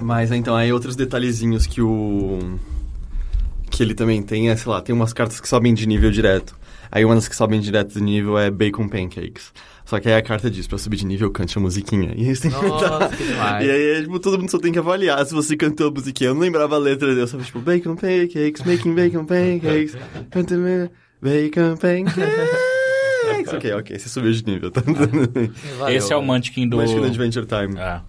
Mas então, aí outros detalhezinhos que o. que ele também tem é, sei lá, tem umas cartas que sobem de nível direto. Aí uma das que sobem direto de nível é Bacon Pancakes. Só que aí a carta diz, pra subir de nível, cante a musiquinha. E aí você tem que cantar. E aí, tipo, todo mundo só tem que avaliar se você cantou a musiquinha. Eu não lembrava a letra dele, eu só tipo, Bacon Pancakes, making bacon pancakes, bacon pancakes. ok, ok, você subiu de nível. Tá, Valeu. Esse é o Munchkin do... Munchkin Adventure Time. É.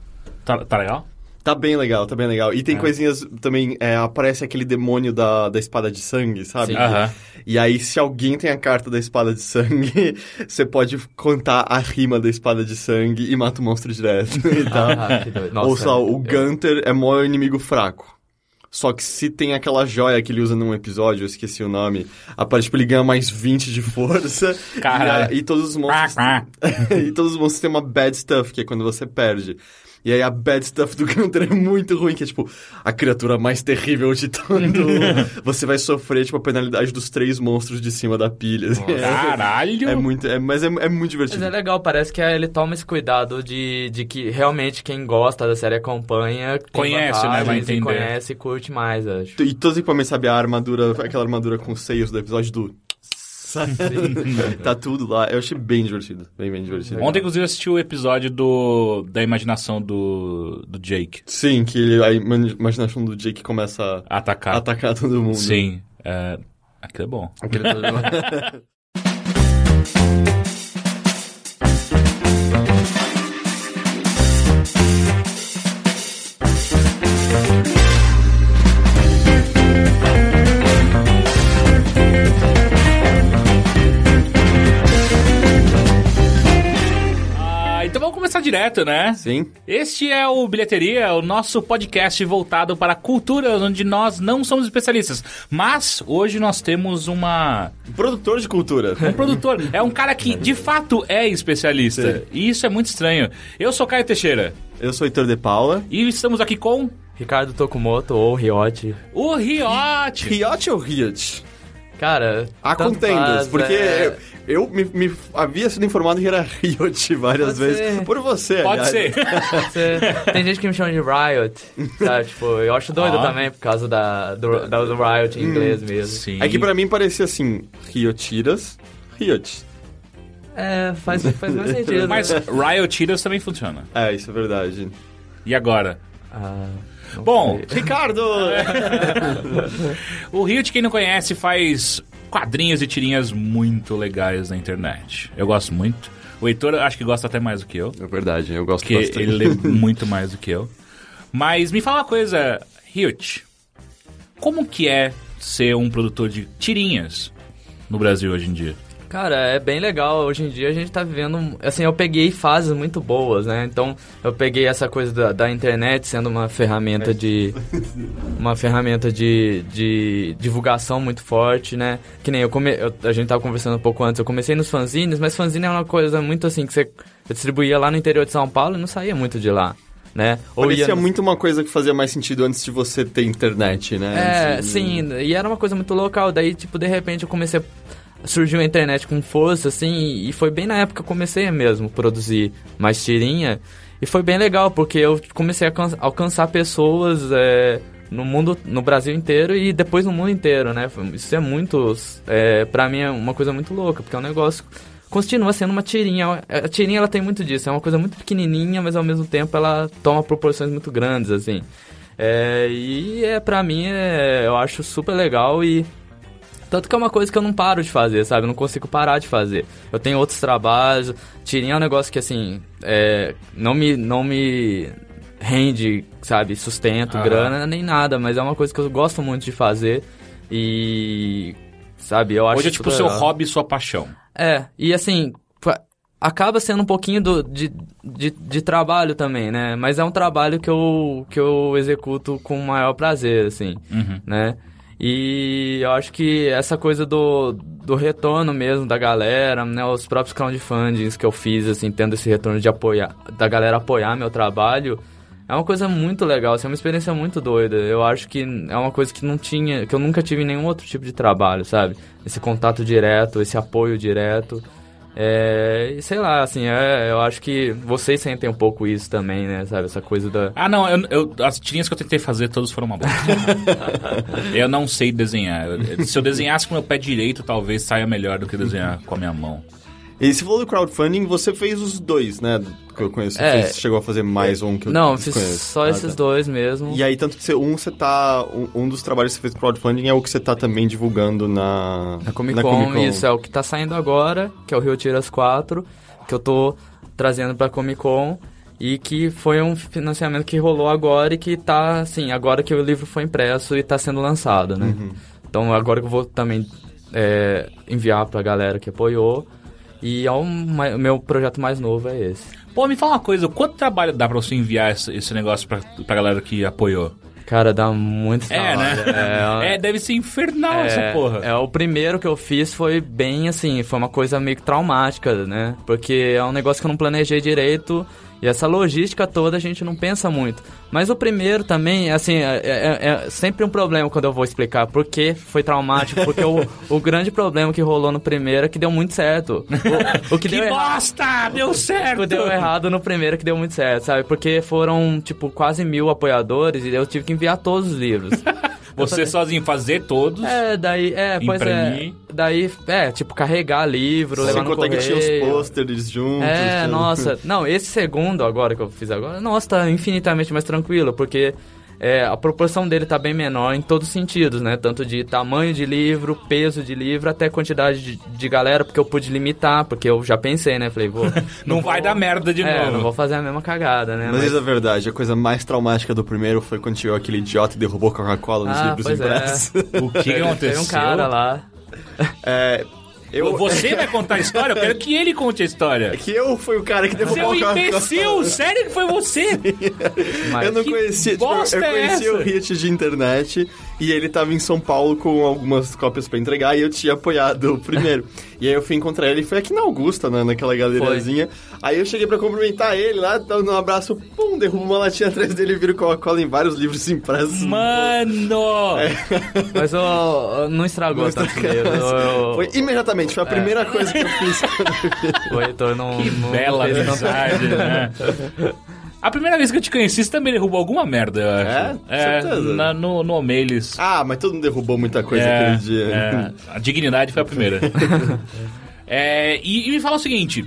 Tá, tá legal? Tá bem legal, tá bem legal. E tem É. coisinhas também, é, aparece aquele demônio da, da espada de sangue, sabe? Sim. Aham. E aí, se alguém tem a carta da espada de sangue, você pode contar a rima da espada de sangue e mata o monstro direto tal. Ah, que doido. Nossa, Ou só, o eu- Gunter é maior inimigo fraco. Só que se tem aquela joia que ele usa num episódio, eu esqueci o nome, aparece tipo, ele ganha mais 20 de força. Caralho. E, e todos os monstros. Ah, e todos os monstros têm uma bad stuff, que é quando você perde. E aí a bad stuff do Gunter é muito ruim, que é tipo, a criatura mais terrível de todo. você vai sofrer, tipo, a penalidade dos três monstros de cima da pilha. assim. Caralho! É muito, é, mas é, é muito Mas divertido. é legal, parece que ele toma esse cuidado de, de que realmente quem gosta da série acompanha. Conhece, né? Vai e entender. Conhece e curte mais, acho. E todos os equipamentos, sabe, a armadura, aquela armadura com seios do episódio do... Sabe? tá tudo lá. Eu achei bem divertido. Bem, bem divertido. Ontem, inclusive, eu assisti o episódio do, da imaginação do, do Jake. Sim, que ele- a ima- imaginação do Jake começa a a Atacar. atacar todo mundo. Sim. É, aquilo é bom. Aquele todo- Ah, direto, né? Sim. Este é o Bilheteria, o nosso podcast voltado para a cultura, onde nós não somos especialistas. Mas hoje nós temos uma Produtor de cultura. um produtor. É um cara que de fato é especialista. E isso é muito estranho. Eu sou Caio Teixeira. Eu sou Heitor de Paula. E estamos aqui com Ricardo Tokumoto ou Ryote. o Riote. Riot ou Riot? Cara, Há contendas, porque é. eu, eu me, me havia sido informado que era Riot várias Pode vezes. ser. Por você, Pode aliás. ser. Você- Tem gente que me chama de Riot, sabe? Tipo, eu acho doido Ah. também por causa da, do, da- do Riot em inglês mesmo. Sim. É que pra mim parecia assim, Riotiras, Riot. É, faz, faz mais sentido. Mas? Riot Heroes também funciona. É, isso é verdade. E agora? Ah, Bom. Ricardo! o Riot, quem não conhece, faz quadrinhos e tirinhas muito legais na internet. Eu gosto muito. O Heitor acho que gosta até mais do que eu. É verdade, eu gosto Porque bastante. ele lê muito mais do que eu. Mas me fala uma coisa, Riot. Como que é ser um produtor de tirinhas no Brasil hoje em dia? Cara, é bem legal. Hoje em dia a gente tá vivendo. Assim, eu peguei fases muito boas, né? Então, eu peguei essa coisa da, da internet sendo uma ferramenta de. Uma ferramenta de, de divulgação muito forte, né? Que nem eu, come, eu- A gente tava conversando um pouco antes. Eu comecei nos fanzines, mas fanzine é uma coisa muito assim que você distribuía lá no interior de São Paulo e não saía muito de lá, né? Parecia ia- muito uma coisa que fazia mais sentido antes de você ter internet, né? É, sim, e era uma coisa muito local. Daí, tipo, de repente eu comecei. Surgiu a internet com força, assim, e foi bem na época que eu comecei mesmo a produzir mais tirinha. E foi bem legal, porque eu comecei a alcan- alcançar pessoas é, no mundo, no Brasil inteiro e depois no mundo inteiro, né? Isso é muito, é, pra mim é uma coisa muito louca, porque é um negócio... Continua sendo uma tirinha. A tirinha, ela tem muito disso. É uma coisa muito pequenininha, mas ao mesmo tempo ela toma proporções muito grandes, assim. É, e é, pra mim, é, eu acho super legal e. Tanto que é uma coisa que eu não paro de fazer, sabe? Eu não consigo parar de fazer. Eu tenho outros trabalhos. Tirinha é um negócio que, assim, é, não, me, não me rende, sabe? Sustento, Aham. grana, nem nada. Mas é uma coisa que eu gosto muito de fazer. E. Sabe? Eu acho Hoje é tipo o super seu legal. hobby e sua paixão. É, e assim, acaba sendo um pouquinho do, de, de, de trabalho também, né? Mas é um trabalho que eu, que eu executo com o maior prazer, assim, Uhum. né? E eu acho que essa coisa do, do retorno mesmo da galera, né? Os próprios crowdfundings que eu fiz, assim, tendo esse retorno de apoiar, da galera apoiar meu trabalho, é uma coisa muito legal, assim, é uma experiência muito doida. Eu acho que é uma coisa que não tinha, que eu nunca tive em nenhum outro tipo de trabalho, sabe? Esse contato direto, esse apoio direto. É, e sei lá, assim, é, eu acho que vocês sentem um pouco isso também, né, sabe? Essa coisa da... Ah, não, eu, eu- as tirinhas que eu tentei fazer, todas foram uma bosta. eu não sei desenhar. Se eu desenhasse com o meu pé direito, talvez saia melhor do que desenhar com a minha mão. E se falou do crowdfunding, você fez os dois, né? Que eu conheço. Você É. fez- chegou a fazer mais um que eu Não, fiz conheço. só Ah, esses tá. dois mesmo. E aí, tanto que você, um você tá. Um, um dos trabalhos que você fez crowdfunding é o que você tá também divulgando na. Na Comic Con, isso é o que tá saindo agora, que é o Rio Tiras 4, que eu tô trazendo pra Comic Con e que foi um financiamento que rolou agora e que tá, assim, agora que o livro foi impresso e tá sendo lançado, né? Então agora que eu vou também é, enviar pra galera que apoiou e é o meu projeto mais novo é esse. Pô, me fala uma coisa, quanto trabalho dá pra você enviar esse, esse negócio pra, pra galera que apoiou? Cara, dá muito É, né? trabalho. É, deve ser infernal essa porra. É, o primeiro que eu fiz foi bem assim, foi uma coisa meio que traumática, né? Porque é um negócio que eu não planejei direito e essa logística toda a gente não pensa muito. Mas o primeiro também, assim, é, é- é sempre um problema quando eu vou explicar por que foi traumático. Porque o, o grande problema que rolou no primeiro é que deu muito certo. O, o que, que deu errado. bosta! Deu certo! Tipo, deu errado no primeiro que deu muito certo, sabe? Porque foram, tipo, quase mil apoiadores e eu tive que enviar todos os livros. Você sozinho fazer todos. É, daí, é, pois é. Daí, é, tipo, carregar livro, levar Sem no contar que tinha os correio. pôsteres juntos. É, nossa. Não, esse segundo agora que eu fiz agora, nossa, tá infinitamente mais tranquilo, porque é, a proporção dele tá bem menor em todos os sentidos, né? Tanto de tamanho de livro, peso de livro, até quantidade de, de galera, porque eu pude limitar, porque eu já pensei, né? Falei, vou... Não, vai dar merda de é, novo. não vou fazer a mesma cagada, né? Mas isso é verdade, a coisa mais traumática do primeiro foi quando chegou aquele idiota e derrubou Coca-Cola nos Ah, livros pois é. impressos. O que aconteceu? Teve um cara lá. É, eu, Você vai contar a história? Eu quero que ele conte a história. É que eu fui o cara que Seu derrubou a Coca-Cola. imbecil! Sério que foi você? Eu não conhecia, tipo, eu é conhecia essa? o Hit de internet e ele tava em São Paulo com algumas cópias pra entregar e eu tinha apoiado o primeiro. e aí eu fui encontrar ele, foi aqui na Augusta, né, naquela galeriazinha. Aí eu cheguei pra cumprimentar ele lá, dando um abraço, pum, derrubo uma latinha atrás dele e viro Coca-Cola em vários livros impressos. Mano! Mas eu, não estragou tanto livro. Eu- eu- Foi imediatamente, foi a primeira coisa que eu fiz. O Heitor não. Que não bela amizade, né? A primeira vez que eu te conheci, você também derrubou alguma merda, eu acho. É? Certeza. na- no, no Omelis. ah, mas todo mundo derrubou muita coisa É, aquele dia. é. a dignidade foi a primeira. É, e, e me fala o seguinte: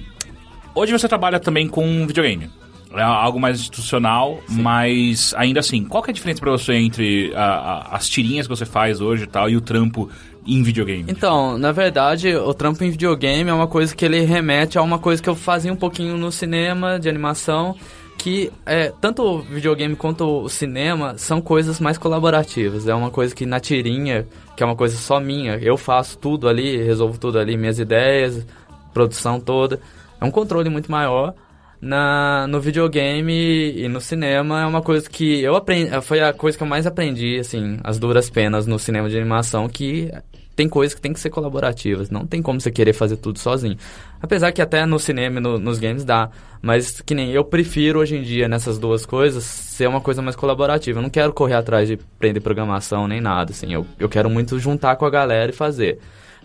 hoje você trabalha também com videogame. É algo mais institucional, mas ainda assim, qual que é a diferença pra você entre a- a- as tirinhas que você faz hoje e tal e o trampo em videogame? Então, na verdade, o trampo em videogame é uma coisa que ele remete a uma coisa que eu fazia um pouquinho no cinema, de animação, que é, tanto o videogame quanto o cinema são coisas mais colaborativas. É uma coisa que na tirinha, que é uma coisa só minha, eu faço tudo ali, resolvo tudo ali, minhas ideias, produção toda. É um controle muito maior. Na, no videogame e no cinema é uma coisa que eu aprendi, foi a coisa que eu mais aprendi, assim, as duras penas no cinema de animação, que tem coisas que tem que ser colaborativas, não tem como você querer fazer tudo sozinho. Apesar que até no cinema e no- nos games dá, mas que nem eu prefiro hoje em dia nessas duas coisas ser uma coisa mais colaborativa. Eu não quero correr atrás de aprender programação nem nada, assim, eu, eu quero muito juntar com a galera e fazer.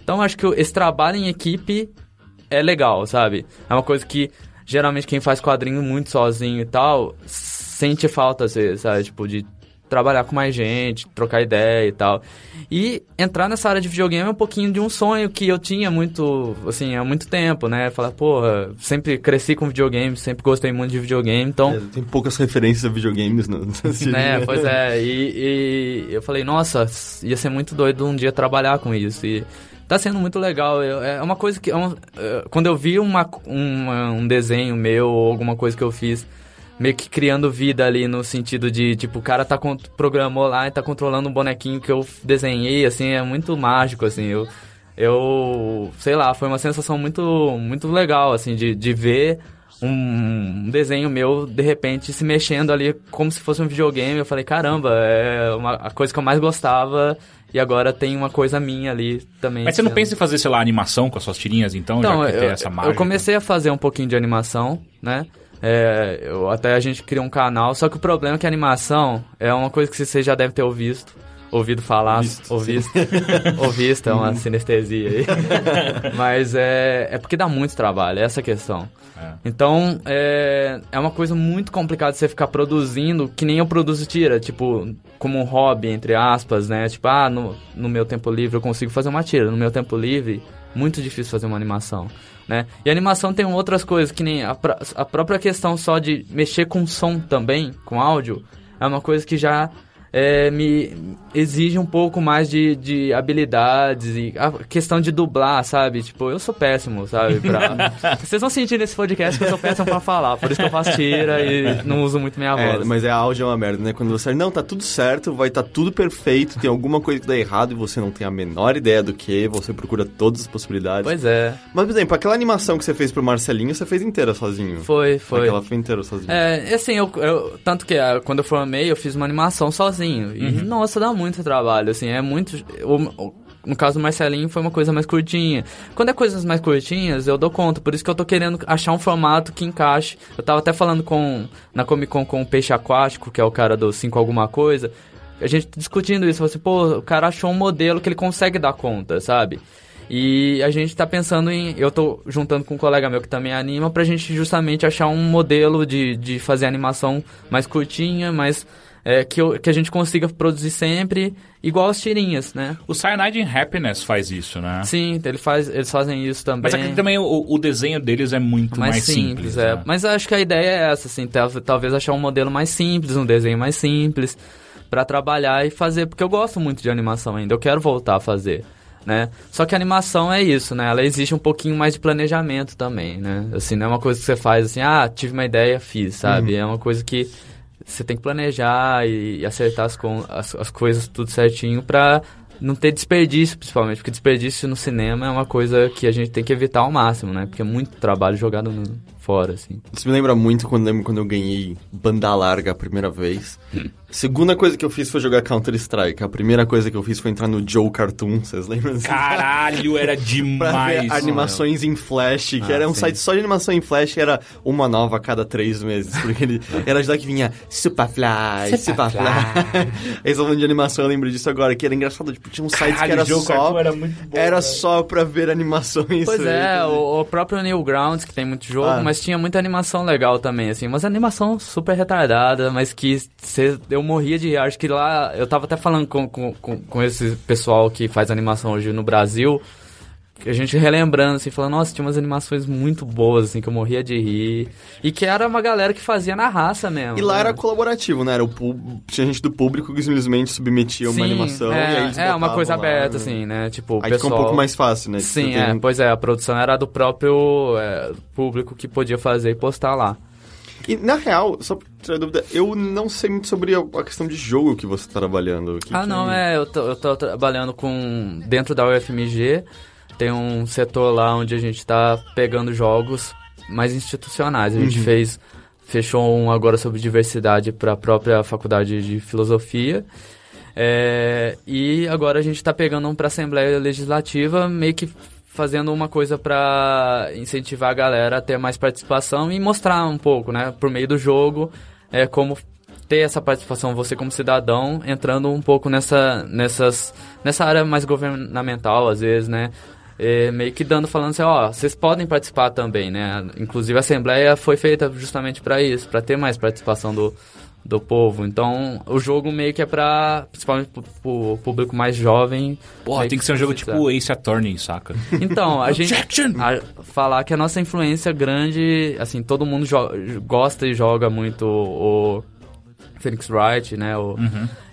Então acho que esse trabalho em equipe é legal, sabe? É uma coisa que geralmente quem faz quadrinho muito sozinho e tal sente falta às vezes, sabe? Tipo, de trabalhar com mais gente, trocar ideia e tal. E entrar nessa área de videogame é um pouquinho de um sonho que eu tinha muito, assim, há muito tempo, né? Falar, porra, sempre cresci com videogame, sempre gostei muito de videogame, então. É, Tem poucas referências a videogames no, né, pois é, e, e eu falei, nossa, ia ser muito doido um dia trabalhar com isso. E tá sendo muito legal. Eu- é uma coisa que. é é, quando eu vi uma, uma- um desenho meu ou alguma coisa que eu fiz, meio que criando vida ali no sentido de, tipo, o cara tá programou lá e tá controlando um bonequinho que eu desenhei, assim, é muito mágico, assim. Eu, eu sei lá, foi uma sensação muito, muito legal, assim, de, de ver um desenho meu, de repente, se mexendo ali como se fosse um videogame. Eu falei, caramba, é uma, a coisa que eu mais gostava e agora tem uma coisa minha ali também. Mas você não pensa em fazer, sei lá, animação com as suas tirinhas, então, Então, já que tem eu, essa mágica? eu comecei a fazer um pouquinho de animação, né? É, eu, até a gente criou um canal, só que o problema é que a animação é uma coisa que você já deve ter ouvido. Ouvido falar, Visto, ou visto, ou visto, é uma sinestesia aí. Mas é, é porque dá muito trabalho, é essa a questão. É. Então, é, é uma coisa muito complicada você ficar produzindo, que nem eu produzo tira, tipo, como um hobby, entre aspas, né? Tipo, ah, no, no meu tempo livre eu consigo fazer uma tira, no meu tempo livre, muito difícil fazer uma animação, né? E a animação tem outras coisas, que nem a, pró- a própria questão só de mexer com som também, com áudio, é uma coisa que já é, me exige um pouco mais de, de habilidades e a questão de dublar, sabe? Tipo, eu sou péssimo, sabe? Pra... Vocês vão sentir nesse podcast que eu sou péssimo pra falar, por isso que eu faço tira e não uso muito minha É, voz. mas é a áudio é uma merda, né? Quando você. Não, tá tudo certo, vai tá tudo perfeito, tem alguma coisa que dá errado e você não tem a menor ideia do que, você procura todas as possibilidades. Pois é, Mas, por exemplo, aquela animação que você fez pro Marcelinho, você fez inteira sozinho. foi, foi. Aquela foi inteira sozinho. É, assim, eu, eu- tanto que ah, quando eu formei, eu fiz uma animação sozinho. E, nossa, dá muito trabalho, assim, é muito... o- no caso do Marcelinho foi uma coisa mais curtinha. Quando é coisas mais curtinhas, eu dou conta. Por isso que eu tô querendo achar um formato que encaixe. Eu tava até falando com na Comic Con com o Peixe Aquático, que é o cara do 5 alguma coisa. A gente discutindo isso, assim, pô, o cara achou um modelo que ele consegue dar conta, sabe? E a gente tá pensando em. Eu tô juntando com um colega meu que também anima pra gente justamente achar um modelo de, de fazer animação mais curtinha, mais. É, que, eu- que a gente consiga produzir sempre igual as tirinhas, né? O Cyanide in Happiness faz isso, né? Sim, ele faz, eles fazem isso também. Mas aqui também o, o desenho deles é muito mais, mais simples, é. né? Mas acho que a ideia é essa, assim, tal- talvez achar um modelo mais simples, um desenho mais simples pra trabalhar e fazer, porque eu gosto muito de animação ainda, eu quero voltar a fazer, né? Só que a animação é isso, né? Ela exige um pouquinho mais de planejamento também, né? Assim, não é uma coisa que você faz assim, ah, tive uma ideia, fiz, sabe? É uma coisa que você tem que planejar e, acertar as, as, as coisas tudo certinho pra não ter desperdício, principalmente, porque desperdício no cinema é uma coisa que a gente tem que evitar ao máximo, né? Porque é muito trabalho jogado no- fora, assim. Isso me lembra muito quando, lembro quando eu ganhei banda larga a primeira vez. Segunda coisa que eu fiz foi jogar Counter-Strike. A primeira coisa que eu fiz foi entrar no Joe Cartoon, vocês lembram? disso? Caralho, era Pra demais. ver animações em Flash, que Ah, era um sim. site só de animação em Flash, era uma nova a cada três meses. Porque ele era de lá que vinha Superfly, Superfly. Eles falando de animação, eu lembro disso agora, que era engraçado. Tipo, tinha um site que Caralho, era o Joe só. Cartoon era muito bom, era só pra ver animações. Pois é, o, o próprio Newgrounds, que tem muito jogo, Ah. mas tinha muita animação legal também, assim. Mas animação super retardada, mas que cê, eu morria de. Acho que lá, eu tava até falando com, com, com, com esse pessoal que faz animação hoje no Brasil, a gente relembrando, assim, falando, nossa, tinha umas animações muito boas, assim, que eu morria de rir. E que era uma galera que fazia na raça mesmo. E lá né? era colaborativo, né? Era o pub- Tinha gente do público que simplesmente submetia uma Sim, animação é, e aí eles É, uma coisa lá, aberta, né? assim, né? Tipo, Aí pessoal... fica um pouco mais fácil, né? Sim, é, tem- pois é, a produção era do próprio é, público que podia fazer e postar lá. E, na real, só pra tirar dúvida, eu não sei muito sobre a, a questão de jogo que você tá trabalhando. Que Ah, que- não, é, eu tô, eu tô trabalhando com. Dentro da UFMG, tem um setor lá onde a gente tá pegando jogos mais institucionais. A gente fez. Fechou um agora sobre diversidade para a própria faculdade de filosofia. É, e agora a gente está pegando um para Assembleia Legislativa, meio que fazendo uma coisa para incentivar a galera a ter mais participação e mostrar um pouco, né, por meio do jogo, é, como ter essa participação, você como cidadão, entrando um pouco nessa, nessas, nessa área mais governamental, às vezes, né? É, meio que dando, falando assim, ó, vocês podem participar também, né? Inclusive a Assembleia foi feita justamente para isso, para ter mais participação do, do povo. Então, o jogo meio que é pra, principalmente pro, público mais jovem. Porra, tem que ser um jogo tipo Ace Attorney, saca? Então, a gente a- falar que a nossa influência grande, assim, todo mundo gosta e joga muito o Phoenix Wright, né, o,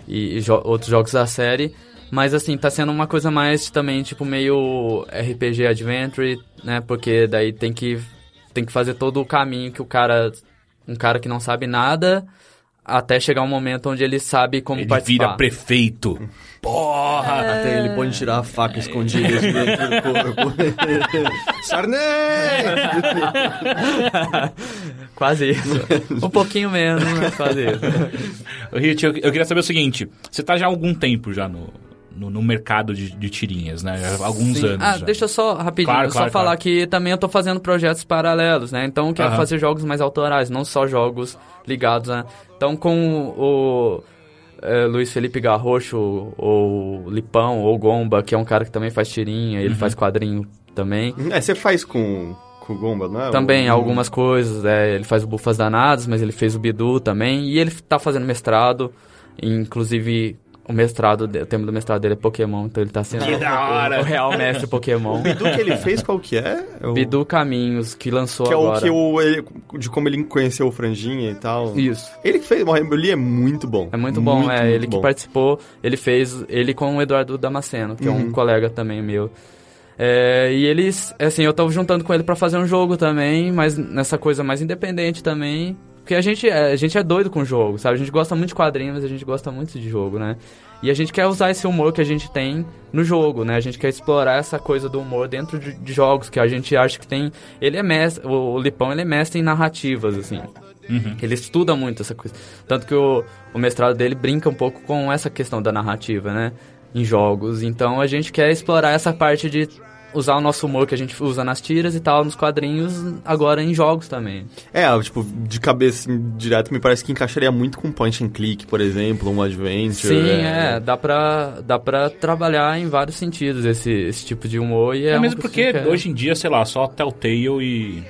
e, e jo- outros jogos da série, mas assim, tá sendo uma coisa mais também, tipo, meio RPG Adventure, né, porque daí tem que, tem que fazer todo o caminho que o cara, um cara que não sabe nada, até chegar um momento onde ele sabe como Ele participar. vira prefeito. Porra! Até ele pode tirar a faca escondida de dentro do corpo. Sarney! Quase isso. um pouquinho menos, mas quase isso. Hit, eu, eu queria saber o seguinte: você tá já há algum tempo já no, no, no mercado de, de tirinhas, né? Há alguns Sim. anos. Ah, já. deixa eu só rapidinho, Claro, eu claro, só falar claro. que também eu tô fazendo projetos paralelos, né? Então eu quero Aham. fazer jogos mais autorais, não só jogos ligados, né? Então com o é, Luiz Felipe Garrocho, ou Lipão, ou Gomba, que é um cara que também faz tirinha, ele faz quadrinho também. É, você faz com, com o Gomba, não é? Também, O- algumas coisas, é, ele faz o Bufas Danados, mas ele fez o Bidu também, e ele tá fazendo mestrado, inclusive o mestrado, o tema do mestrado dele é Pokémon, então ele tá sendo Que da hora. o real mestre Pokémon. O Bidu que ele fez, qual que é? É o- Bidu Caminhos, que lançou Que é o agora. que o, ele- de como ele conheceu o Franjinha e tal. Isso. Ele que fez, o Rebeli é muito bom. É muito bom, é. muito ele que bom. participou, ele fez, ele com o Eduardo Damasceno, que é Uhum. um colega também meu. É, e eles, assim, eu tô juntando com ele pra fazer um jogo também, mas nessa coisa mais independente também. Porque a gente, é, a gente é doido com jogo, sabe? A gente gosta muito de quadrinhos, mas a gente gosta muito de jogo, né? E a gente quer usar esse humor que a gente tem no jogo, né? A gente quer explorar essa coisa do humor dentro de, de jogos, que a gente acha que tem... Ele é mestre, o, o Lipão, ele é mestre em narrativas, assim. Ele estuda muito essa coisa. Tanto que o, o mestrado dele brinca um pouco com essa questão da narrativa, né? Em jogos. Então a gente quer explorar essa parte de usar o nosso humor que a gente usa nas tiras e tal, nos quadrinhos, agora em jogos também. É, tipo, de cabeça assim, direto, me parece que encaixaria muito com point and click, por exemplo, um adventure. Sim, é, dá pra, dá pra trabalhar em vários sentidos esse, esse tipo de humor e é, É, mesmo que porque hoje em dia, sei lá, só Telltale e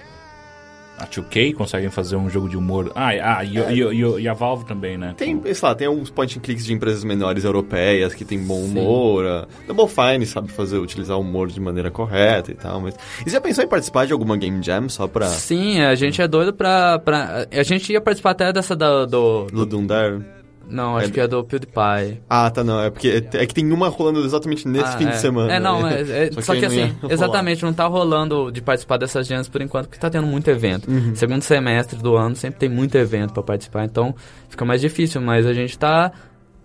a 2K conseguem fazer um jogo de humor. Ah, e- ah e, e- e- e a Valve também, né? Tem, sei lá, tem alguns point and clicks de empresas menores europeias que tem bom humor. A Double Fine sabe fazer, utilizar o humor de maneira correta e tal, mas... E você já pensou em participar de alguma Game Jam só pra... Sim, a gente é doido pra, pra... A gente ia participar até dessa da, do... do- Ludum Dare? Não, acho É- que é do PewDiePie. Ah, tá, não. É porque é que tem uma rolando exatamente nesse Ah, fim é. de semana. É, não, né? é, é- só, que, aí não ia assim, exatamente, não tá rolando de participar dessas jams por enquanto, porque tá tendo muito evento. Uhum. Segundo semestre do ano sempre tem muito evento pra participar, então fica mais difícil, mas a gente tá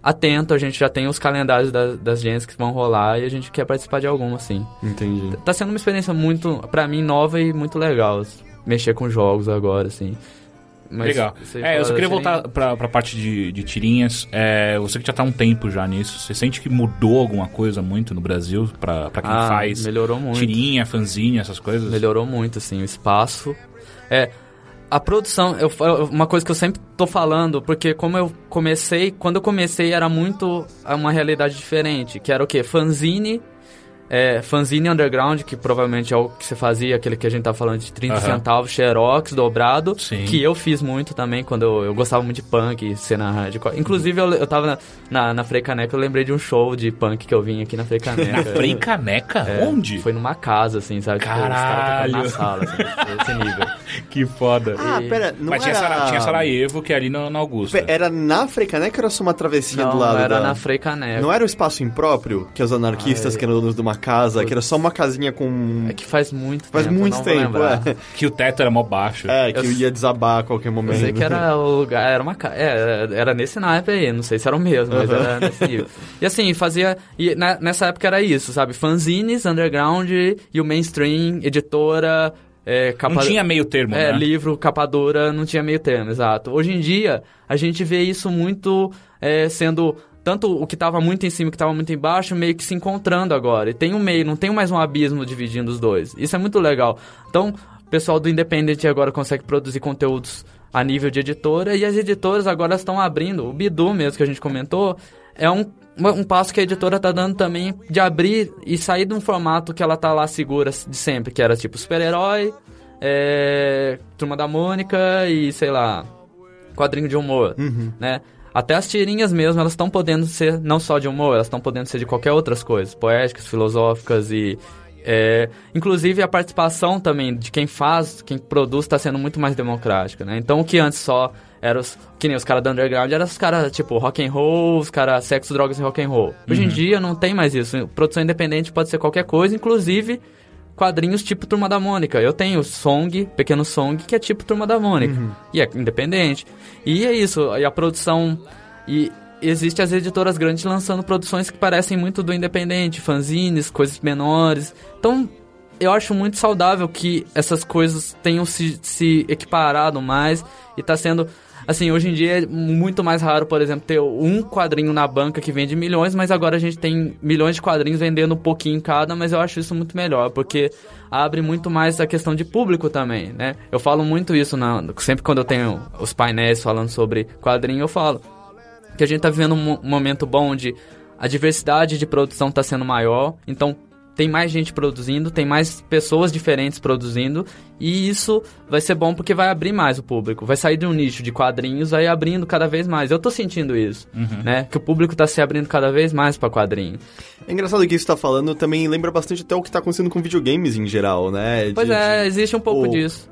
atento, a gente já tem os calendários das, das jams que vão rolar e a gente quer participar de alguma, sim. Entendi. Tá sendo uma experiência muito, pra mim, nova e muito legal, mexer com jogos agora, assim. Mas Legal. É, eu só queria voltar pra, pra parte de, de tirinhas. É, você que já tá há um tempo já nisso, você sente que mudou alguma coisa muito no Brasil pra, pra quem Ah, faz melhorou muito. tirinha, fanzine, essas coisas? Melhorou muito, assim, o espaço. É, a produção, eu, uma coisa que eu sempre tô falando, porque como eu comecei, quando eu comecei era muito uma realidade diferente, que era o quê? Fanzine, é, fanzine underground, que provavelmente é o que você fazia, aquele que a gente tá falando de 30 Aham. centavos, xerox, dobrado, Sim. que eu fiz muito também, quando eu, eu gostava muito de punk, cena hardcore. Inclusive, eu, eu tava na, na, na Frei Caneca, eu lembrei de um show de punk que eu vim aqui na Frei Caneca. Na Frei Caneca? É, Onde? Foi numa casa, assim, sabe? Tipo, os Caralho. na sala, assim, esse nível. Que foda. Ah, E- pera, não Mas tinha, era... Sara- tinha Sarajevo, que é ali na, na Augusta. Era na Freicaneca ou era só uma travessinha Não, do lado era da... na Frei Caneca. Não era o espaço impróprio, que os anarquistas Ai. que eram donos de uma casa, que era só uma casinha com... É que faz muito Faz tempo, muito não vou tempo, é. Que o teto era mó baixo. É, que Eu- ia desabar a qualquer Eu momento. sei que era o lugar, era uma casa. É, era nesse naipe aí, não sei se era o mesmo, mas Uhum. era nesse nível. E assim, fazia. E na- nessa época era isso, sabe? Fanzines, underground e o mainstream, editora. É, capa... Não tinha meio termo, É, né? livro, capa dura, não tinha meio termo, exato. Hoje em dia, a gente vê isso muito é, sendo. Tanto o que estava muito em cima e o que estava muito embaixo, meio que se encontrando agora. E tem um meio, não tem mais um abismo dividindo os dois. Isso é muito legal. Então, o pessoal do Independent agora consegue produzir conteúdos a nível de editora e as editoras agora estão abrindo. O Bidu mesmo que a gente comentou é um, um passo que a editora tá dando também de abrir e sair de um formato que ela tá lá segura de sempre, que era tipo super-herói, é, Turma da Mônica e sei lá, quadrinho de humor, né? Até as tirinhas mesmo, elas estão podendo ser não só de humor, elas estão podendo ser de qualquer outras coisas, poéticas, filosóficas e é, inclusive a participação também de quem faz, quem produz, está sendo muito mais democrática, né? Então o que antes só era os, que nem os caras do underground, eram os caras tipo rock and roll, os caras sexo, drogas e rock and roll. Hoje em dia não tem mais isso. Produção independente pode ser qualquer coisa, inclusive quadrinhos tipo Turma da Mônica. Eu tenho Song, Pequeno Song, que é tipo Turma da Mônica. E é independente. E é isso, e a produção. E existe as editoras grandes lançando produções que parecem muito do independente, fanzines, coisas menores. Então, eu acho muito saudável que essas coisas tenham se, se equiparado mais e tá sendo. Assim, hoje em dia é muito mais raro, por exemplo, ter um quadrinho na banca que vende milhões, mas agora a gente tem milhões de quadrinhos vendendo um pouquinho cada, mas eu acho isso muito melhor, porque abre muito mais a questão de público também, né? Eu falo muito isso, na, sempre quando eu tenho os painéis falando sobre quadrinho, eu falo que a gente tá vivendo um, momento bom onde a diversidade de produção tá sendo maior, então tem mais gente produzindo, tem mais pessoas diferentes produzindo, e isso vai ser bom porque vai abrir mais o público. Vai sair de um nicho de quadrinhos, vai abrindo cada vez mais. Eu tô sentindo isso, Uhum. né? Que o público tá se abrindo cada vez mais para quadrinho. É engraçado que isso tá falando também lembra bastante até o que tá acontecendo com videogames em geral, né? Pois De- é, de existe um pouco o- disso.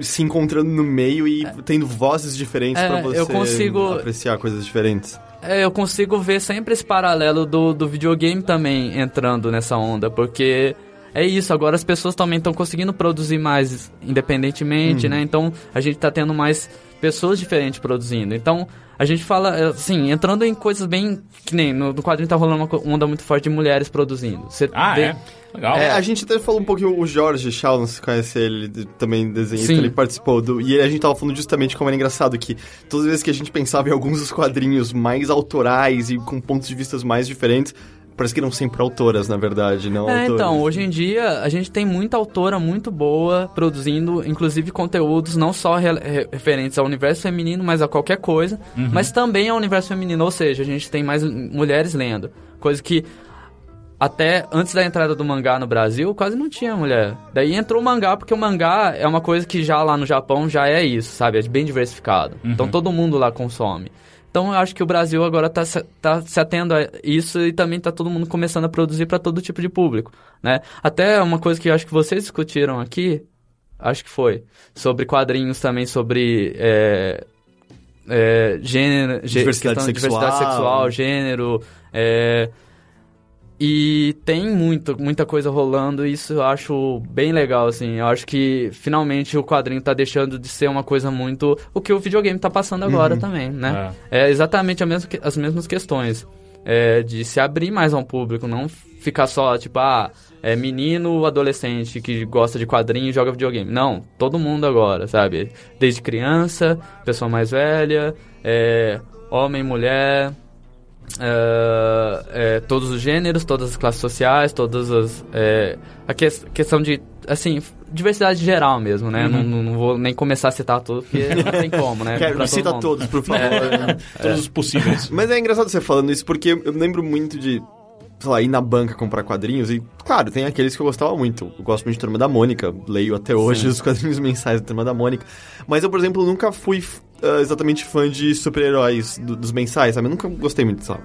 se encontrando no meio e tendo vozes diferentes É, pra você eu consigo- apreciar coisas diferentes. É, eu consigo ver sempre esse paralelo do, do videogame também entrando nessa onda, porque é isso, agora as pessoas também estão conseguindo produzir mais independentemente, né? Então a gente tá tendo mais pessoas diferentes produzindo. Então a gente fala, assim, entrando em coisas bem. Que nem no, no quadrinho tá rolando uma onda muito forte de mulheres produzindo. Você Ah, vê- é? Legal. É, a gente até falou um pouquinho, o Jorge Shaw, não se conhece ele, ele também desenhista, Sim. ele participou do... E a gente tava falando justamente como era engraçado que todas as vezes que a gente pensava em alguns dos quadrinhos mais autorais e com pontos de vistas mais diferentes, parece que eram sempre autoras, na verdade, não É, autores. então, hoje em dia a gente tem muita autora muito boa produzindo, inclusive conteúdos não só re- re- referentes ao universo feminino, mas a qualquer coisa, mas também ao universo feminino, ou seja, a gente tem mais mulheres lendo, coisa que até antes da entrada do mangá no Brasil, quase não tinha mulher. Daí entrou o mangá, porque o mangá é uma coisa que já lá no Japão já é isso, sabe? É bem diversificado. Então todo mundo lá consome. Então eu acho que o Brasil agora tá se, tá se atendo a isso e também tá todo mundo começando a produzir para todo tipo de público, né? Até uma coisa que eu acho que vocês discutiram aqui, acho que foi, sobre quadrinhos também, sobre é, é, gênero, gê- Diversidade sexual. diversidade sexual, gênero, é, e tem muito, muita coisa rolando e isso eu acho bem legal, assim. Eu acho que finalmente o quadrinho tá deixando de ser uma coisa muito. O que o videogame tá passando agora também, né? É, exatamente a mesma as mesmas questões. É, de se abrir mais ao público, não ficar só, tipo, ah, é menino, adolescente que gosta de quadrinho e joga videogame. Não, todo mundo agora, sabe? Desde criança, pessoa mais velha, é, homem, mulher, é, é, todos os gêneros, todas as classes sociais, todas as. é, a que- questão de. Assim, diversidade geral mesmo, né? Não, não- não vou nem começar a citar tudo, porque não tem como, né? Quero, me cita mundo. todos, por favor. Todos os possíveis. Mas é engraçado você falando isso, porque eu lembro muito de, sei lá, ir na banca comprar quadrinhos e, claro, tem aqueles que eu gostava muito. Eu gosto muito de Turma da Mônica, leio até hoje os quadrinhos mensais da Turma da Mônica. Mas eu, por exemplo, nunca fui ah, exatamente fã de super-heróis do- dos mensais, sabe? Eu nunca gostei muito, sabe?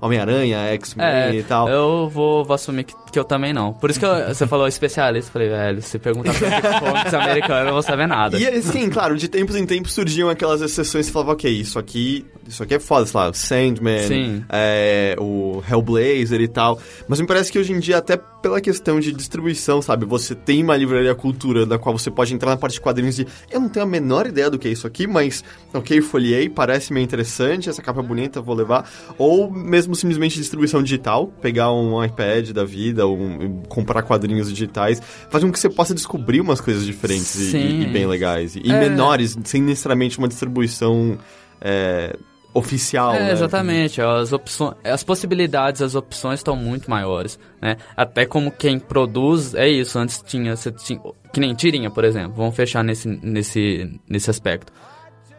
Homem-Aranha, X-Men É, e tal. eu vou, vou assumir que, que eu também não. Por isso que eu- você falou especialista, falei, velho, se perguntar pra comics americano, eu não vou saber nada. E assim, claro, de tempos em tempos surgiam aquelas exceções que falavam, ok, isso aqui, isso aqui é foda, sei lá, o Sandman, Sim. é, o Hellblazer e tal. Mas me parece que hoje em dia, até pela questão de distribuição, sabe? Você tem uma livraria cultura da qual você pode entrar na parte de quadrinhos e eu não tenho a menor ideia do que é isso aqui, mas ok, folhei, parece meio interessante, essa capa é bonita, vou levar. Ou mesmo simplesmente distribuição digital, pegar um iPad da vida, ou um- comprar quadrinhos digitais, faz com que você possa descobrir umas coisas diferentes e- e, e bem legais. E É. menores, sem necessariamente uma distribuição é, oficial. É, né? exatamente. As opções, as possibilidades, as opções estão muito maiores, né? Até como quem produz, é isso. Antes tinha, você tinha que nem tirinha, por exemplo. Vamos fechar nesse, nesse, nesse aspecto.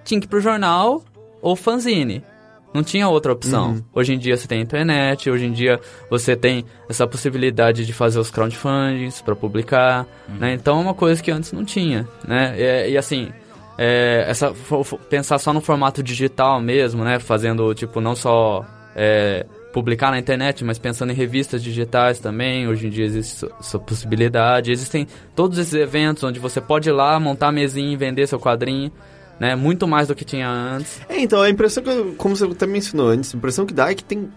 Tinha que ir pro jornal ou fanzine. Não tinha outra opção. Hoje em dia você tem internet, hoje em dia você tem essa possibilidade de fazer os crowdfundings para publicar, né? Então é uma coisa que antes não tinha, né? E, e assim, é, essa pensar só no formato digital mesmo, né? Fazendo tipo não só é, publicar na internet, mas pensando em revistas digitais também. Hoje em dia existe essa- possibilidade. Existem todos esses eventos onde você pode ir lá montar a mesinha e vender seu quadrinho, né? Muito mais do que tinha antes. É, então, a impressão que, como você até mencionou antes, a impressão que dá é que tem.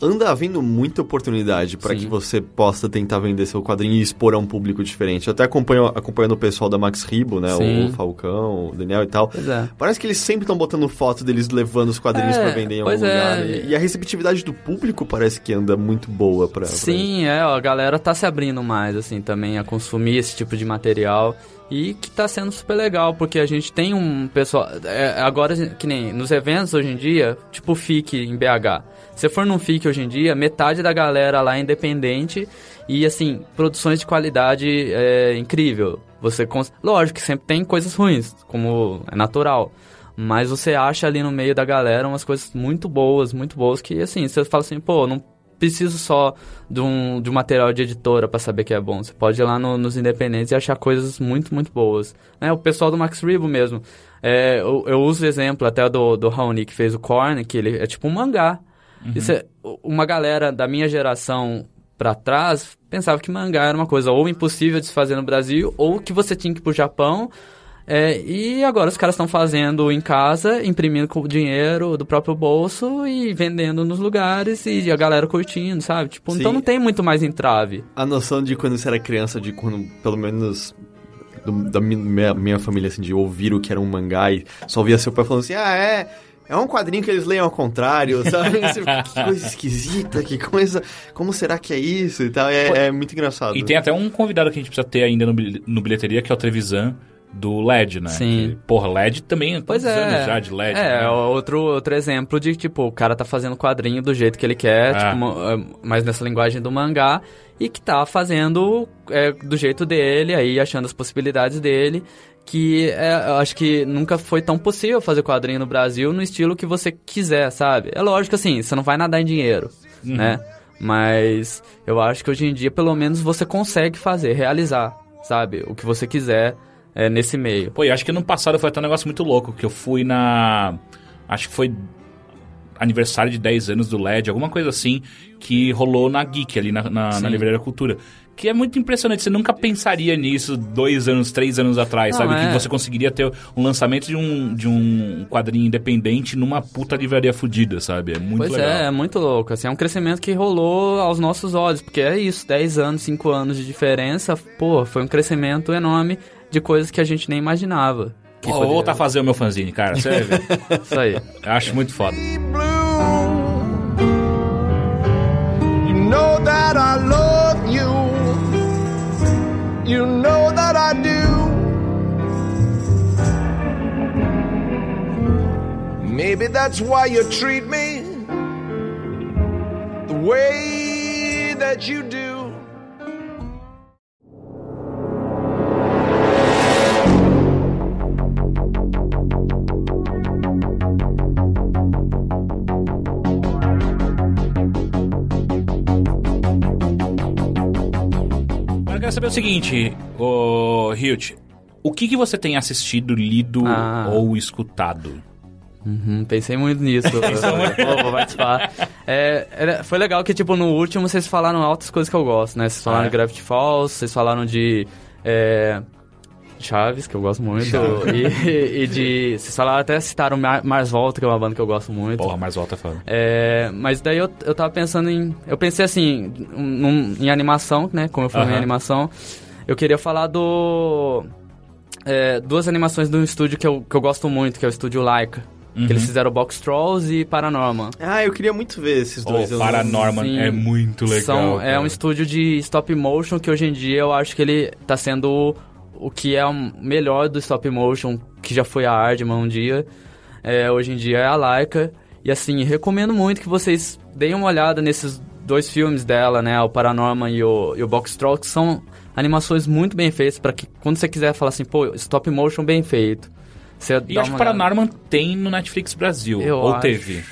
Anda havendo muita oportunidade para que você possa tentar vender seu quadrinho e expor a um público diferente. Eu até acompanho acompanhando o pessoal da Max Ribo, né? Sim. O Falcão, o Daniel e tal. É. Parece que eles sempre estão botando foto deles levando os quadrinhos É, pra vender em algum é. lugar. E, e a receptividade do público parece que anda muito boa pra. pra isso. Sim, é, ó, a galera tá se abrindo mais, assim, também a consumir esse tipo de material. E que tá sendo super legal, porque a gente tem um pessoal. é, agora, que nem nos eventos hoje em dia, tipo FIC em BH. Se for num FIC hoje em dia, metade da galera lá é independente e, assim, produções de qualidade é, incrível. Você cons... Lógico que sempre tem coisas ruins, como é natural. Mas você acha ali no meio da galera umas coisas muito boas, muito boas, que assim, você fala assim, pô, não preciso só de um, de um material de editora para saber que é bom. Você pode ir lá no, nos independentes e achar coisas muito, muito boas. Né? O pessoal do Max Rebo mesmo. É, eu, eu, uso o exemplo até do, do Raoni, que fez o Korn, que ele é tipo um mangá. Uhum. Isso é, uma galera da minha geração para trás pensava que mangá era uma coisa ou impossível de se fazer no Brasil, ou que você tinha que ir pro Japão é, e agora os caras estão fazendo em casa, imprimindo com o dinheiro do próprio bolso e vendendo nos lugares e a galera curtindo, sabe? Tipo, Sim. então não tem muito mais entrave. A noção de quando você era criança, de quando, pelo menos do, da minha, minha, família, assim, de ouvir o que era um mangá e só ouvia seu pai falando assim, ah, é... É um quadrinho que eles leem ao contrário, sabe? que coisa esquisita, que coisa. Como será que é isso e tal? É, é muito engraçado. E tem até um convidado que a gente precisa ter ainda no, no bilheteria, que é o Trevisan do LED, né? Sim. Que, porra, LED também, pois é. anos já de LED. É, né? outro, outro exemplo de, tipo, o cara tá fazendo quadrinho do jeito que ele quer, é. tipo, é, mais nessa linguagem do mangá, e que tá fazendo é, do jeito dele, aí achando as possibilidades dele, que é, eu acho que nunca foi tão possível fazer quadrinho no Brasil no estilo que você quiser, sabe? É lógico assim, você não vai nadar em dinheiro, uhum. né? Mas eu acho que hoje em dia, pelo menos, você consegue fazer, realizar, sabe? O que você quiser é, nesse meio. Pô, e acho que no passado foi até um negócio muito louco, que eu fui na. Acho que foi aniversário de 10 anos do LED, alguma coisa assim, que rolou na Geek, ali na, na, na Livraria Cultura. Que é muito impressionante, você nunca pensaria nisso dois anos, três anos atrás, Não, sabe? É. Que você conseguiria ter um lançamento de um, de um quadrinho independente numa puta livraria fodida, sabe? É muito pois legal. é, é muito louco. Assim, é um crescimento que rolou aos nossos olhos, porque é isso, 10 anos, 5 anos de diferença, pô, foi um crescimento enorme de coisas que a gente nem imaginava. Vou voltar a fazer o meu fanzine, cara. Sério. Isso aí. Eu acho muito foda. You know that I love. You know that I do. Maybe that's why you treat me the way that you do. Saber o seguinte, o Hilt, o que, que você tem assistido, lido ah. ou escutado? Uhum, pensei muito nisso. vou, vou participar. É, era, foi legal que, tipo, no último vocês falaram altas coisas que eu gosto, né? Vocês falaram ah, é? de Gravity Falls, vocês falaram de... É, Chaves, que eu gosto muito. E, e, de. Vocês falaram até citaram Mar, Mars Volta, que é uma banda que eu gosto muito. Porra, Mars Volta é foda. É, mas daí eu, eu tava pensando em. Eu pensei assim, num, em animação, né? Como eu falei uh -huh. em animação. Eu queria falar do. É, duas animações de um estúdio que eu, que eu gosto muito, que é o estúdio Laika. Uhum. Que eles uhum. fizeram Box Trolls e Paranorman. Ah, eu queria muito ver esses dois. Oh, Paranorman Sim, é muito legal. São, é um estúdio de stop motion que hoje em dia eu acho que ele tá sendo o que é o melhor do stop motion, que já foi a Aardman um dia, é, hoje em dia é a Laika. E assim, recomendo muito que vocês deem uma olhada nesses dois filmes dela, né? O Paranorman e o, e o Box Troll, que são animações muito bem feitas, para que quando você quiser falar assim, pô, stop motion bem feito. Você e acho que Paranorman tem no Netflix Brasil, eu ou teve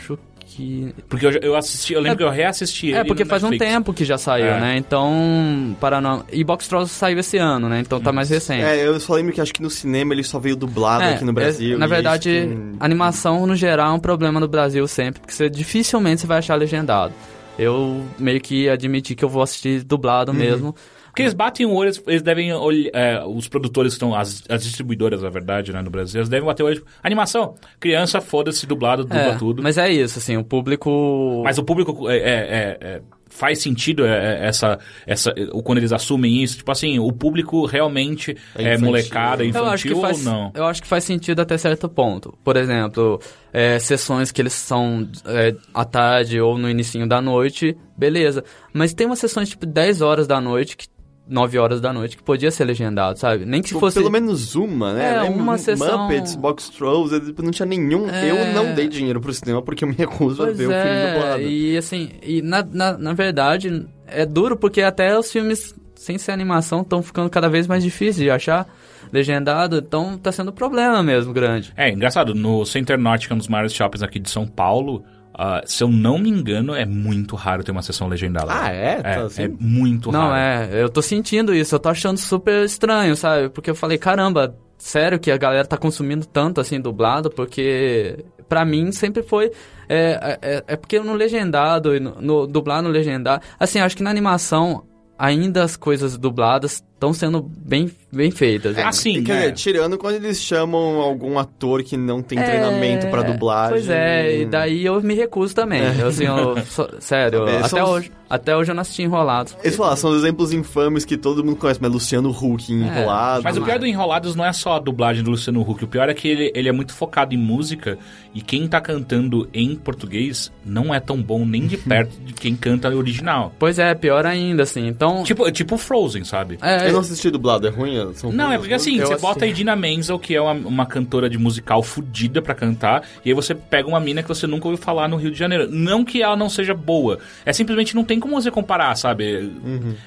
que. Porque eu, eu assisti, eu lembro é, que eu reassisti ele. É, porque faz Netflix. um tempo que já saiu, é. né? Então. Paranormal. E Box Trolls saiu esse ano, né? Então tá mais recente. É, eu só lembro que acho que no cinema ele só veio dublado é, aqui no Brasil. na verdade, que... animação no geral é um problema no Brasil sempre, porque você dificilmente você vai achar legendado. Eu meio que admiti que eu vou assistir dublado uhum. mesmo. Porque eles batem o olho, eles devem olhar, é, os produtores que estão, as, as, distribuidoras, na verdade, né, no Brasil, eles devem bater o olho, tipo, animação, criança, foda-se, dublado, dubla é, tudo. Mas é isso, assim, o público... Mas o público é, é, é faz sentido essa, essa, quando eles assumem isso? Tipo assim, o público realmente é, é molecada, infantil eu acho que faz, ou não? Eu acho que faz sentido até certo ponto. Por exemplo, é, sessões que eles são é, à tarde ou no início da noite, beleza. Mas tem umas sessões tipo 10 horas da noite que 9 horas da noite, que podia ser legendado, sabe? Nem que se fosse... Pelo menos uma, né? É, uma sessão... Muppets, Box Trolls, tipo, não tinha nenhum... É... Eu não dei dinheiro pro cinema porque eu me recuso pois a ver é, o filme dublado. e assim, e na, na, na verdade, é duro porque até os filmes sem ser animação, estão ficando cada vez mais difíceis de achar legendado, então tá sendo um problema mesmo grande. É, engraçado, no Center Norte, que é um dos maiores shoppings aqui de São Paulo, ah, se eu não me engano, é muito raro ter uma sessão legendada. Ah, é? Tá É, assim? é muito Não, raro. é, eu tô sentindo isso, eu tô achando super estranho, sabe? Porque eu falei, caramba, sério que a galera tá consumindo tanto assim dublado, porque pra mim sempre foi. É, é, é porque no legendado, no, no dublado no legendado. Assim, acho que na animação ainda as coisas dubladas estão sendo bem, bem feitas. Ah, sim, Quer é. dizer, tirando quando eles chamam algum ator que não tem treinamento pra dublagem. Pois é, e daí eu me recuso também. Eu, assim, eu, só- sério, É, até são hoje, até hoje eu não assisti Enrolados. Eles falam, são os exemplos infames que todo mundo conhece, mas Luciano Huck enrolado. Mas o pior do Enrolados não é só a dublagem do Luciano Huck. O pior é que ele, ele é muito focado em música e quem tá cantando em português não é tão bom nem de perto de quem canta no original. Pois é, pior ainda, assim. Então. Tipo, tipo Frozen, sabe? é, não assisti dublado, é ruim? São Não, ruins é porque as assim, Eu você assisti. bota a Idina Menzel, que é uma, uma cantora de musical fudida pra cantar, e aí você pega uma mina que você nunca ouviu falar no Rio de Janeiro. Não que ela não seja boa, é simplesmente não tem como você comparar, sabe?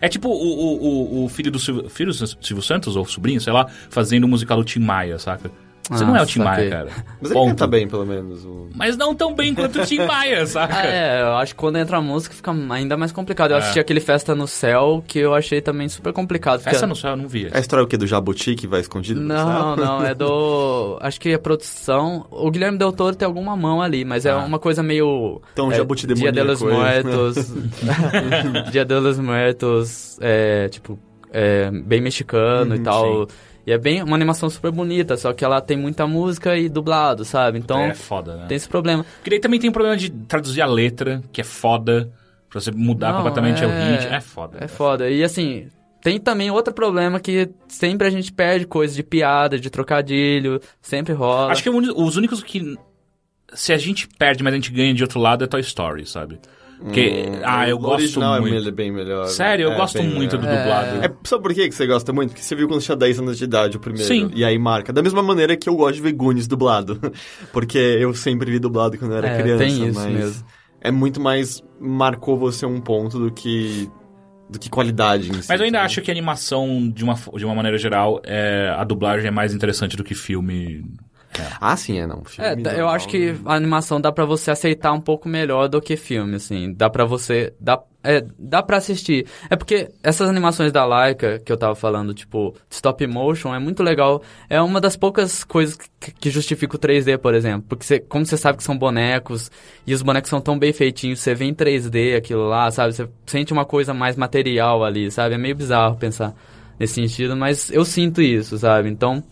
É tipo o, o, o, o filho do Silvio, filho do Silvio Santos, ou sobrinho, sei lá, fazendo o musical do Tim Maia, saca? Você Ah, não é o Tim saquei. Maia, cara. Mas ele Ponto. canta bem, pelo menos. O... Mas não tão bem quanto o Tim Maia, saca? Ah, é, eu acho que quando entra a música fica ainda mais complicado. Eu É. assisti aquele Festa no Céu, que eu achei também super complicado. porque- Essa no céu eu não via. É a história o quê? Do Jabuti que vai escondido? no Não, céu? não, é do. Acho que a produção. O Guilherme Del Toro tem alguma mão ali, mas é Ah. uma coisa meio. Então, é, Jabuti Dia de los demoníaco, é. Muertos. Dia de los Muertos, é, tipo, é, bem mexicano e Uhum, tal. E é bem uma animação super bonita, só que ela tem muita música e dublado, sabe? Então é foda, né? tem esse problema. Porque daí também tem o problema de traduzir a letra, que é foda, pra você mudar Não, completamente o é- ritmo. É foda. É foda. E assim, tem também outro problema que sempre a gente perde coisas de piada, de trocadilho, sempre rola. Acho que o uni- os únicos que. Se a gente perde, mas a gente ganha de outro lado é Toy Story, sabe? Porque. ah, eu O gosto original muito. é bem melhor. Sério, eu É, gosto bem muito do dublado. É, sabe por que você gosta muito? Porque você viu quando tinha 10 anos de idade o primeiro. Sim. E aí marca. Da mesma maneira que eu gosto de ver Goonies dublado. Porque eu sempre vi dublado quando eu era É, criança. tem isso mas mesmo. É muito mais. Marcou você um ponto do que. do que qualidade em si. Mas eu ainda acho que a animação, de uma, de uma maneira geral, é, a dublagem é mais interessante do que filme. Ah, sim, é não. É, Filme dá- eu acho que a animação dá pra você aceitar um pouco melhor do que filme, assim. Dá pra você. Dá, é, dá pra assistir. É porque essas animações da Laika que eu tava falando, tipo, stop motion, é muito legal. É uma das poucas coisas que, que justifica o 3D, por exemplo. Porque você, como você sabe que são bonecos, e os bonecos são tão bem feitinhos, você vê em 3D aquilo lá, sabe? Você sente uma coisa mais material ali, sabe? É meio bizarro pensar nesse sentido, mas eu sinto isso, sabe? Então,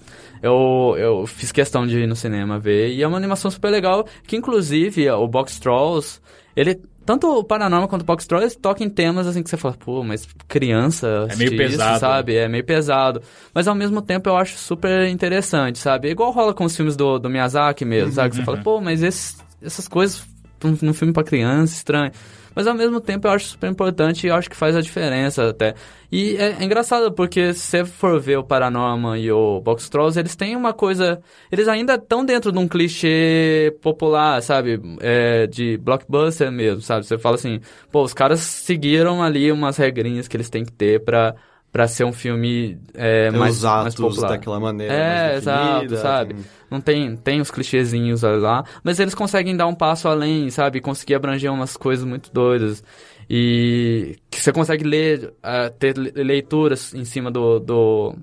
eu, eu fiz questão de ir no cinema ver. E é uma animação super legal, que inclusive o Box Trolls, ele. Tanto o Paranormal quanto o Box Trolls tocam em temas assim que você fala, pô, mas criança. É meio pesado. Isso, sabe? É meio pesado. Mas ao mesmo tempo eu acho super interessante, sabe? É igual rola com os filmes do, do Miyazaki mesmo, sabe? Que você fala, pô, mas esses, essas coisas num, num filme pra criança, estranho. Mas ao mesmo tempo eu acho super importante e eu acho que faz a diferença até. E é, é engraçado porque se você for ver o Paranorman e o Box Trolls, eles têm uma coisa. Eles ainda estão dentro de um clichê popular, sabe? É, de blockbuster mesmo, sabe? Você fala assim, pô, os caras seguiram ali umas regrinhas que eles têm que ter pra, pra ser um filme é, mais, os mais popular. daquela maneira. É, exato, sabe? tem- Não tem, tem os clichêzinhos lá, mas eles conseguem dar um passo além, sabe? Conseguir abranger umas coisas muito doidas. E que você consegue ler, ah, ter le- leituras em cima do, do,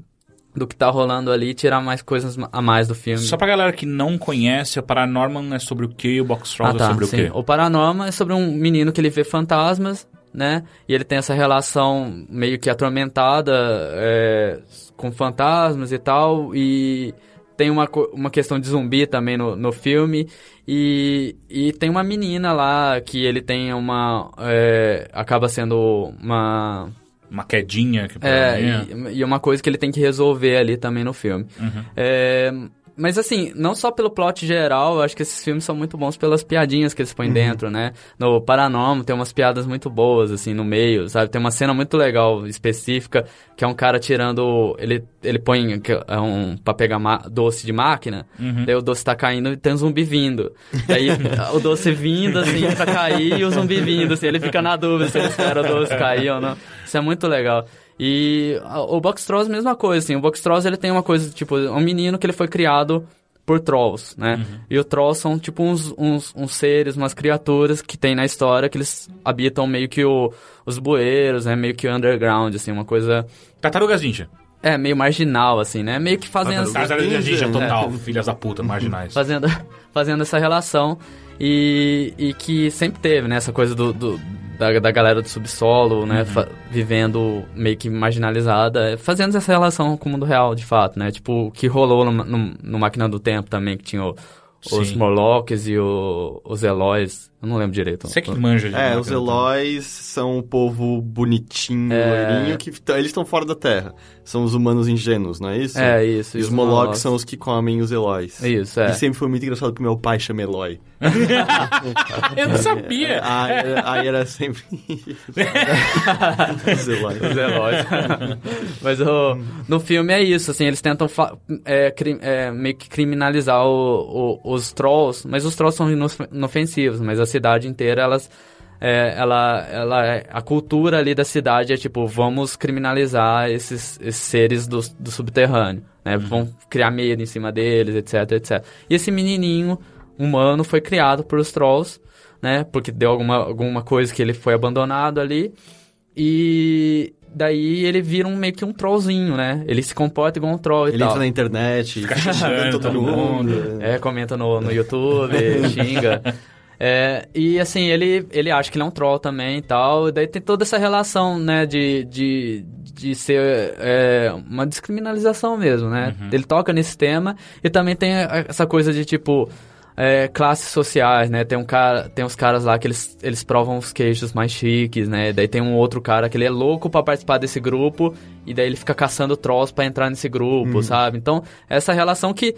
do que tá rolando ali e tirar mais coisas a mais do filme. Só pra galera que não conhece, o Paranorman é sobre o quê e o Box Trolls Ah, tá, é sobre sim. o quê? O Paranorma é sobre um menino que ele vê fantasmas, né? E ele tem essa relação meio que atormentada é, com fantasmas e tal. E tem uma, uma questão de zumbi também no, no filme. E, e tem uma menina lá que ele tem uma. é, acaba sendo uma. Uma quedinha que É, probleminha. e, e uma coisa que ele tem que resolver ali também no filme. Uhum. É, mas assim, não só pelo plot geral, eu acho que esses filmes são muito bons pelas piadinhas que eles põem dentro, né? No Paranormal tem umas piadas muito boas, assim, no meio, sabe? Tem uma cena muito legal, específica, que é um cara tirando... Ele, ele põe é um, pra pegar doce de máquina, daí o doce tá caindo e tem um zumbi vindo. Daí o doce vindo, assim, pra cair e o zumbi vindo, assim, ele fica na dúvida se ele espera o doce cair ou não. Isso é muito legal. E a- o Box Trolls, mesma coisa, assim. O Box Trolls, ele tem uma coisa, tipo, um menino que ele foi criado por trolls, né? Uhum. E os trolls são, tipo, uns, uns, uns seres, umas criaturas que tem na história que eles habitam meio que o, os bueiros, né? Meio que o underground, assim, uma coisa... Tartarugas Ninja. É, meio marginal, assim, né? Meio que fazendo... Tartarugas Ninja Ninja, total, filhas da puta, marginais. fazendo, fazendo essa relação e, e que sempre teve, né? Essa coisa do, do- da, da galera do subsolo, né? fa- vivendo meio que marginalizada, fazendo essa relação com o mundo real, de fato, né? Tipo, o que rolou no, no, no Máquina do Tempo também, que tinha o- os. Morlocks e o- os Eloys. Eu não lembro direito. Você que manja de É, os. Eloys são o povo bonitinho, É. loirinho, que t- eles estão fora da Terra. São os humanos ingênuos, não é isso? É, isso. E os Molochs são os que comem os Eloys. Isso, é. E sempre foi muito engraçado porque meu pai chama Eloy. Eu não sabia. Aí, aí era sempre os Eloys. Os heróis. Mas o- no filme é isso, assim, eles tentam fa- é, cri- é, meio que criminalizar o- o- os trolls, mas os trolls são inof- inofensivos, mas a cidade inteira, elas... é, ela, ela, é- a cultura ali da cidade é tipo, vamos criminalizar esses, esses seres do, do subterrâneo, né? Vão criar medo em cima deles, etc, etc. E esse menininho humano foi criado por os trolls, né? Porque deu alguma, alguma coisa que ele foi abandonado ali. E daí ele vira um, meio que um trollzinho, né? Ele se comporta igual um troll e Ele tal. entra na internet, fica xingando todo mundo. É, comenta no, no YouTube, xinga. É, e assim, ele, ele acha que ele é um troll também e tal. E daí tem toda essa relação, né, de, de, de ser é, uma descriminalização mesmo, né? Ele toca nesse tema e também tem essa coisa de tipo. é, classes sociais, né? Tem um cara, tem uns caras lá que eles, eles provam os queijos mais chiques, né? Daí tem um outro cara que ele é louco pra participar desse grupo e daí ele fica caçando trolls pra entrar nesse grupo, sabe? Então, essa relação que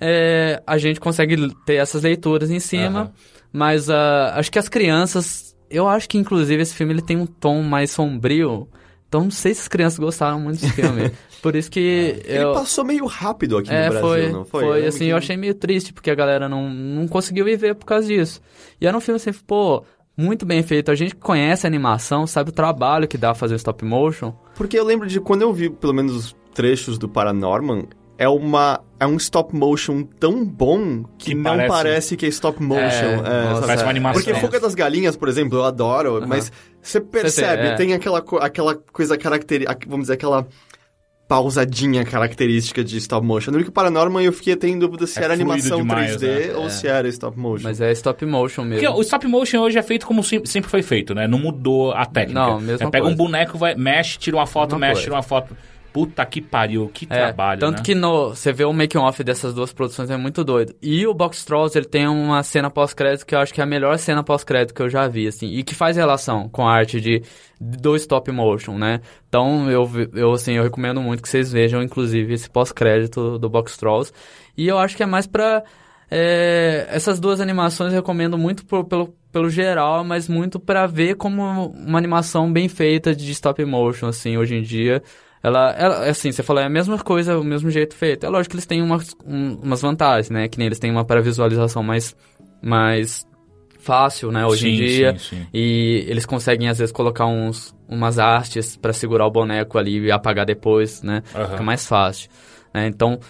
é, a gente consegue ter essas leituras em cima, Aham. Mas ah, acho que as crianças, eu acho que inclusive esse filme ele tem um tom mais sombrio. Então não sei se as crianças gostaram muito desse filme. Por isso que Ele eu passou meio rápido aqui é, no Brasil, foi, não foi? foi? lembro assim, que- eu achei meio triste, porque a galera não, não conseguiu ir ver por causa disso. E era um filme assim, pô, muito bem feito. A gente que conhece a animação, sabe o trabalho que dá fazer stop motion. Porque eu lembro de quando eu vi, pelo menos, os trechos do Paranorman, é uma é um stop motion tão bom que, Que não parece- parece que é stop motion. É, É, nossa? Parece uma animação. Porque Fuga das Galinhas, por exemplo, eu adoro, mas você percebe, é. tem aquela, aquela coisa característica, vamos dizer, aquela pausadinha característica de stop motion. No único Paranorman eu fiquei até em dúvida se É era animação demais, 3D né? ou se era stop motion. Mas é stop motion mesmo. Porque o stop motion hoje é feito como sempre foi feito, né? Não mudou a técnica. Não, mesma É, pega um coisa. boneco, vai, mexe, tira uma foto, Mesma mexe, coisa. tira uma foto. Puta que pariu, que É, trabalho, tanto né? que no, você vê o making off dessas duas produções é muito doido. E o Box Trolls, ele tem uma cena pós-crédito que eu acho que é a melhor cena pós-crédito que eu já vi, assim, e que faz relação com a arte de do stop motion, né? Então, eu, eu assim, eu recomendo muito que vocês vejam inclusive esse pós-crédito do Box Trolls. E eu acho que é mais pra é, essas duas animações eu recomendo muito por- pelo, pelo geral, mas muito pra ver como uma animação bem feita de stop motion, assim, hoje em dia. Ela, ela, assim, você falou, é a mesma coisa, o mesmo jeito feito. É lógico que eles têm umas, um- umas vantagens, né? Que nem eles têm uma pré-visualização mais, mais fácil, né? Hoje em Sim, dia. sim, sim. E eles conseguem, às vezes, colocar uns, umas hastes pra segurar o boneco ali e apagar depois, né? Aham. Fica mais fácil. né? Então,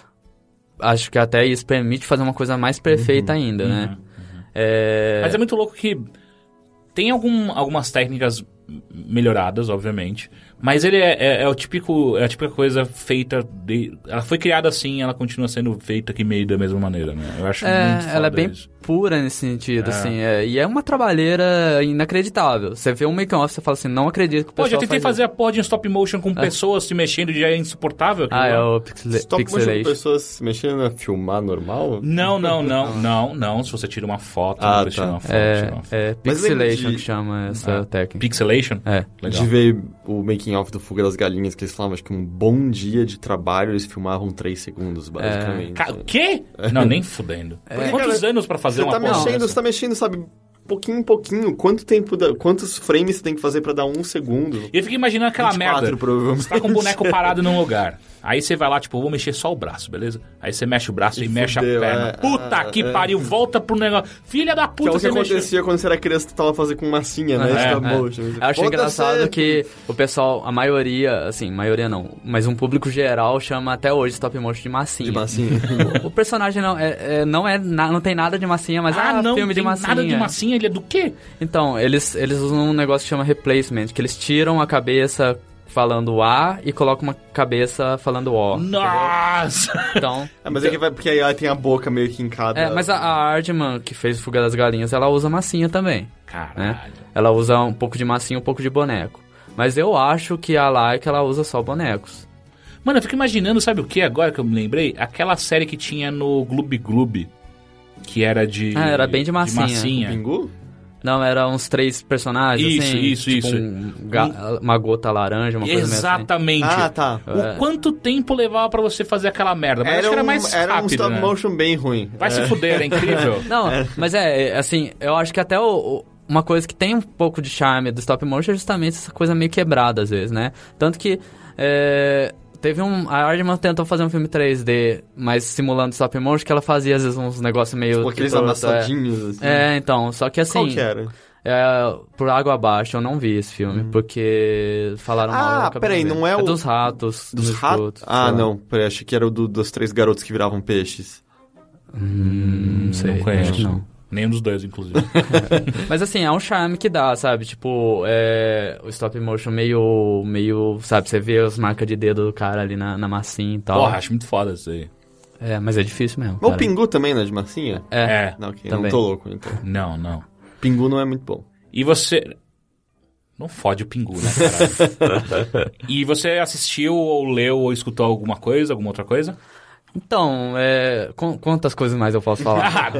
acho que até isso permite fazer uma coisa mais perfeita ainda, né? Uhum. É... Mas é muito louco que tem algum, algumas técnicas melhoradas, obviamente. Mas ele é, é- é o típico, é a típica coisa feita. De, ela foi criada assim, ela continua sendo feita aqui meio da mesma maneira, né? Eu acho É, muito ela é foda bem isso. Pura nesse sentido, É. assim. é. e é uma trabalheira inacreditável. Você vê um make-off, você fala assim, não acredito que o Pô, pessoal já tentei faz fazer a porra de um stop motion com pessoas se mexendo já é insuportável. isso. Ah, é o pixel, Stop motion pixelation. pessoas se mexendo a filmar normal? Não, não, não, não, não. Se você tira uma foto, Ah, você tá. tira uma foto, É, tira uma foto. é pixelation de- que chama essa Ah, técnica. Pixelation? É. Legal. De ver o making of do Fuga das Galinhas, que eles falavam, acho que um bom dia de trabalho, eles filmavam 3 segundos, basicamente. Ca- o quê? Não, nem fudendo. Quantos anos pra fazer Você uma tá mexendo, dessa? você tá mexendo, sabe, pouquinho em pouquinho. Quanto tempo, dá- quantos frames você tem que fazer pra dar um segundo? E eu fico imaginando aquela 24, merda. Você tá com o boneco parado num lugar. Aí você vai lá, tipo, vou mexer só o braço, beleza? Aí você mexe o braço e, E mexe fudeu, a perna. é, Puta é, que é. pariu, volta pro negócio. Filha da Que é puta, o que você mexeu. acontecia quando você era criança, tu tava fazendo com massinha, né? É, Stop É. motion. Eu acho engraçado que o pessoal, a maioria, assim, maioria não, mas um público geral chama até hoje stop motion de massinha. De massinha. O personagem não é, é- não é na- não tem nada de massinha, mas ah, ah, não, filme de tem massinha. nada de massinha, ele é do quê? Então, eles, eles usam um negócio que chama replacement, que eles tiram a cabeça falando A e colocam uma cabeça falando O. Nossa! Então, Ah, mas é que vai, porque aí tem a boca meio que em cada... é, mas a, a Ardman, que fez Fuga das Galinhas, ela usa massinha também, né? Caralho. Ela usa um pouco de massinha, um pouco de boneco. Mas eu acho que a Laika, ela usa só bonecos. Mano, eu fico imaginando, sabe o que agora que eu me lembrei? Aquela série que tinha no Gloob Gloob. Que era de. Ah, era bem de massinha. massinha. Pingu? Não, era uns três personagens, Isso, assim, isso, tipo isso. um ga- uma gota laranja, uma coisa meio assim. Exatamente. Ah, tá. O quanto tempo levava pra você fazer aquela merda? Mas acho que era um, mais era um rápido, stop né? motion bem ruim. Vai se fuder, era incrível. Não, mas é, é, assim, eu acho que até o, o- uma coisa que tem um pouco de charme do stop motion é justamente essa coisa meio quebrada às vezes, né? Tanto que é, teve um. A Ardman tentou fazer um filme 3D, mas simulando stop motion, que ela fazia às vezes uns negócios meio. Com aqueles torto, amassadinhos, assim. É. É, então, só que assim. Qual que era? É, por água abaixo, eu não vi esse filme, porque falaram mal. eu Ah, peraí, não é o- dos ratos, Dos dos ratos? Ah, não. Peraí, achei que era o do- dos três garotos que viravam peixes. Hum, não sei. não conheço. acho que não. Nenhum dos dois, inclusive. Mas assim, é um charme que dá, sabe? Tipo, é, o stop motion meio, meio, sabe? Você vê as marcas de dedo do cara ali na, na massinha e tal. Porra, acho muito foda isso aí. É, mas é difícil mesmo. Mas o. Pingu também, né? De massinha? É. É. Não, ok. Também. Não tô louco, então. Não, não. Pingu não é muito bom. E você. Não fode o pingu, né, cara? e você assistiu, ou leu, ou escutou alguma coisa, alguma outra coisa? Então, é, qu- quantas coisas mais eu posso falar? Ah,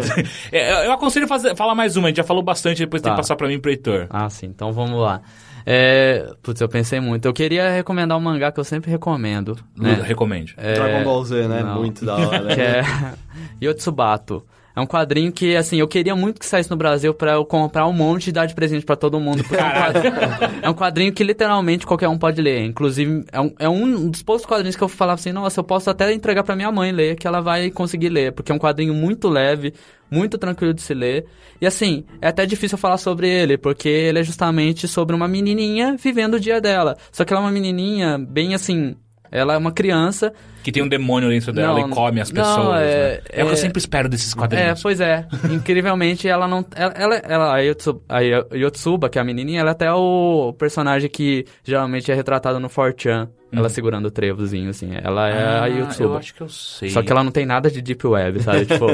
é, eu aconselho fazer, falar mais uma, a gente já falou bastante, depois tem Tá. que passar pra mim e pro Heitor. ah, sim, então vamos lá. É, putz, eu pensei muito. Eu queria recomendar um mangá que eu sempre recomendo. Né? Recomende. É, Dragon Ball Z, né? não. Muito da hora. que é Yotsubato. É um quadrinho que, assim, eu queria muito que saísse no Brasil pra eu comprar um monte e dar de presente pra todo mundo. porque é, um quadrinho, é um quadrinho que literalmente qualquer um pode ler. Inclusive, é um, é um dos poucos quadrinhos que eu falava assim, nossa, eu posso até entregar pra minha mãe ler, que ela vai conseguir ler. Porque é um quadrinho muito leve, muito tranquilo de se ler. E assim, é até difícil falar sobre ele, porque ele é justamente sobre uma menininha vivendo o dia dela. Só que ela é uma menininha bem assim... Ela é uma criança Que tem um demônio dentro dela Não, e come as não, pessoas. é- né? é o que eu é- sempre espero desses É, quadrinhos. pois é. Incrivelmente, ela não. Ela, ela, ela- a, Yotsuba, a Yotsuba, que é a menininha, ela é até o personagem que geralmente é retratado no 4chan. Ela segurando o trevozinho, assim. Ela é a Ah, Yotsuba. Eu acho que eu sei. Só que ela não tem nada de Deep Web, sabe? tipo,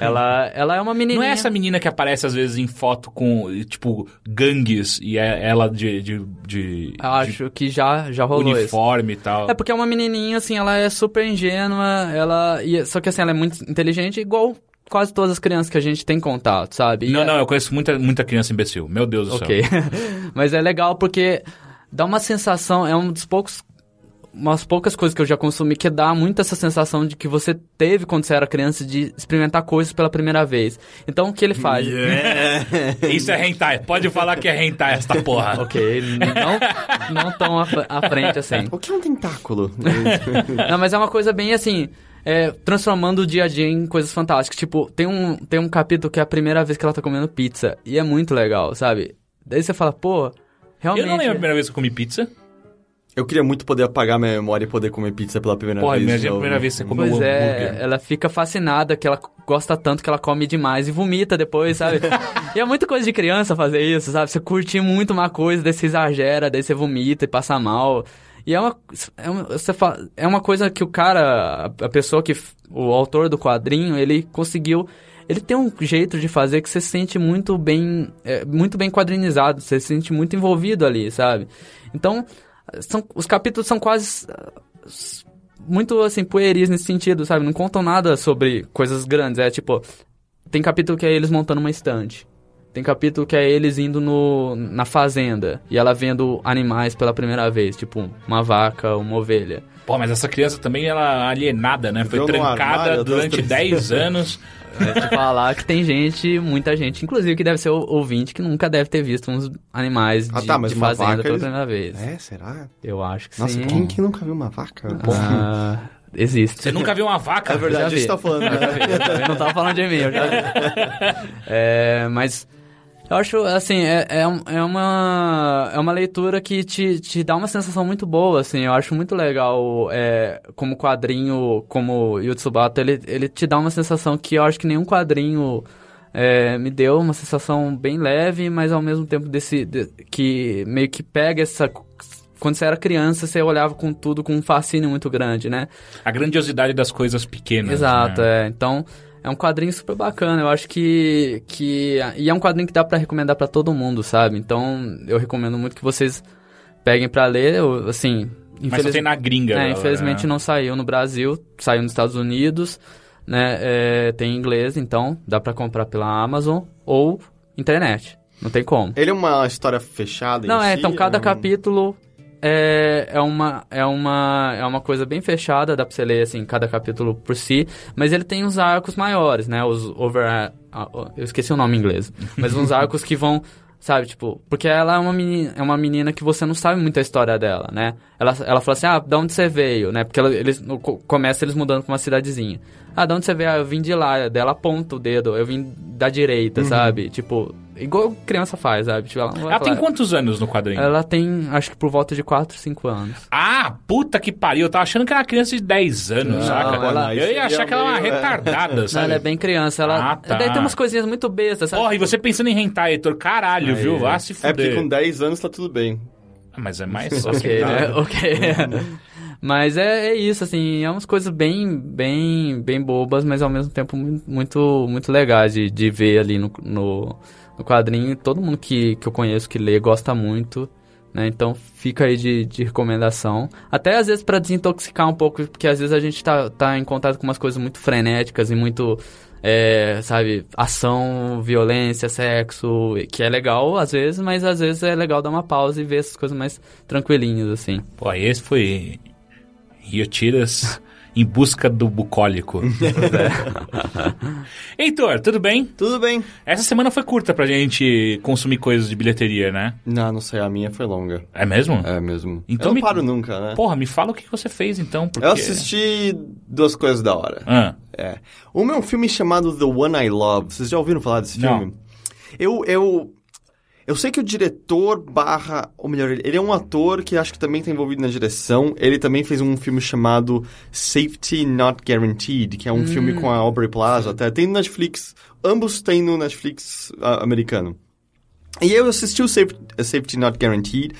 ela, ela é uma menininha. Não é essa menina que aparece às vezes em foto com, tipo, gangues e é ela de, de, de, acho que já, já de rolou isso. uniforme e tal. É porque é uma menininha, assim, ela é super ingênua, ela... Só que, assim, ela é muito inteligente, igual quase todas as crianças que a gente tem contato, sabe? E Não, é- não, eu conheço muita, muita criança imbecil. Meu Deus do Ok. céu. Mas é legal porque dá uma sensação, é um dos poucos. Umas poucas coisas que eu já consumi que dá muito essa sensação de que você teve quando você era criança de experimentar coisas pela primeira vez. Então o que ele faz? Isso é hentai. Pode falar que é hentai essa porra. Ok, não, não tão à frente assim. O que é um tentáculo? Não, mas é uma coisa bem assim. é, transformando o dia a dia em coisas fantásticas. Tipo, tem um, tem um capítulo que é a primeira vez que ela tá comendo pizza. E é muito legal, sabe? Daí você fala, pô, realmente. Eu não lembro a primeira vez que eu comi pizza. Eu queria muito poder apagar minha memória e poder comer pizza pela primeira Porra, vez. de imagina a primeira vez que você comeu um Pois hambúrguer. é, ela fica fascinada que ela gosta tanto que ela come demais e vomita depois, sabe? e é muita coisa de criança fazer isso, sabe? Você curte muito uma coisa, daí você exagera, daí você vomita e passa mal. E é uma, é uma, você fala- é uma coisa que o cara, a, pessoa que, o autor do quadrinho, ele conseguiu ele tem um jeito de fazer que você se sente muito bem, é, muito bem quadrinizado, você se sente muito envolvido ali, sabe? Então, são, os capítulos são quase muito assim pueris nesse sentido, sabe? Não contam nada sobre coisas grandes, é tipo tem capítulo que é eles montando uma estante. Tem capítulo que é eles indo no, na fazenda e ela vendo animais pela primeira vez, tipo uma vaca, uma ovelha. Pô, mas essa criança também, ela alienada, né? Foi trancada armário durante três 10 anos. É te falar que tem gente, muita gente, inclusive que deve ser o- ouvinte, que nunca deve ter visto uns animais de, Ah, tá, mas de fazenda vaca pela eles- primeira vez. É, será? Eu acho que Nossa, sim. quem que nunca viu uma vaca? Ah, existe. Você nunca viu uma vaca? É verdade, a gente tá falando, né? Eu não tava falando de mim, eu já vi. É, mas eu acho, assim, é, é, é uma, é uma leitura que te, te dá uma sensação muito boa, assim. Eu acho muito legal é, como quadrinho, como Yutsubata, ele, ele te dá uma sensação que eu acho que nenhum quadrinho é, me deu. Uma sensação bem leve, mas ao mesmo tempo desse, de- que meio que pega essa... Quando você era criança, você olhava com tudo com um fascínio muito grande, né? A grandiosidade das coisas pequenas. Exato, né? é. Então, é um quadrinho super bacana. Eu acho que. que e é um quadrinho que dá pra recomendar pra todo mundo, sabe? Então, eu recomendo muito que vocês peguem pra ler. Eu, assim. Mas só tem na gringa. é, galera, infelizmente né? não saiu no Brasil, saiu nos Estados Unidos, né? É, tem em inglês, então dá pra comprar pela Amazon ou internet. Não tem como. Ele é uma história fechada em Não, é, si, então cada um- capítulo é, é, uma, é, uma, é uma coisa bem fechada, dá pra você ler, assim, cada capítulo por si, mas ele tem uns arcos maiores, né, os over... ah, Eu esqueci o nome em inglês, mas uns arcos que vão, sabe, tipo... Porque ela é uma, menina, é uma menina que você não sabe muito a história dela, né? Ela, ela fala assim, ah, de onde você veio, né? Porque ela, eles, começa eles mudando pra uma cidadezinha. Ah, de onde você veio? Ah, eu vim de lá. Dela aponta o dedo, eu vim da direita, sabe? Tipo, igual criança faz, sabe? Tipo, ela não Ela tem falar- quantos anos no quadrinho? ela tem, acho que por volta de 4, 5 anos. Ah, puta que pariu. Eu tava achando que era uma criança de 10 anos, Não, saca? ela- Eu ia achar que ela era uma meio, é. retardada, Não, sabe? ela é bem criança. Ela, Ah, tá. Daí tem umas coisinhas muito bestas, sabe? Porra, e você pensando em rentar, Heitor? Caralho, Aí. viu? Vá se É porque fuder. com 10 anos tá tudo bem. Ah, Mas é mais... ok, né? Ok. mas é, é isso, assim, é umas coisas bem, bem, bem bobas, mas ao mesmo tempo mu- muito, muito legais de, de ver ali no, no, no quadrinho. Todo mundo que, que eu conheço que lê gosta muito. Né? Então fica aí de, de recomendação. Até às vezes pra desintoxicar um pouco, porque às vezes a gente tá, tá em contato com umas coisas muito frenéticas e muito, é, sabe, ação, violência, sexo, que é legal às vezes, mas às vezes é legal dar uma pausa e ver essas coisas mais tranquilinhas, assim. Pô, esse foi... Riotiras em busca do bucólico. Heitor, tudo bem? Tudo bem. Essa semana foi curta pra gente consumir coisas de bilheteria, né? Não, não sei, a minha foi longa. É mesmo? É mesmo. Então eu não me- paro nunca, né? Porra, me fala o que você fez então, porque... Eu assisti duas coisas da hora. Ah, É. Uma é um filme chamado The One I Love. Vocês já ouviram falar desse Não. filme? Eu, eu, eu sei que o diretor barra, ou melhor, ele é um ator que acho que também está envolvido na direção. Ele também fez um filme chamado Safety Not Guaranteed, que é um filme com a Aubrey Plaza. Até tem no Netflix. Ambos têm no Netflix ah, americano. E eu assisti o Safety, Safety Not Guaranteed.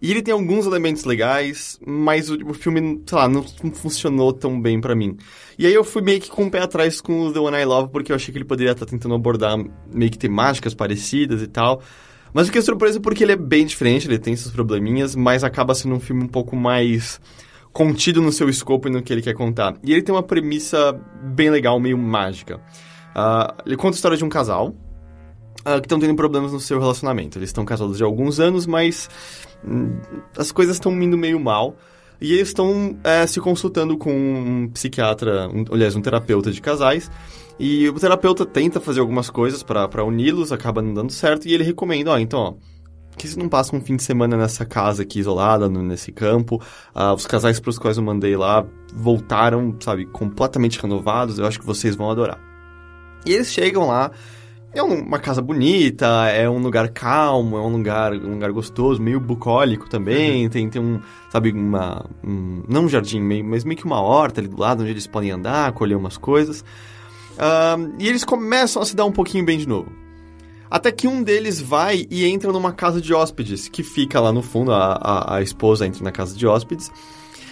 E ele tem alguns elementos legais, mas o, o filme, sei lá, não, funcionou tão bem pra mim. E aí eu fui meio que com o pé atrás com o The One I Love, porque eu achei que ele poderia estar tentando abordar meio que temáticas parecidas e tal. Mas fiquei surpreso porque ele é bem diferente, ele tem seus probleminhas, mas acaba sendo um filme um pouco mais contido no seu escopo e no que ele quer contar. E ele tem uma premissa bem legal, meio mágica. Ah, ele conta a história de um casal, ah, que estão tendo problemas no seu relacionamento. Eles estão casados há alguns anos, mas hum, as coisas estão indo meio mal. E eles estão é, se consultando com um psiquiatra, um, aliás, um terapeuta de casais. E o terapeuta tenta fazer algumas coisas para uni-los, acaba não dando certo. E ele recomenda, ó, então, ó, que você não passa um fim de semana nessa casa aqui isolada, nesse campo? Ah, os casais para os quais eu mandei lá voltaram, sabe, completamente renovados. Eu acho que vocês vão adorar. E eles chegam lá, é um- uma casa bonita, é um lugar calmo, é um lugar, um lugar gostoso, meio bucólico também, tem, tem um, sabe, uma, um, não um jardim, meio, mas meio que uma horta ali do lado, onde eles podem andar, colher umas coisas. Ah, e eles começam a se dar um pouquinho bem de novo. Até que um deles vai e entra numa casa de hóspedes, que fica lá no fundo, a, a, a esposa entra na casa de hóspedes,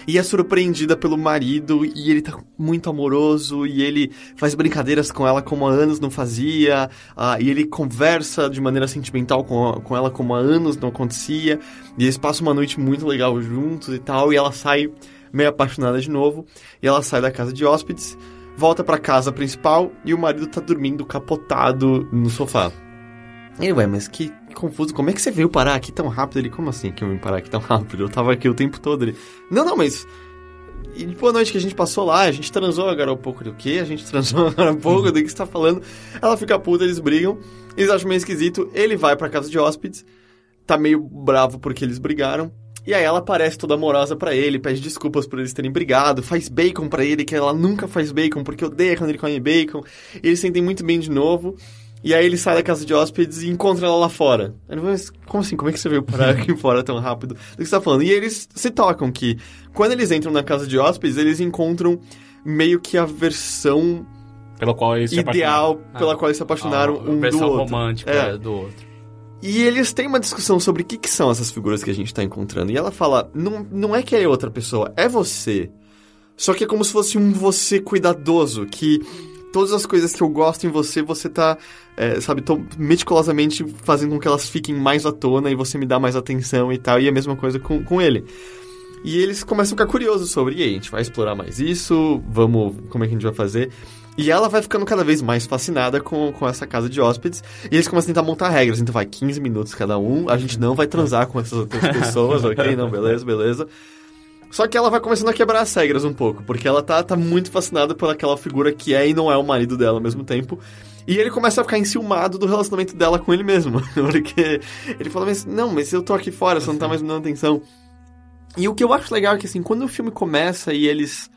e é surpreendida pelo marido, e ele tá muito amoroso, e ele faz brincadeiras com ela como há anos não fazia, ah, e ele conversa de maneira sentimental com, com ela como há anos não acontecia, e eles passam uma noite muito legal juntos e tal, e ela sai meio apaixonada de novo, e ela sai da casa de hóspedes, volta pra casa principal, e o marido tá dormindo capotado no sofá. Ele, ué, mas que confuso, como é que você veio parar aqui tão rápido? Ele, como assim que eu vim parar aqui tão rápido? Eu tava aqui o tempo todo. Ele, não, não, mas... E boa noite que a gente passou lá, a gente transou agora um pouco do quê? A gente transou agora um pouco do que você tá falando. Ela fica puta, eles brigam, eles acham meio esquisito, ele vai pra casa de hóspedes, tá meio bravo porque eles brigaram. E aí ela aparece toda amorosa pra ele, pede desculpas por eles terem brigado, faz bacon pra ele, que ela nunca faz bacon porque odeia quando ele come bacon. E eles sentem muito bem de novo. E aí ele sai da casa de hóspedes e encontra ela lá fora. Ele fala, mas como assim? Como é que você veio parar aqui fora tão rápido? Do que você tá falando? E eles se tocam que quando eles entram na casa de hóspedes, eles encontram meio que a versão Pelo qual eles se ideal apaixonaram. pela qual eles se apaixonaram um do outro. romântica É. do outro. E eles têm uma discussão sobre o que, que são essas figuras que a gente tá encontrando. E ela fala, não, não é que é outra pessoa, é você. Só que é como se fosse um você cuidadoso, que todas as coisas que eu gosto em você, você tá, é, sabe, tô meticulosamente fazendo com que elas fiquem mais à tona e você me dá mais atenção e tal. E a mesma coisa com, com ele. E eles começam a ficar curiosos sobre, e aí, a gente vai explorar mais isso? Vamos, como é que a gente vai fazer? E ela vai ficando cada vez mais fascinada com, com essa casa de hóspedes. E eles começam a tentar montar regras. Então vai 15 minutos cada um. A gente não vai transar com essas outras pessoas, ok? Não, beleza, beleza. Só que ela vai começando a quebrar as regras um pouco. Porque ela tá, tá muito fascinada por aquela figura que é e não é o marido dela ao mesmo tempo. E ele começa a ficar enciumado do relacionamento dela com ele mesmo. Porque ele fala, mas não, mas eu tô aqui fora, você não tá mais me dando atenção. E o que eu acho legal é que, assim, quando o filme começa e eles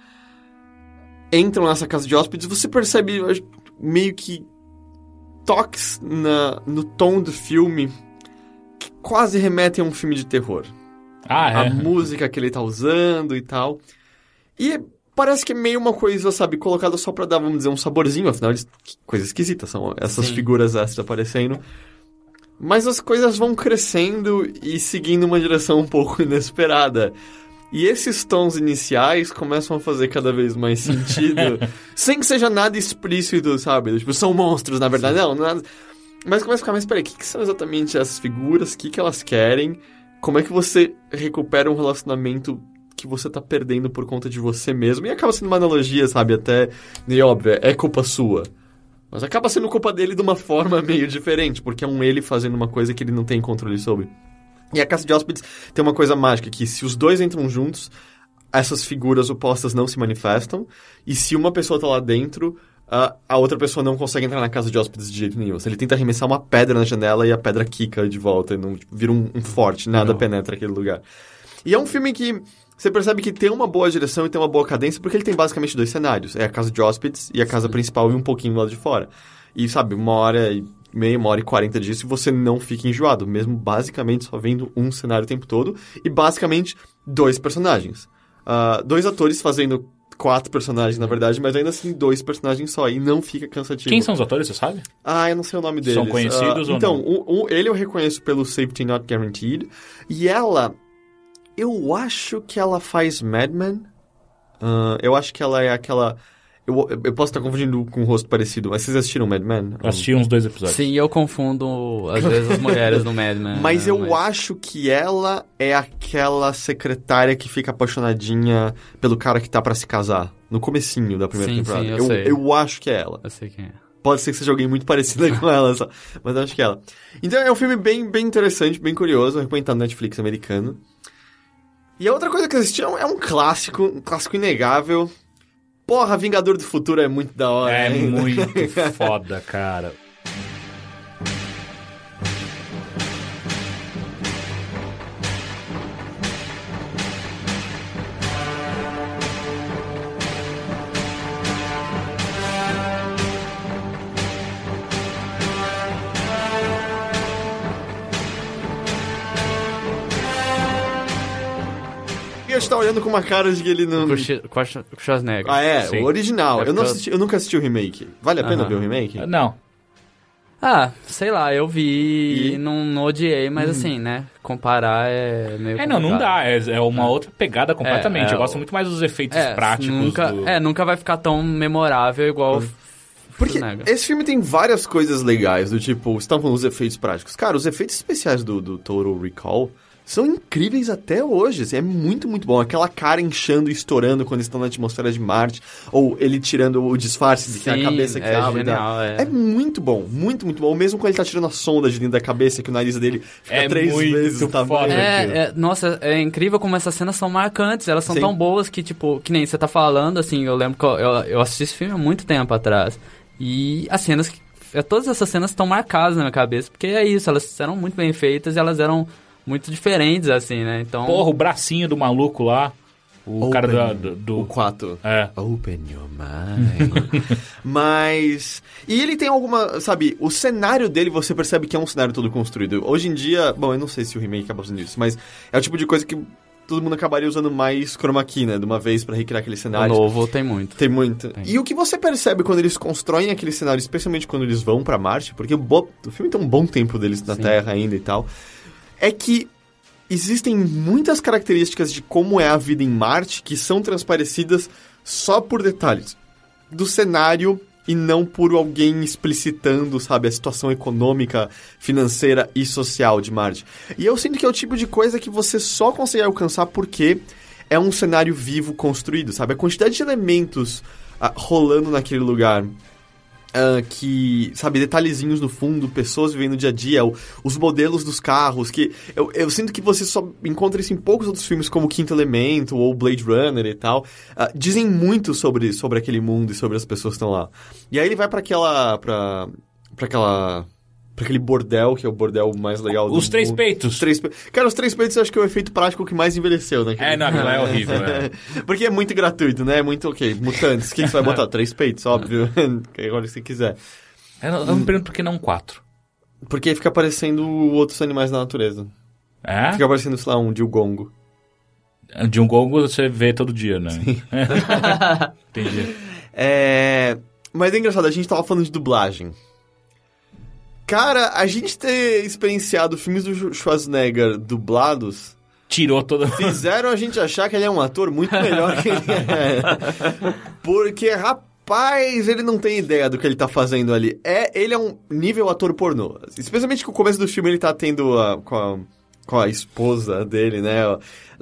entram nessa casa de hóspedes, você percebe meio que toques na, no tom do filme que quase remetem a um filme de terror. Ah, é. A música que ele tá usando e tal. E parece que é meio uma coisa, sabe, colocada só pra dar, vamos dizer, um saborzinho, afinal, eles, que coisa esquisita, são essas Sim. figuras extras aparecendo. Mas as coisas vão crescendo e seguindo uma direção um pouco inesperada. E esses tons iniciais começam a fazer cada vez mais sentido, sem que seja nada explícito, sabe? Tipo, são monstros, na verdade. Não, nada. Mas começa a ficar, mas peraí, o que, que são exatamente essas figuras? O que, que elas querem? Como é que você recupera um relacionamento que você tá perdendo por conta de você mesmo? E acaba sendo uma analogia, sabe? Até, e óbvio, é culpa sua. Mas acaba sendo culpa dele de uma forma meio diferente, porque é um ele fazendo uma coisa que ele não tem controle sobre. E a Casa de Hóspedes tem uma coisa mágica, que se os dois entram juntos, essas figuras opostas não se manifestam, e se uma pessoa tá lá dentro, a, a outra pessoa não consegue entrar na Casa de Hóspedes de jeito nenhum. Se ele tenta arremessar uma pedra na janela e a pedra quica de volta, e não, tipo, vira um, um forte, nada Não. penetra aquele lugar. E é um filme que você percebe que tem uma boa direção e tem uma boa cadência, porque ele tem basicamente dois cenários. É a casa de hóspedes e a casa principal e um pouquinho lá de fora. E, sabe, uma hora e meia, uma hora e quarenta disso e você não fica enjoado, mesmo basicamente só vendo um cenário o tempo todo e basicamente dois personagens. Ah, dois atores fazendo quatro personagens, na verdade, mas ainda assim dois personagens só, e não fica cansativo. Quem são os atores, você sabe? Ah, eu não sei o nome deles. São conhecidos Ah, ou então, não? o- o- ele eu reconheço pelo Safety Not Guaranteed. E ela, eu acho que ela faz Mad Men. Ah, eu acho que ela é aquela... Eu, eu posso estar confundindo com um rosto parecido, mas vocês assistiram Mad Men? Eu assisti uns dois episódios. Sim, eu confundo, às vezes, as mulheres no Mad Men. Mas né, eu acho que ela é aquela secretária que fica apaixonadinha pelo cara que tá pra se casar. No comecinho da primeira Sim, temporada. sim, eu eu, sei. eu acho que é ela. Eu sei quem é. Pode ser que seja alguém muito parecido com ela, só. mas eu acho que é ela. Então é um filme bem, bem interessante, bem curioso, recomendo no Netflix americano. E a outra coisa que eu assisti é um, é um clássico, um clássico inegável. Porra, Vingador do Futuro é muito da hora. É hein? muito foda, cara. E eu estou olhando com uma cara de que ele não. Com o Sch- com a Sch- com o Schwarzenegger. Ah, é, Sim. o original. É eu, não assisti- eu nunca assisti o remake. Vale a pena Aham. ver o remake? Não. Ah, sei lá, eu vi E? e não, não odiei, mas assim, né? Comparar é meio É, não, não complicado. dá. É, é uma outra pegada completamente. É, é, eu gosto muito mais dos efeitos É, práticos. Nunca, do- É, nunca vai ficar tão memorável igual o Porque esse filme tem várias coisas legais, do tipo, tá falando dos efeitos práticos. Cara, os efeitos especiais do, do Total Recall são incríveis até hoje. assim, é muito, muito bom. Aquela cara inchando e estourando quando estão na atmosfera de Marte, ou ele tirando o disfarce de que é a cabeça que é abre. e genial, é. é muito bom, muito, muito bom. Ou mesmo quando ele tá tirando a sonda de dentro da cabeça, que o nariz dele fica É três muito vezes o tamanho. foda. É, é, nossa, é incrível como essas cenas são marcantes. Elas são Sim. tão boas que, tipo, que nem você tá falando, assim, eu lembro que eu, eu, eu assisti esse filme há muito tempo atrás. E as cenas, que- é, todas essas cenas estão marcadas na minha cabeça, porque é isso, elas eram muito bem feitas e elas eram muito diferentes, assim, né? Então. Porra, o bracinho do maluco lá. O cara Open, do. do, O do 4. é. Open your mind. Mas. E ele tem alguma. Sabe, o cenário dele você percebe que é um cenário todo construído. Hoje em dia. Bom, eu não sei se o remake acaba fazendo isso, mas é o tipo de coisa que todo mundo acabaria usando mais chroma key, né? De uma vez pra recriar aquele o cenário. novo tem muito. Tem muito. E o que você percebe quando eles constroem aquele cenário, especialmente quando eles vão pra Marte, porque o, bo- o filme tem um bom tempo deles na Sim. Terra ainda e tal, é que existem muitas características de como é a vida em Marte que são transparecidas só por detalhes do cenário e não por alguém explicitando, sabe, a situação econômica, financeira e social de Marte. E eu sinto que é o tipo de coisa que você só consegue alcançar porque é um cenário vivo construído, sabe? A quantidade de elementos ah, rolando naquele lugar. Ah, que, sabe, detalhezinhos no fundo, pessoas vivendo o dia a dia, o- os modelos dos carros, que eu, eu sinto que você só encontra isso em poucos outros filmes, como Quinto Elemento ou Blade Runner e tal. Ah, dizem muito sobre, sobre aquele mundo e sobre as pessoas que estão lá. E aí ele vai pra aquela. pra aquela. Pra aquele bordel, que é o bordel mais legal do Os três mundo. peitos. Os três pe... Cara, os três peitos eu acho que é o efeito prático que mais envelheceu, né? É, não, aquilo é horrível, é. Porque é muito gratuito, né? É muito, ok, mutantes. O que, que você vai botar? Três peitos, óbvio. Agora se quiser. Eu, não- eu me pergunto por que não quatro. Porque fica aparecendo outros animais da natureza. É? Fica aparecendo, sei lá, um dilgongo. De um gongo você vê todo dia, né? Entendi. É... Mas é engraçado, a gente tava falando de dublagem. Cara, a gente ter experienciado filmes do Schwarzenegger dublados Tirou toda. fizeram a gente achar que ele é um ator muito melhor que ele é. Porque, rapaz, ele não tem ideia do que ele tá fazendo ali. É, ele é um nível ator pornô. Especialmente que o começo do filme ele tá tendo a, com, a, com a esposa dele, né?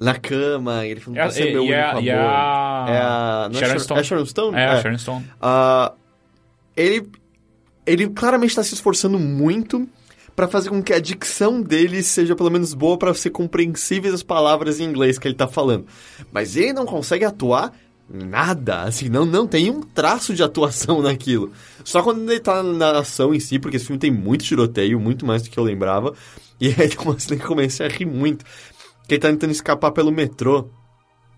Na cama, ele falando, É, você é meu e único é- amor. é a- É a... não é Sharon Shar- Stone. É Sharon Stone? É, a Sharon Stone. Ele, ele claramente está se esforçando muito para fazer com que a dicção dele seja pelo menos boa para ser compreensíveis as palavras em inglês que ele tá falando. Mas ele não consegue atuar nada, assim, não, não tem um traço de atuação naquilo. Só quando ele tá na ação em si, porque esse filme tem muito tiroteio, muito mais do que eu lembrava. E aí eu comecei a rir muito. Que ele tá tentando escapar pelo metrô.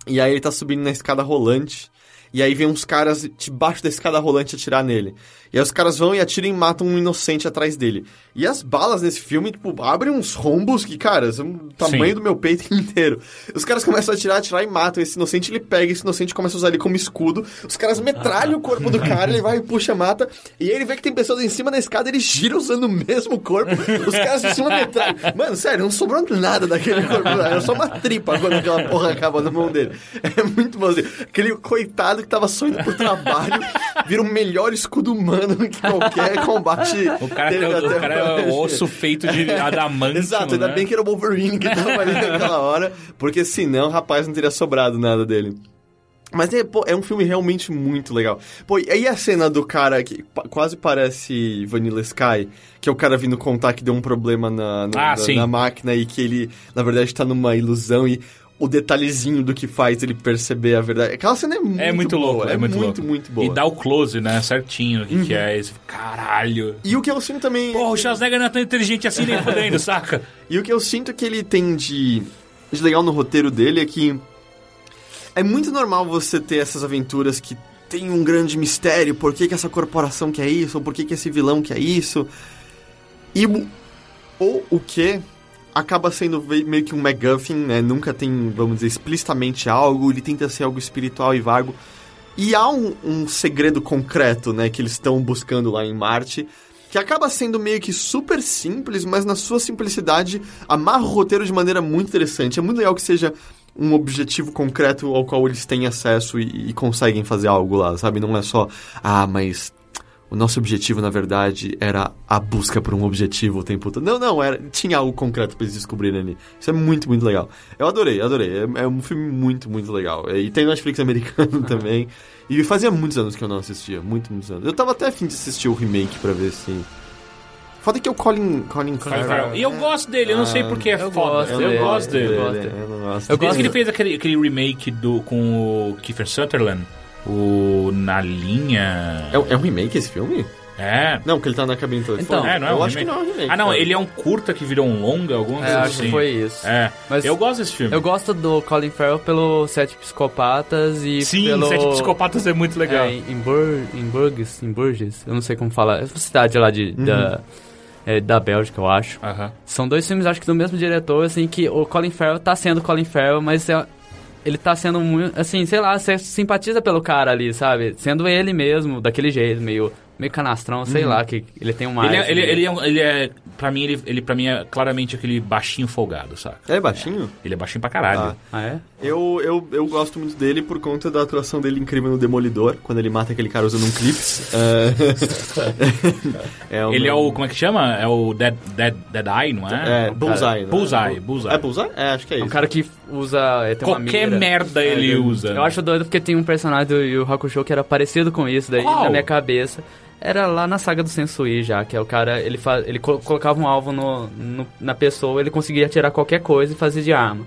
E aí ele tá subindo na escada rolante. E aí vem uns caras debaixo da escada rolante atirar nele. E aí os caras vão e atiram e matam um inocente atrás dele. E as balas nesse filme, tipo, abrem uns rombos que, cara, são o tamanho Sim. do meu peito inteiro. Os caras começam a atirar, atirar e matam. Esse inocente, ele pega esse inocente começa a usar ele como escudo. Os caras metralham o corpo do cara, ele vai e puxa, mata. E aí ele vê que tem pessoas em cima da escada, ele gira usando o mesmo corpo. Os caras em cima metralham. Mano, sério, não sobrou nada daquele corpo. Era só uma tripa quando aquela porra acaba na mão dele. É muito bom. assim. Aquele coitado que tava só indo pro trabalho, vira o melhor escudo humano que qualquer combate. O cara, teve o até cara é o osso feito de adamantio, Exato, ainda né? bem que era o Wolverine que tava ali naquela hora, porque senão, rapaz, não teria sobrado nada dele. Mas é, pô, é um filme realmente muito legal. Pô, e aí a cena do cara que quase parece Vanilla Sky, que é o cara vindo contar que deu um problema na, na, Ah, na- na máquina e que ele, na verdade, tá numa ilusão e o detalhezinho do que faz ele perceber a verdade. Aquela cena é muito É muito boa, louco, é, muito, louco. muito boa. E dá o close, né? Certinho o que, que é esse. Caralho. E o que eu sinto também... Porra, o Schwarzenegger não é tão inteligente assim nem fodendo, saca? E o que eu sinto que ele tem de, de legal no roteiro dele é que é muito normal você ter essas aventuras que tem um grande mistério, por que, que essa corporação quer isso, ou por que, que esse vilão quer isso. E ou o que acaba sendo meio que um MacGuffin, né? Nunca tem, vamos dizer, explicitamente algo, ele tenta ser algo espiritual e vago. E há um, um segredo concreto, né, que eles estão buscando lá em Marte, que acaba sendo meio que super simples, mas na sua simplicidade amarra o roteiro de maneira muito interessante. É muito legal que seja um objetivo concreto ao qual eles têm acesso e, e conseguem fazer algo lá, sabe? Não é só, ah, mas o nosso objetivo, na verdade, era a busca por um objetivo o tempo todo. Não, não, era, tinha algo concreto pra eles descobrirem ali. Isso é muito, muito legal. Eu adorei, adorei. É, é um filme muito, muito legal. E tem Netflix americano também. E fazia muitos anos que eu não assistia, muito, muitos anos. Eu tava até afim de assistir o remake pra ver se... Foda que é o Colin, Colin Farrell. E eu gosto dele, eu não sei porque é eu foda. gosto eu dele, gosto dele. eu gosto Eu não gosto Eu Desde gosto que ele fez aquele, aquele remake do, com o Kiefer Sutherland, o Na Linha... É, é um remake esse filme? É. Não, porque ele tá na cabine do telefone. Então, É, não é eu um acho remake. que não é um remake. Ah, não, cara. ele é um curta que virou um longa, alguma É, coisa acho assim. que foi isso. É, Mas eu gosto desse filme. Eu gosto do Colin Farrell pelo Sete Psicopatas e Sim, pelo... Sete Psicopatas é muito legal. É, em, Bur em Burgess, em Burgess, eu não sei como falar. É uma cidade lá de, da, é, da Bélgica, eu acho. Aham. São dois filmes, acho que do mesmo diretor, assim, que o Colin Farrell tá sendo Colin Farrell, mas é- ele tá sendo muito, assim, sei lá, você simpatiza pelo cara ali, sabe? Sendo ele mesmo, daquele jeito, meio, meio canastrão, sei lá, que ele tem um Ele, mais... é, ele, ele, é, um- ele é, pra mim, ele, ele pra mim é claramente aquele baixinho folgado, saca? É baixinho? Ele é baixinho pra caralho. Ah. Ah, é? Eu, eu, eu gosto muito dele por conta da atuação dele incrível no Demolidor, quando ele mata aquele cara usando um clips. É, é o Ele é meu- o, como é que chama? É o Dead, Dead, Dead Eye, não é? É, Bullseye, né? Bullseye, Bullseye. É Bullseye? É, acho que é É isso. um cara que usa... é, Qualquer mira. merda ele É, usa. Eu acho doido porque tem um personagem do Yu Yu Hakusho que era parecido com isso, daí Qual? na minha cabeça. Era lá na saga do Sensui já, que é o cara, ele, fa ele co- colocava um alvo no, no- na pessoa, ele conseguia atirar qualquer coisa e fazer de arma.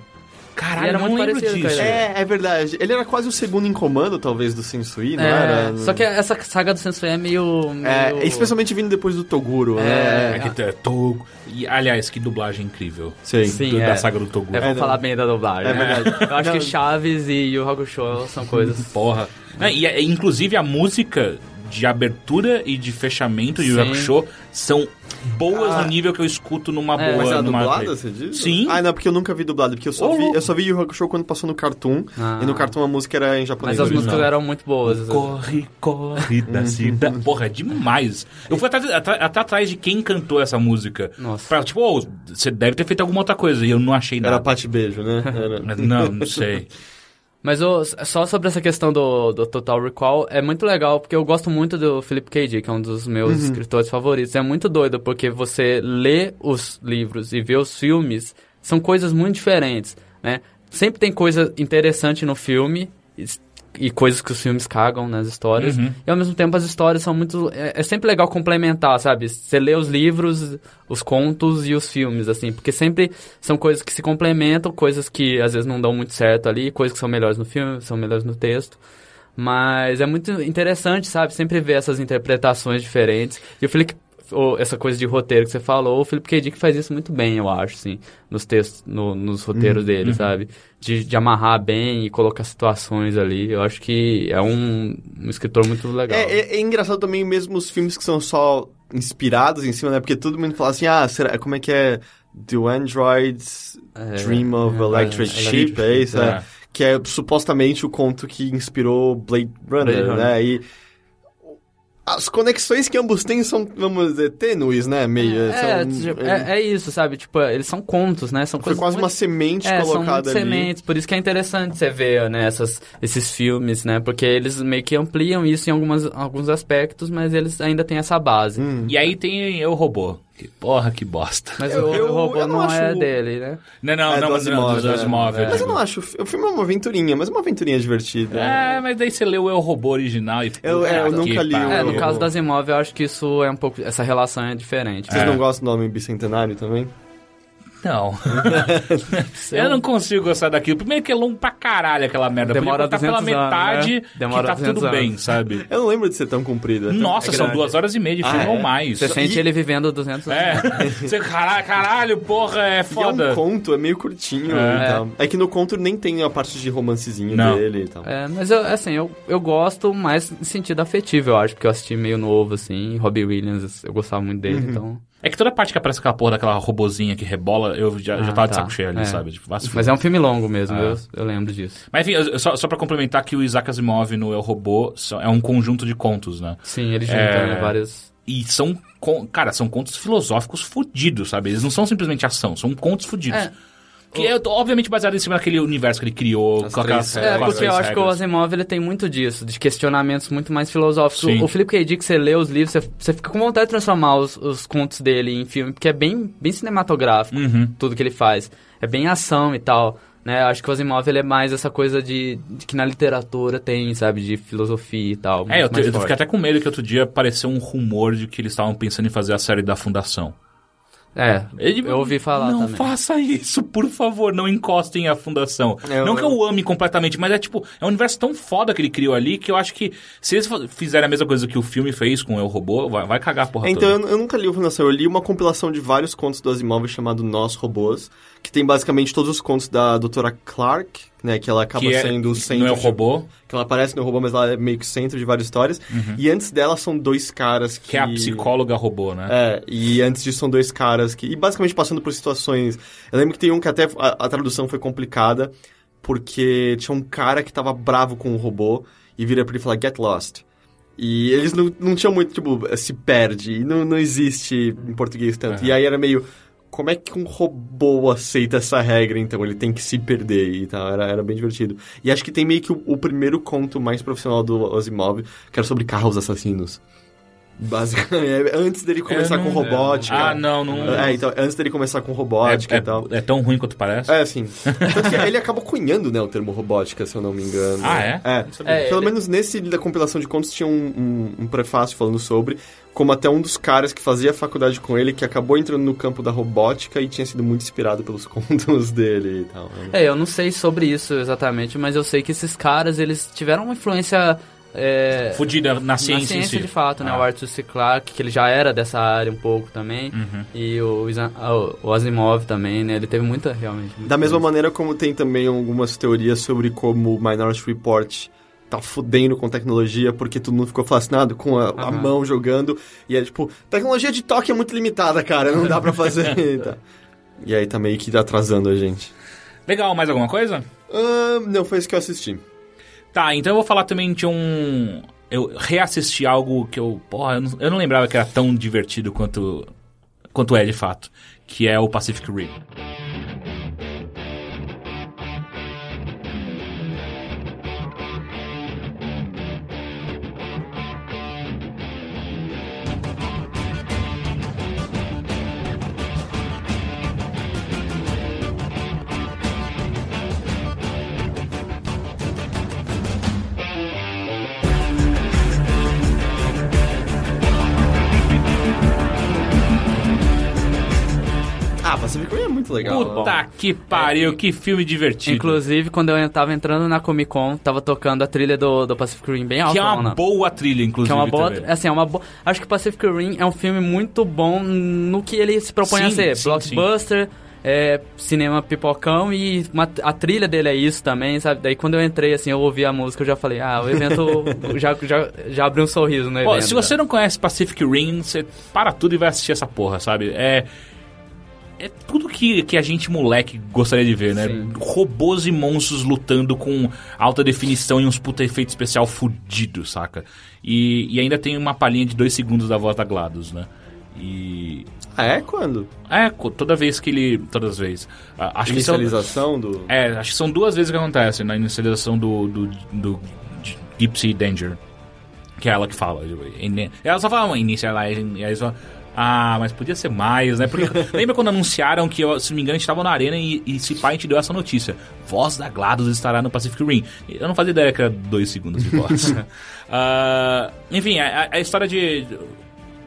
Caralho, era não muito lembro parecido disso. É, é verdade. Ele era quase o segundo em comando, talvez, do Sensui, não É, era? Só que essa saga do Sensui é meio... É, meio... especialmente vindo depois do Toguro, É, né? que é Togo. E, aliás, que dublagem incrível. Sim. Sim, Do- é. Da saga do Togo. É, vamos falar bem da dublagem. É verdade. Eu acho Não. que Chaves e Yu Hakusho são coisas... Porra. E, e, inclusive a música de abertura e de fechamento de Yu Yu Sim. Hakusho são boas Ah. no nível que eu escuto numa É. boa. Mas é numa... dublada, você diz? Sim. Ah, não, porque eu nunca vi dublado, porque eu só, Ô, vi, eu só vi Yu Hakusho quando passou no Cartoon, Ah. e no Cartoon a música era em japonês. Mas as músicas eram muito boas. Corre, corre da cidade. Porra, é demais. Eu fui até, até- até atrás de quem cantou essa música. Nossa. Pra, tipo, ô, você deve ter feito alguma outra coisa. E eu não achei Era nada. Pate Beijo, né? Era... Não, não sei. Mas ô, só sobre essa questão do, do Total Recall, é muito legal, porque eu gosto muito do Philip K. Dick, que é um dos meus escritores favoritos. É muito doido, porque você lê os livros e vê os filmes, são coisas muito diferentes, né? Sempre tem coisa interessante no filme, e, coisas que os filmes cagam nas histórias, Uhum. e ao mesmo tempo as histórias são muito... É, é sempre legal complementar, sabe? Você lê os livros, os contos e os filmes, assim, porque sempre são coisas que se complementam, coisas que às vezes não dão muito certo ali, coisas que são melhores no filme, são melhores no texto. Mas é muito interessante, sabe? Sempre ver essas interpretações diferentes. E o Felipe, essa coisa de roteiro que você falou, o Felipe K. Dick faz isso muito bem, eu acho, assim, nos textos, no- nos roteiros dele, sabe? De, de amarrar bem e colocar situações ali. Eu acho que é um, um escritor muito legal. É, é- é engraçado também mesmo os filmes que são só inspirados em cima, né? Porque todo mundo fala assim, ah, será, como é que é? Do Androids É, Dream of é, Electric é, Sheep, é isso? é. É. Que é supostamente o conto que inspirou Blade Runner, Blade Runner. né? E as conexões que ambos têm são, vamos dizer, tênues, né? Meio. É, são- tipo, é, é isso, sabe? Tipo, eles são contos, né? São Foi coisas quase muito- uma semente É, são colocada muitas ali. sementes, por isso que é interessante você ver, né, essas, esses filmes, né, porque eles meio que ampliam isso em algumas, alguns aspectos, mas eles ainda têm essa base. Hum. E aí tem Eu Robô. Que porra, que bosta. Mas Eu- o, eu- o robô eu não não, é acho- dele, né? Não, não, É não, mas não, Asimov? Asimov, eu É. Mas eu não acho. O filme é uma aventurinha, mas é uma aventurinha divertida. É, mas daí você leu o Eu Robô original e... Eu- é, eu nunca li o. É, no caso das imóveis, eu acho que isso é um pouco, essa relação é diferente. Vocês É. não gostam do nome bicentenário também? Não. eu não consigo gostar daquilo. Primeiro que é longo pra caralho aquela merda. Demora Podia botar pela 200 anos, metade né? Demora que tá 200 tudo bem, anos. sabe? Eu não lembro de ser tão comprido. Nossa, É são duas horas e meia de filme Ah, ou é? mais. Você sente E- ele vivendo 200 anos. É, você, caralho, caralho, porra, é E é foda. um conto, é meio curtinho É. e tal. É que no conto nem tem a parte de romancezinho Não. dele e tal. É, mas eu, assim, eu, eu gosto mais em sentido afetivo, eu acho, porque eu assisti meio novo, assim, Robbie Williams, eu gostava muito dele, Uhum. então... É que toda parte que aparece aquela porra daquela robozinha que rebola, eu já, já Ah, tava de tá. saco cheio ali, É. sabe? Tipo, Mas é um filme longo mesmo, Ah. eu, eu lembro disso. Mas enfim, eu- só, só pra complementar que o Isaac Asimov no El Robô é um conjunto de contos, né? Sim, ele junta, É. né, várias... E são, cara, são contos filosóficos fudidos, sabe? Eles não são simplesmente ação, são contos fudidos. É. Que é obviamente baseado em cima daquele universo que ele criou. As com três aquelas- É, com as porque eu acho que o regras. Asimov ele tem muito disso, de questionamentos muito mais filosóficos. Sim. O, o Philip K. Dick, você lê os livros, você, você fica com vontade de transformar os, os contos dele em filme, porque é bem, bem cinematográfico Uhum. tudo que ele faz. É bem ação e tal. Né? Acho que o Asimov ele é mais essa coisa de, de que na literatura tem, sabe, de filosofia e tal. É, eu, te- eu fiquei até com medo que outro dia apareceu um rumor de que eles estavam pensando em fazer a série da Fundação. É, Ele- eu ouvi falar não também. faça isso, por favor, não encostem a fundação. Eu- não que eu ame completamente, mas é tipo, é um universo tão foda que ele criou ali que eu acho que se eles fizerem a mesma coisa que o filme fez com o Eu Robô, vai, vai cagar a porra Então, toda. eu, eu nunca li o Fundação. Eu li uma compilação de vários contos do Asimov chamado Nós Robôs, que tem basicamente todos os contos da doutora Clark, né? Que ela acaba que é, sendo o centro. não é o de- robô, que ela aparece no robô, mas ela é meio que centro de várias histórias. E antes dela são dois caras que... Uhum. que é a psicóloga robô, né? É, e antes disso são dois caras que... E basicamente passando por situações... Eu lembro que tem um que até a, a tradução foi complicada, porque tinha um cara que tava bravo com o robô e vira pra ele falar, get lost. E eles não, não tinham muito, tipo, se perde. E não, não existe em português tanto. E aí era meio... Como é que um robô aceita essa regra, então? Ele tem que se perder e tal. Era, era bem divertido. E acho que tem meio que o, o primeiro conto mais profissional do Asimov, que era sobre carros assassinos. Basicamente, antes dele começar com robótica. Ah, não, não. É, então, antes dele começar com é, robótica é- e tal. é tão ruim quanto parece? É, assim. Tanto que ele acabou cunhando, né, o termo robótica, se eu não me engano. Ah, é? É. É, Pelo ele- menos nesse da compilação de contos tinha um, um, um prefácio falando sobre, como até um dos caras que fazia faculdade com ele, que acabou entrando no campo da robótica e tinha sido muito inspirado pelos contos dele e tal. né? É, eu não sei sobre isso exatamente, mas eu sei que esses caras, eles tiveram uma influência... É, Fudida na na ciência, si. de fato, né? Ah. O Arthur C. Clarke, que ele já era dessa área um pouco também. Uhum. E o, ah, o- Asimov também, né? Ele teve muita, realmente. muita Da mesma coisa. maneira como tem também algumas teorias sobre como o Minority Report tá fudendo com tecnologia porque todo mundo ficou fascinado com a, a mão jogando. E é tipo, tecnologia de toque é muito limitada, cara, não dá pra fazer. e tal. E aí tá meio que atrasando a gente. Legal, mais alguma coisa? Ah, não, foi isso que eu assisti. Tá, então eu vou falar também de um. Eu reassisti algo que eu. Porra, eu não, eu não lembrava que era tão divertido quanto. quanto é de fato. Que é o Pacific Rim. Que pariu, que filme divertido. Inclusive, quando eu tava entrando na Comic Con, tava tocando a trilha do, do Pacific Rim bem alta. que é uma boa trilha, inclusive. Que é uma boa, também. assim, é uma boa. Acho que Pacific Rim é um filme muito bom no que ele se propõe a Sim, ser. sim, Blockbuster, é, cinema pipocão e uma- a trilha dele é isso também, sabe? Daí quando eu entrei, assim, eu ouvi a música, eu já falei, ah, o evento já, já, já abriu um sorriso no Pô, evento. se você não conhece Pacific Rim, você para tudo e vai assistir essa porra, sabe? É. É tudo que, que a gente, moleque, gostaria de ver, né? Sim. Robôs e monstros lutando com alta definição e uns puta efeito especial fudido, saca? E, e ainda tem uma palhinha de dois segundos da voz da GLaDOS, né? E. Ah, é? Quando? É, toda vez que ele. Todas as vezes. Acho que são. Inicialização do... É, acho que são duas vezes que acontece na inicialização do, do, do Gypsy Danger. Que é ela que fala. Ini- Ela só fala initializing, e aí só. Ah, mas podia ser mais, né? Porque lembra quando anunciaram que, se não me engano, a gente tava na arena e, e esse pai te deu essa notícia. Voz da GLaDOS estará no Pacific Rim. Eu não fazia ideia que era dois segundos de voz. Ah, enfim, a, a história de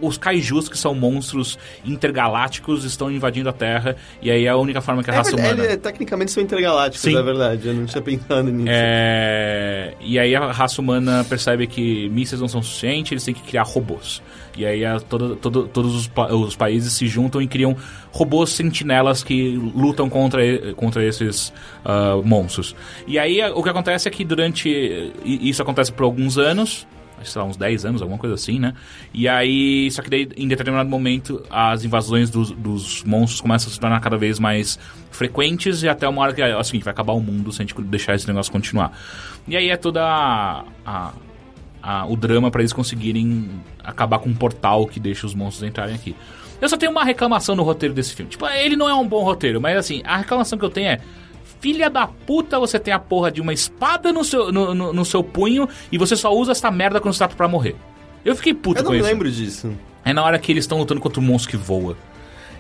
os kaijus, que são monstros intergalácticos, estão invadindo a Terra. E aí é a única forma que a É raça verdade, humana. ele- tecnicamente são intergalácticos, Sim. é verdade. Eu não tinha pensado nisso. É, E aí a raça humana percebe que mísseis não são suficientes, eles têm que criar robôs. E aí a- todo- todo- todos os, pa- os países se juntam e criam robôs sentinelas que lutam contra, contra esses ah, monstros. E aí o que acontece é que durante. Isso acontece por alguns anos. Sei lá, uns 10 anos, alguma coisa assim, né? E aí, só que daí, em determinado momento, as invasões dos, dos monstros começam a se tornar cada vez mais frequentes e até uma hora que seguinte, vai acabar o mundo se a gente deixar esse negócio continuar. E aí é toda a, a- a- o drama para eles conseguirem acabar com um portal que deixa os monstros entrarem aqui. Eu só tenho uma reclamação no roteiro desse filme. Tipo, ele não é um bom roteiro, mas assim, a reclamação que eu tenho é. Filha da puta, você tem a porra de uma espada no seu, no, no- no seu punho e você só usa essa merda quando você tá pra morrer. Eu fiquei puto Eu não com isso. lembro disso. É na hora que eles estão lutando contra um monstro que voa.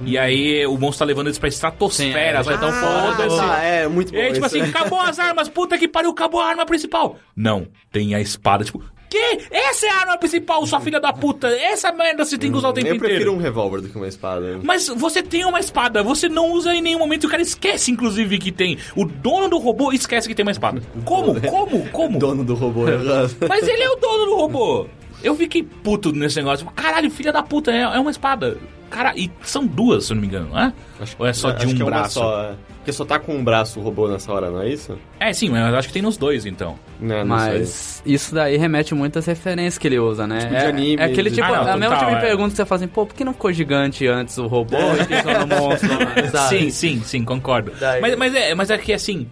E aí o monstro tá levando eles pra estratosfera. É, então Ah, foda-se. tá, é, muito bom. E aí, tipo isso. assim, acabou as armas, puta que pariu, acabou a arma principal. Não, tem a espada, tipo, que? Essa é a arma principal, sua filha da puta. Essa merda você tem que usar o tempo Eu prefiro inteiro. um revólver do que uma espada. Mas você tem uma espada, você não usa em nenhum momento, o cara esquece, inclusive, que tem. O dono do robô esquece que tem uma espada. Como? Como? Como? Dono do robô. Mas ele é o dono do robô. Eu fiquei puto nesse negócio. Caralho, filha da puta, é, é uma espada. Cara, e são duas, se eu não me engano, não é? Ou é só de Acho um que é braço? só, é. Porque só tá com um braço o robô nessa hora, não é isso? É, sim, mas eu acho que tem nos dois, então. Não, não sei. Mas isso daí remete muitas referências que ele usa, né? Tipo de é, anime, é aquele de- tipo, Ah, não, a mesma total, tipo de é. pergunta que você fala assim, pô, por que não ficou gigante antes o robô e pisou no monstro, sabe? Sim, sim, sim, concordo. Daí- Mas, mas, é, mas é que assim.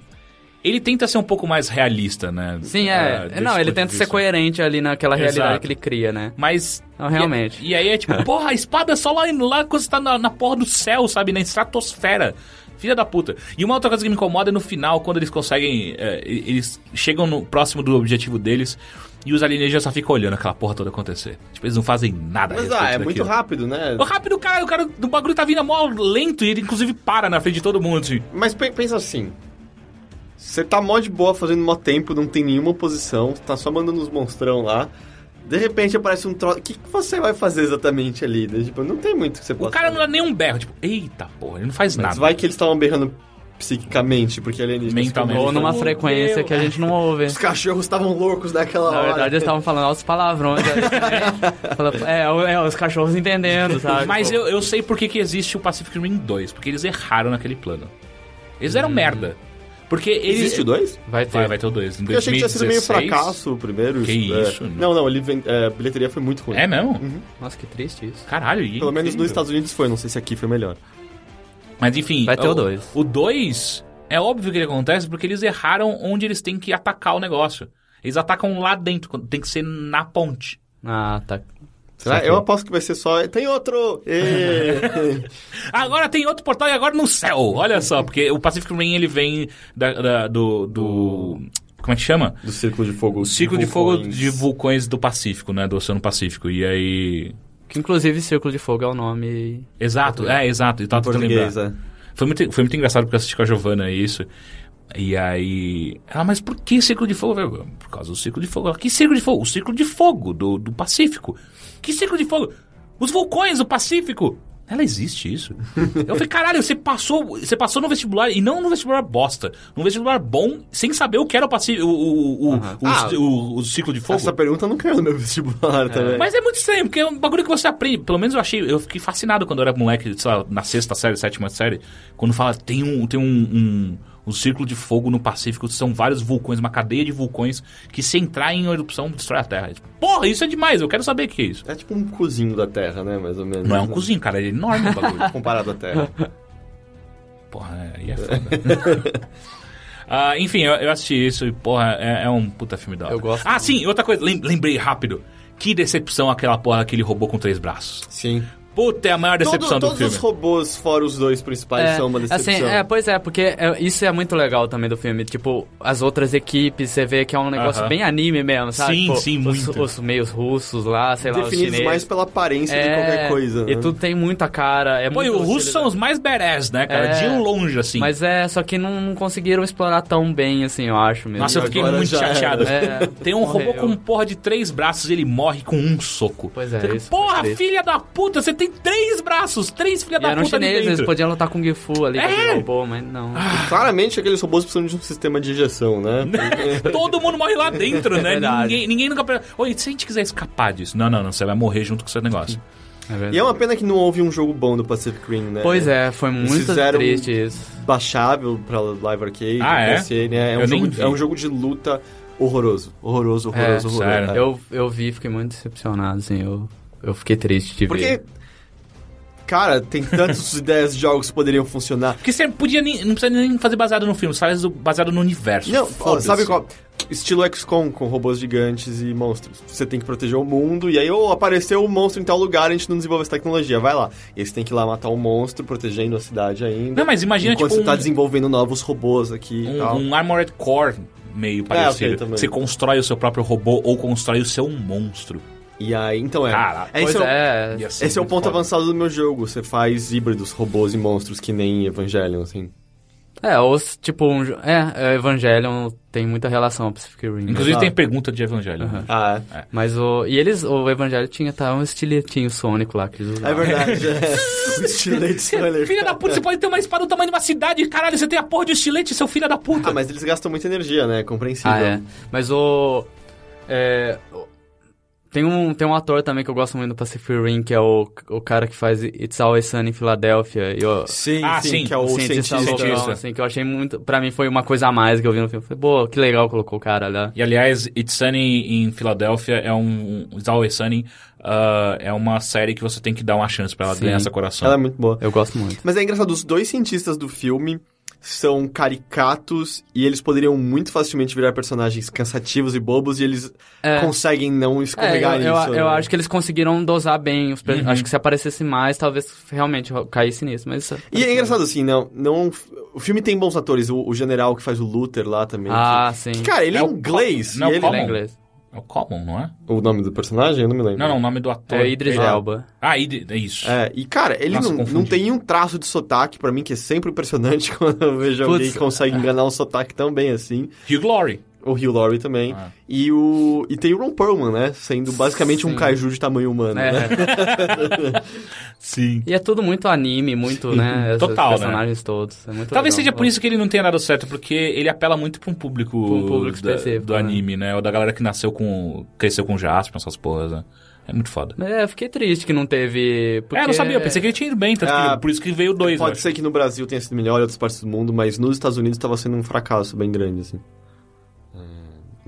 Ele tenta ser um pouco mais realista, né? Sim, Ah, é. não, ele tenta ser coerente ali naquela realidade Exato. que ele cria, né? Mas. Não, realmente. E, e aí é tipo, porra, a espada é só lá, lá quando você tá na, na porra do céu, sabe? Na estratosfera. Filha da puta. E uma outra coisa que me incomoda é no final, quando eles conseguem. é, eles chegam no próximo do objetivo deles e os alienígenas só ficam olhando aquela porra toda acontecer. Tipo, eles não fazem nada. Mas ah, é muito daquilo. rápido, né? O rápido, cara, o cara do bagulho tá vindo mó lento e ele inclusive para na frente de todo mundo, assim. Mas pe- pensa assim. Você tá mó de boa fazendo mó tempo, não tem nenhuma posição, tá só mandando os monstrão lá. De repente aparece um troço. O que, que você vai fazer exatamente ali? né? Tipo, não tem muito que você O possa cara não dá nem um berro, tipo, eita porra, ele não faz Mas nada. vai que eles estavam berrando psiquicamente, porque alienígenas... Mentalmente. Ou numa frequência que a gente não ouve. Os cachorros estavam loucos naquela Na hora. verdade, eles estavam falando altos palavrões. é, o- é, os cachorros entendendo, sabe? Mas Pô, eu, eu sei por que, que existe o Pacific Rim 2, porque eles erraram naquele plano. Eles eram merda. Porque eles. Hum. Existe o dois? Vai ter. Vai, vai ter o 2. Em Porque eu achei que tinha sido meio 2016. fracasso o primeiro. Que é. isso, Não, não, ele vem- é, a bilheteria foi muito ruim. É mesmo? Nossa, que triste isso. Caralho, e Pelo menos nos Estados Unidos foi, não sei se aqui foi melhor. Mas enfim. Vai ter o dois. O 2 é óbvio que ele acontece porque eles erraram onde eles têm que atacar o negócio. Eles atacam lá dentro, tem que ser na ponte. Ah, tá. Será? Eu aposto que vai ser só. Tem outro! Agora tem outro portal e agora no céu. Olha só, porque o Pacific Rim ele vem da- da- do, do. Como é que chama? do Círculo de Fogo. O ciclo de fogo de vulcões do Pacífico, né? Do Oceano Pacífico. E aí. Que inclusive Círculo de Fogo é o nome. Exato, é, exato. E Em tentando lembrar. é. Foi muito, foi muito engraçado porque eu assisti com a Giovana isso. E aí. Ela, mas por que círculo de fogo? Por causa do círculo de fogo. Que círculo de fogo? O círculo de fogo do, do Pacífico. Que círculo de fogo? Os vulcões do Pacífico. Ela existe isso? Eu falei, caralho, você passou, você passou no vestibular e não no vestibular bosta, no vestibular bom, sem saber o que era o Pacífico, o, o, o, o, Ah, o- o círculo de fogo. Essa pergunta não caiu no meu vestibular também. Mas é muito estranho, porque é um bagulho que você aprende. Pelo menos eu achei, eu fiquei fascinado quando eu era moleque, sei lá, na sexta série, sétima série, quando fala tem um, tem um, um, um círculo de fogo no Pacífico, são vários vulcões, uma cadeia de vulcões que se entrar em erupção destrói a Terra. Porra, isso é demais, eu quero saber o que é isso. É tipo um cozinho da Terra, né? Mais ou menos. Não é um né? cozinho, cara, é enorme o bagulho. Comparado à Terra. Porra, aí é foda. Ah, enfim, eu, eu assisti isso e, porra, é, é um puta filme da hora. Eu gosto Ah, sim, outra coisa, lem- lembrei rápido. Que decepção aquela porra, aquele robô com três braços. Sim. Puta, é a maior decepção Todo- do todos filme. os robôs, fora os dois principais, são uma decepção. assim, é, pois é, porque é, isso é muito legal também do filme. Tipo, as outras equipes, você vê que é um negócio Aham. bem anime mesmo, sabe? Sim, Tipo, sim, os, muito. os meios russos lá, sei lá, os Definidos chineses. mais pela aparência de É, qualquer coisa. E né? tudo tem muita cara. É Pô, e os russos são os mais badass, né, cara? É. De longe, assim. Mas é, só que não, não conseguiram explorar tão bem, assim, eu acho mesmo. Nossa, eu fiquei muito chateado. É, Tem um robô com porra de três braços e ele morre com um soco. Pois é, isso Porra, filha da puta, você tem três braços, três filha E da eram puta ali chineses, eles podiam lutar com o Gifu ali, É. robô, mas não. Claramente aqueles robôs precisam de um sistema de injeção, né? Todo mundo morre lá dentro, né? Verdade. ninguém, ninguém nunca... Oi, se a gente quiser escapar disso? Não, não, não, você vai morrer junto com o seu negócio. É. E é uma pena que não houve um jogo bom do Pacific Rim, né? Pois é, foi muito fizeram- triste isso. Baixável pra Live Arcade, Ah, é? PSN, é, é um jogo, é um jogo de luta horroroso. Horroroso, É, horroroso, horroroso. sério. É. Eu, eu vi, fiquei muito decepcionado, assim, eu, eu fiquei triste de Porque, ver. Cara, tem tantas ideias de jogos que poderiam funcionar. Porque você podia nem, não precisa nem fazer baseado no filme, você faz baseado no universo. Não, ó, sabe qual... estilo XCOM, com robôs gigantes e monstros. Você tem que proteger o mundo, e aí, ou apareceu um monstro em tal lugar, a gente não desenvolve essa tecnologia, vai lá. E aí você tem que ir lá matar o monstro, protegendo a cidade ainda. Não, mas imagina, enquanto tipo, você tá um- desenvolvendo novos robôs aqui e Um, tal. um Armored Core meio parecido. É, ok, também. você constrói o seu próprio robô ou constrói o seu monstro. E aí, então é. Cara, é Pois esse é o- é. Ser Esse é o ponto foda. avançado do meu jogo. Você faz híbridos, robôs e monstros que nem Evangelion, assim. É, ou tipo, um, é, é, Evangelion tem muita relação ao Pacific Rim. Inclusive Exato. tem pergunta de Evangelho. Aham. Ah, Mas o. E eles, o Evangelho tinha tá, um estiletinho sônico lá que eles é, usavam. verdade. é. o estilete spoiler. Filha da puta, você pode ter uma espada do tamanho de uma cidade, caralho, você tem a porra de estilete, seu filho da puta. Ah, mas eles gastam muita energia, né? Compreensível. Ah, é. Mas o. É, o- tem, um, tem um ator também que eu gosto muito do Pacific Rim, que é o, o cara que faz It's Always Sunny em Filadélfia. E o, Sim, Ah, sim, sim, que é o, o cientista, cientista. loucão, assim, que eu achei muito. Pra mim foi uma coisa a mais que eu vi no filme. Falei, pô, que legal colocou o cara lá. E aliás, It's Sunny em Filadélfia é um. It's Always Sunny ah, é uma série que você tem que dar uma chance pra ela Sim. ganhar seu coração. Ela é muito boa. Eu gosto muito. Mas é engraçado, os dois cientistas do filme são caricatos e eles poderiam muito facilmente virar personagens cansativos e bobos e eles É. conseguem não É, escorregar eu, eu, nisso. eu né? acho que eles conseguiram dosar bem. Os Uhum. Acho que se aparecesse mais, talvez realmente caísse nisso. Mas isso- E é engraçado assim, não, não... O filme tem bons atores, o, o general que faz o Luther lá também. Ah, que- sim. que, cara, ele é, É inglês. Co- não, e ele... Ele é inglês. É o Common, não é? O nome do personagem? Eu não me lembro. Não, não, o nome do ator. É Idris Ah. Elba. Ah, Idris, é isso. É, e cara, ele Nossa, não, confundi. não tem um traço de sotaque pra mim que é sempre impressionante quando eu vejo alguém Putz. que consegue enganar um sotaque tão bem assim. Hugh Glory. O Hugh Laurie também. Ah. E o e tem o Ron Perlman, né? Sendo basicamente um Sim. kaiju de tamanho humano, É. né? Sim. E é tudo muito anime, muito, né? Esses Total, né? personagens todos. É muito Talvez legal. seja por isso que ele não tenha dado certo, porque ele apela muito pra um público, Pra um público da- específico, do né? anime, né? Ou da galera que nasceu com. cresceu com Jasper, essas porras, né? É muito foda. É, eu fiquei triste que não teve. Porque... É, eu não sabia, eu pensei que ele tinha ido bem, tanto que Ah, ele- por isso que veio dois, Pode ser que no Brasil tenha sido melhor em outras partes do mundo, mas nos Estados Unidos estava sendo um fracasso bem grande, assim.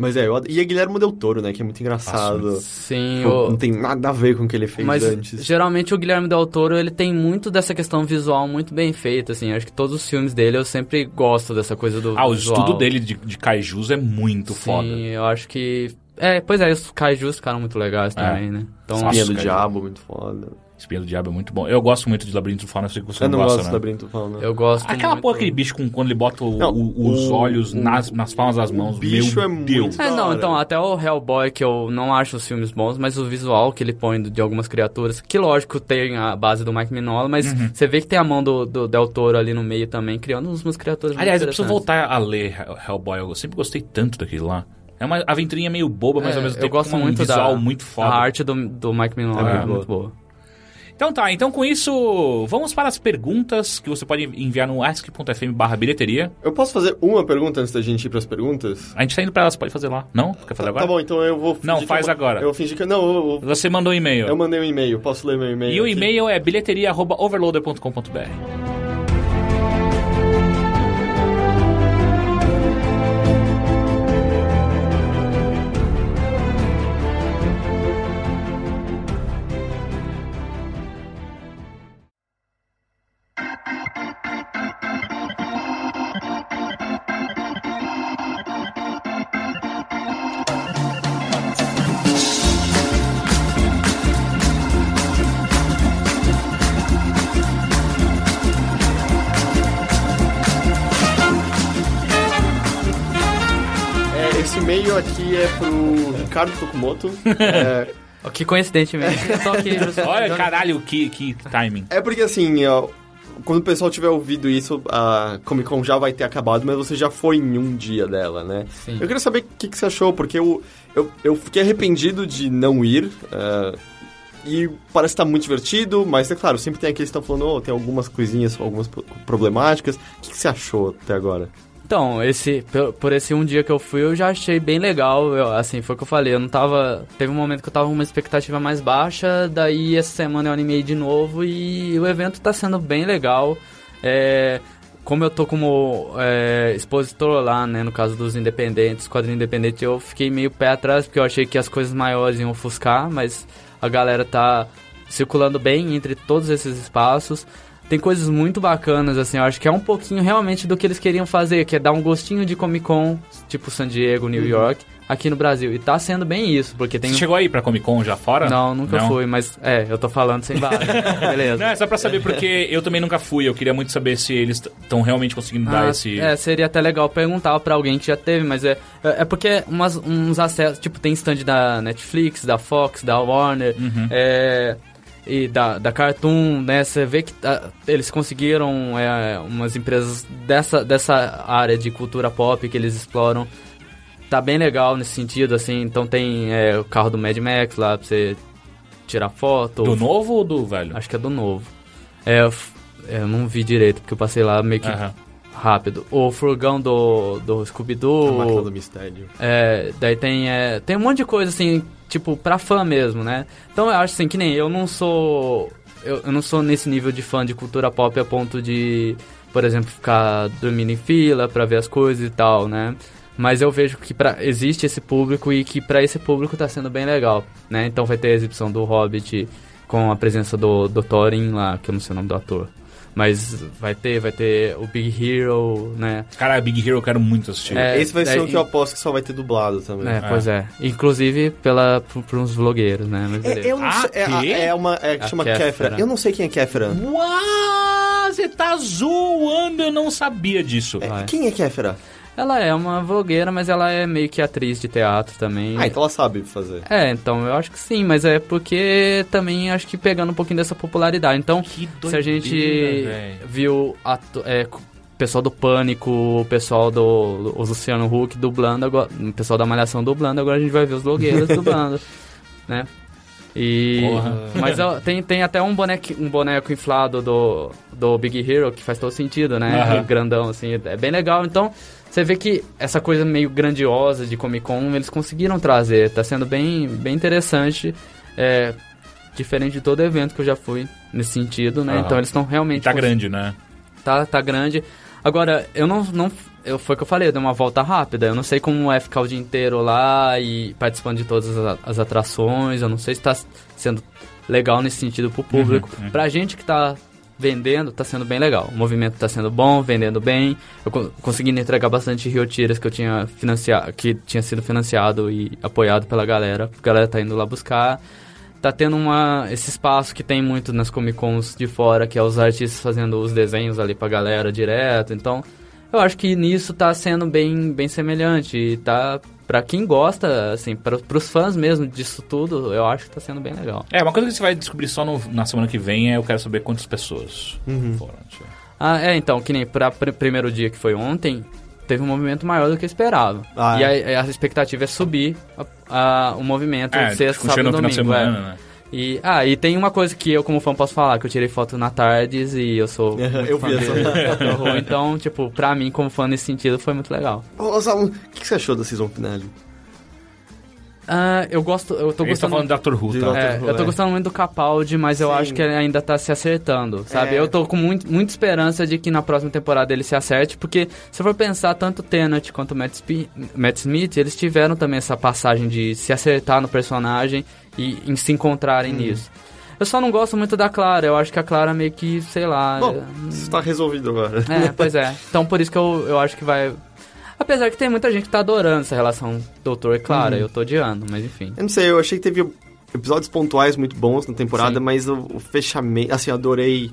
Mas é, eu, ad- e a Guilherme Del Toro, né? Que é muito engraçado. Sim, Pô, o... Não tem nada a ver com o que ele fez Mas antes. geralmente o Guilherme Del Toro, ele tem muito dessa questão visual muito bem feita, assim. Acho que todos os filmes dele eu sempre gosto dessa coisa do Ah, o visual. estudo dele de, de kaijus é muito Sim, foda. eu acho que... É, pois é, os kaijus ficaram muito legais É. também, né? Então, Nossa, Espinha do. Diabo, muito foda. Espinha do Diabo é muito bom. Eu gosto muito de Labirinto do Fauno, eu sei que você Eu não, não gosta, gosto né? do Labirinto do Fauno. eu gosto Aquela muito. porra, aquele bicho com quando ele bota o- Não, o- os o- olhos o- nas, nas palmas das mãos. bicho meu é muito Deus. da É, não, então, até o Hellboy, que eu não acho os filmes bons, mas o visual que ele põe de algumas criaturas, que lógico tem a base do Mike Mignola, mas Uhum. você vê que tem a mão do, do Del Toro ali no meio também, criando umas criaturas muito Aliás, eu preciso voltar a ler Hell- Hellboy. Eu sempre gostei tanto daquele lá. É uma aventurinha meio boba, mas É, ao mesmo eu tempo gosto com um muito visual da muito foda. A arte do, do Mike Mignola É é, muito muito boa. Então tá, então com isso, vamos para as perguntas que você pode enviar no ask.fm barra bilheteria. Eu posso fazer uma pergunta antes da gente ir pras perguntas? A gente tá indo pra elas, pode fazer lá. Não? Quer fazer agora? Tá bom, então eu vou fingir Não, faz eu, agora. Eu vou fingir que... Não, eu, eu, Você mandou um e-mail. eu mandei um e-mail. Posso ler meu e-mail E o aqui? e-mail é bilheteria.overloader.com.br. Ricardo Tokumoto. é, Que coincidentemente, eu tô aqui... Olha, caralho, que, que timing. é porque assim, ó, quando o pessoal tiver ouvido isso, a Comic Con já vai ter acabado, mas você já foi em um dia dela, né? Sim. Eu queria saber o que, que você achou, porque eu, eu, eu fiquei arrependido de não ir. é, e parece estar muito divertido, mas é claro, sempre tem aqueles que estão falando, oh, tem algumas coisinhas, algumas pro- problemáticas. O que, que você achou até agora? Então, esse, por, esse um dia que eu fui, eu já achei bem legal. Eu, assim, foi o que eu falei. Eu não tava. Teve um momento que eu tava com uma expectativa mais baixa. Daí essa semana eu animei de novo e o evento tá sendo bem legal. É, como eu tô como é, expositor lá, né, no caso dos independentes, quadrinho independente, eu fiquei meio pé atrás porque eu achei que as coisas maiores iam ofuscar, mas a galera tá circulando bem entre todos esses espaços. Tem coisas muito bacanas, assim, eu acho que é um pouquinho realmente do que eles queriam fazer, que é dar um gostinho de Comic Con, tipo San Diego, New York, aqui no Brasil. E tá sendo bem isso, porque tem... Você chegou aí pra Comic Con já fora? Não, nunca Não? fui, mas é, eu tô falando sem base. Beleza. Não, é só pra saber, porque eu também nunca fui. Eu queria muito saber se eles estão realmente conseguindo dar Ah, esse... É, seria até legal perguntar pra alguém que já teve, mas é, é é porque umas, uns acessos, tipo, tem stand da Netflix, da Fox, da Warner, Uhum. é, e da, da Cartoon, né? Você vê que ah, eles conseguiram é, umas empresas dessa, dessa área de cultura pop que eles exploram. Tá bem legal nesse sentido, assim. Então tem é, o carro do Mad Max lá pra você tirar foto. Do novo ou do velho? Acho que é do novo. É, eu, f- eu não vi direito, porque eu passei lá meio que Aham. rápido. O furgão do, do A máquina Scooby-Doo. do mistério. É, daí tem, é, tem um monte de coisa assim, tipo, pra fã mesmo, né? Então eu acho assim, que nem eu não sou. Eu, eu não sou nesse nível de fã de cultura pop a ponto de, por exemplo, ficar dormindo em fila pra ver as coisas e tal, né? Mas eu vejo que pra, existe esse público e que pra esse público tá sendo bem legal, né? Então vai ter a exibição do Hobbit com a presença do, do Thorin lá, que eu não sei o nome do ator. Mas vai ter, vai ter o Big Hero, né? Cara, Big Hero eu quero muito assistir. É, Esse vai ser daí- um que eu aposto que só vai ter dublado também. É, pois é. Inclusive pela, por, por uns vlogueiros, né? É, eu não Ah, sei, é, quê? é uma é, que A chama Kéfera. Kéfera. Eu não sei quem é Kéfera. Uau, você tá zoando, eu não sabia disso. É, quem é Kéfera? Ela é uma vlogueira, mas ela é meio que atriz de teatro também. Ah, então ela sabe fazer. É, então eu acho que sim, mas é porque também acho que pegando um pouquinho dessa popularidade. Então, Que se a gente doideira, véi. viu ato- é, o pessoal do Pânico, o pessoal do o Luciano Huck dublando, agora, o pessoal da Malhação dublando, agora a gente vai ver os blogueiros dublando, né? E Porra. mas ó, tem, tem até um boneco, um boneco inflado do, do Big Hero que faz todo sentido, né? Aham. Grandão assim, é bem legal. Então, você vê que essa coisa meio grandiosa de Comic Con eles conseguiram trazer, tá sendo bem, bem interessante. É, diferente de todo evento que eu já fui nesse sentido, né? Aham. Então eles estão realmente E tá cons- grande, né? tá, tá grande. Agora, eu não, não eu, foi o que eu falei, eu dei uma volta rápida. Eu não sei como é ficar o dia inteiro lá e participando de todas as, as atrações. Eu não sei se tá sendo legal nesse sentido pro público. Uhum, uhum. Pra gente que tá vendendo, tá sendo bem legal. O movimento tá sendo bom, vendendo bem. Eu co- consegui entregar bastante riotiras que eu tinha financiado, que tinha sido financiado e apoiado pela galera. A galera tá indo lá buscar. Tá tendo uma, esse espaço que tem muito nas Comic Cons de fora, que é os artistas fazendo os desenhos ali pra galera direto. Então, eu acho que nisso tá sendo bem, bem semelhante. E tá, pra quem gosta, assim, pra, pros fãs mesmo disso tudo, eu acho que tá sendo bem legal. É, uma coisa que você vai descobrir só no- na semana que vem é eu quero saber quantas pessoas foram. tipo. Ah, é, então, que nem pra pr primeiro dia que foi ontem, teve um movimento maior do que eu esperava. Ah, e é? a, a expectativa é subir a- a- o movimento É, sexta, sábado e no final de domingo. é. semana, né? E, ah, e tem uma coisa que eu, como fã, posso falar, que eu tirei foto na tardes e eu sou muito Eu fã vi dele, essa. do horror, Então, tipo, pra mim, como fã nesse sentido, foi muito legal. Ô, o que que você achou da season finale? Ah, eu gosto, eu tô estão gostando... falando de Doctor Who, tá? É, Who, eu tô é. gostando muito do Capaldi, mas eu Sim. acho que ele ainda tá se acertando, sabe? É. Eu tô com muito, muita esperança de que na próxima temporada ele se acerte, porque se for pensar, tanto Tennant quanto Matt, Spi- Matt Smith, eles tiveram também essa passagem de se acertar no personagem e em se encontrarem Hum. nisso. Eu só não gosto muito da Clara, eu acho que a Clara meio que, sei lá... Bom, isso tá resolvido agora. É, pois é. Então por isso que eu, eu acho que vai... Apesar que tem muita gente que tá adorando essa relação doutor e Clara, Uhum. eu tô odiando, mas enfim. Eu não sei, eu achei que teve episódios pontuais muito bons na temporada, Sim. mas o, o fechamento. Assim, adorei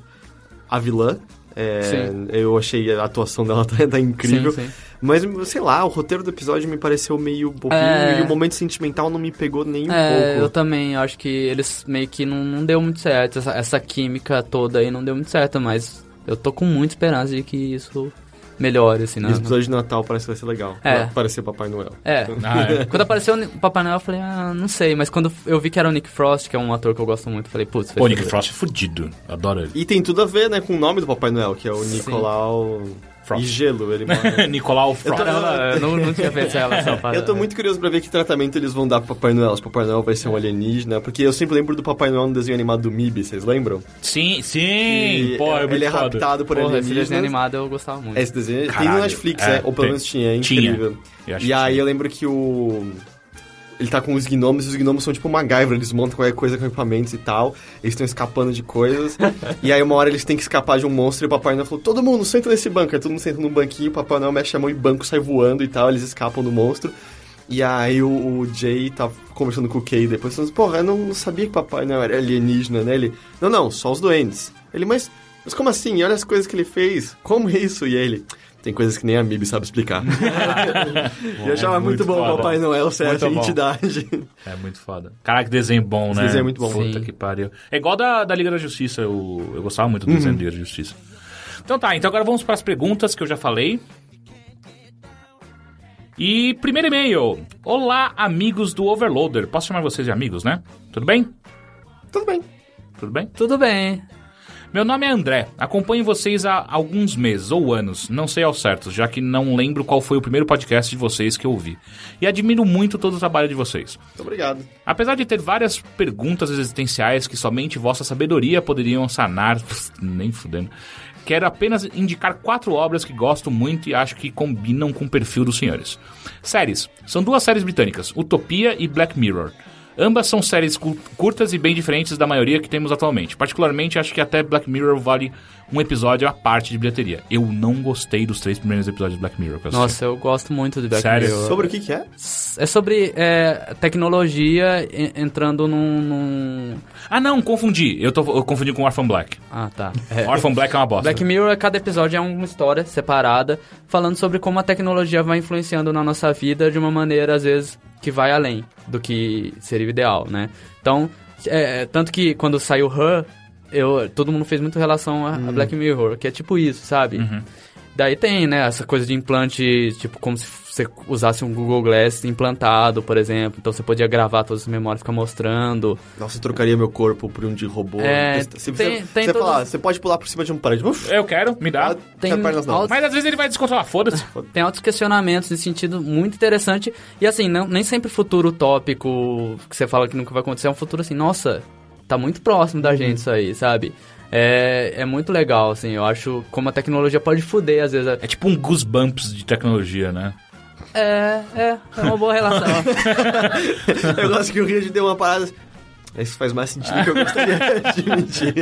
a vilã. É, Sim. Eu achei a atuação dela tá, tá incrível. Sim, sim. Mas, sei lá, o roteiro do episódio me pareceu meio bobinho É. e o momento sentimental não me pegou nem um É, eu pouco. também acho que eles meio que não, não deu muito certo. Essa, essa química toda aí não deu muito certo, mas eu tô com muita esperança de que isso melhore, assim, né? Esse episódio de Natal parece que vai ser legal. É. Vai parecer Papai Noel. É. Ah, é. Quando apareceu o Papai Noel, eu falei, ah, não sei. Mas quando eu vi que era o Nick Frost, que é um ator que eu gosto muito, eu falei, putz, Pô, ser Nick. Frost é fudido. Adoro ele. E tem tudo a ver, né, com o nome do Papai Noel, que é o Sim. Nicolau Frost. e Gelo. Ele mora- Nicolau Frost. Caramba, eu não, não tinha relação. pra- Eu tô muito curioso pra ver que tratamento eles vão dar pro Papai Noel. Se o Papai Noel vai ser um alienígena. Porque eu sempre lembro do Papai Noel no desenho animado do MIB, vocês lembram? Sim, sim. E Pô, é ele é foda. raptado por Porra, esse alienígenas. desenho animado eu gostava muito. Esse desenho tem Caralho, no Netflix, é, né? Ou pelo tem. menos tinha, é Tinha. incrível. Eu acho E aí tinha. eu lembro que o... ele tá com os gnomos, e os gnomos são tipo uma MacGyver, eles montam qualquer coisa com equipamentos e tal, eles estão escapando de coisas, e aí uma hora eles têm que escapar de um monstro e o Papai Noel falou, todo mundo, senta nesse banco, aí todo mundo senta num banquinho, o Papai Noel mexe a mão e o banco sai voando e tal, eles escapam do monstro, e aí o, o Jay tá conversando com o Kay depois, falando, porra, eu não, não sabia que o Papai Noel era alienígena, né? Ele, não, não, só os doentes. Ele, mas, mas como assim? Olha as coisas que ele fez, como isso? E aí ele... Tem coisas que nem a Mib sabe explicar. e eu achava muito, muito bom o foda. Papai Noel ser Muito essa bom. entidade. É muito foda. Caraca, desenho bom, né? desenho é muito bom. Puta Sim. que pariu. É igual da, da Liga da Justiça. Eu, eu gostava muito do Uhum. desenho da Liga da Justiça. Então tá, então agora vamos para as perguntas que eu já falei. E primeiro e-mail. Olá, amigos do Overloader. Posso chamar vocês de amigos, né? Tudo bem? Tudo bem. Tudo bem? Tudo bem. Meu nome é André. Acompanho vocês há alguns meses ou anos, não sei ao certo, já que não lembro qual foi o primeiro podcast de vocês que eu ouvi. E admiro muito todo o trabalho de vocês. Muito obrigado. Apesar de ter várias perguntas existenciais que somente vossa sabedoria poderiam sanar, nem fudendo, quero apenas indicar quatro obras que gosto muito e acho que combinam com o perfil dos senhores. Séries. São duas séries britânicas, Utopia e Black Mirror. Ambas são séries cu- curtas e bem diferentes da maioria que temos atualmente. Particularmente, acho que até Black Mirror vale um episódio à parte de bilheteria. Eu não gostei dos três primeiros episódios de Black Mirror. que eu assisti. Nossa, eu gosto muito de Black Sério? Mirror. Sobre o que que é? É sobre é, tecnologia entrando num, num- Ah, não, confundi. Eu, tô, eu confundi com Orphan Black. Ah, tá. É. Orphan Black é uma bosta. Black Mirror, cada episódio é uma história separada, falando sobre como a tecnologia vai influenciando na nossa vida de uma maneira, às vezes, que vai além do que seria o ideal, né? Então, é, tanto que quando saiu Her, eu, todo mundo fez muito relação a, a Black Mirror, que é tipo isso, sabe? Daí tem, né, essa coisa de implante, tipo, como se você usasse um Google Glass implantado, por exemplo. Então você podia gravar todas as memórias, ficar mostrando. Nossa, eu trocaria meu corpo por um de robô. É, se tem- você, tem você todos- falar, você pode pular por cima de um prédio. Uf, Eu quero, me dá. Tem pernas altos- Mas às vezes ele vai descontrolar, foda-se. tem altos questionamentos nesse sentido muito interessante. E assim, não, nem sempre futuro utópico que você fala que nunca vai acontecer é um futuro assim, nossa, tá muito próximo da gente isso aí, sabe? É, é muito legal, assim, eu acho como a tecnologia pode fuder, às vezes. É tipo um goosebumps de tecnologia, né? É, é, é uma boa relação. eu gosto que o Rio deu uma parada. Isso faz mais sentido que eu gostaria de admitir.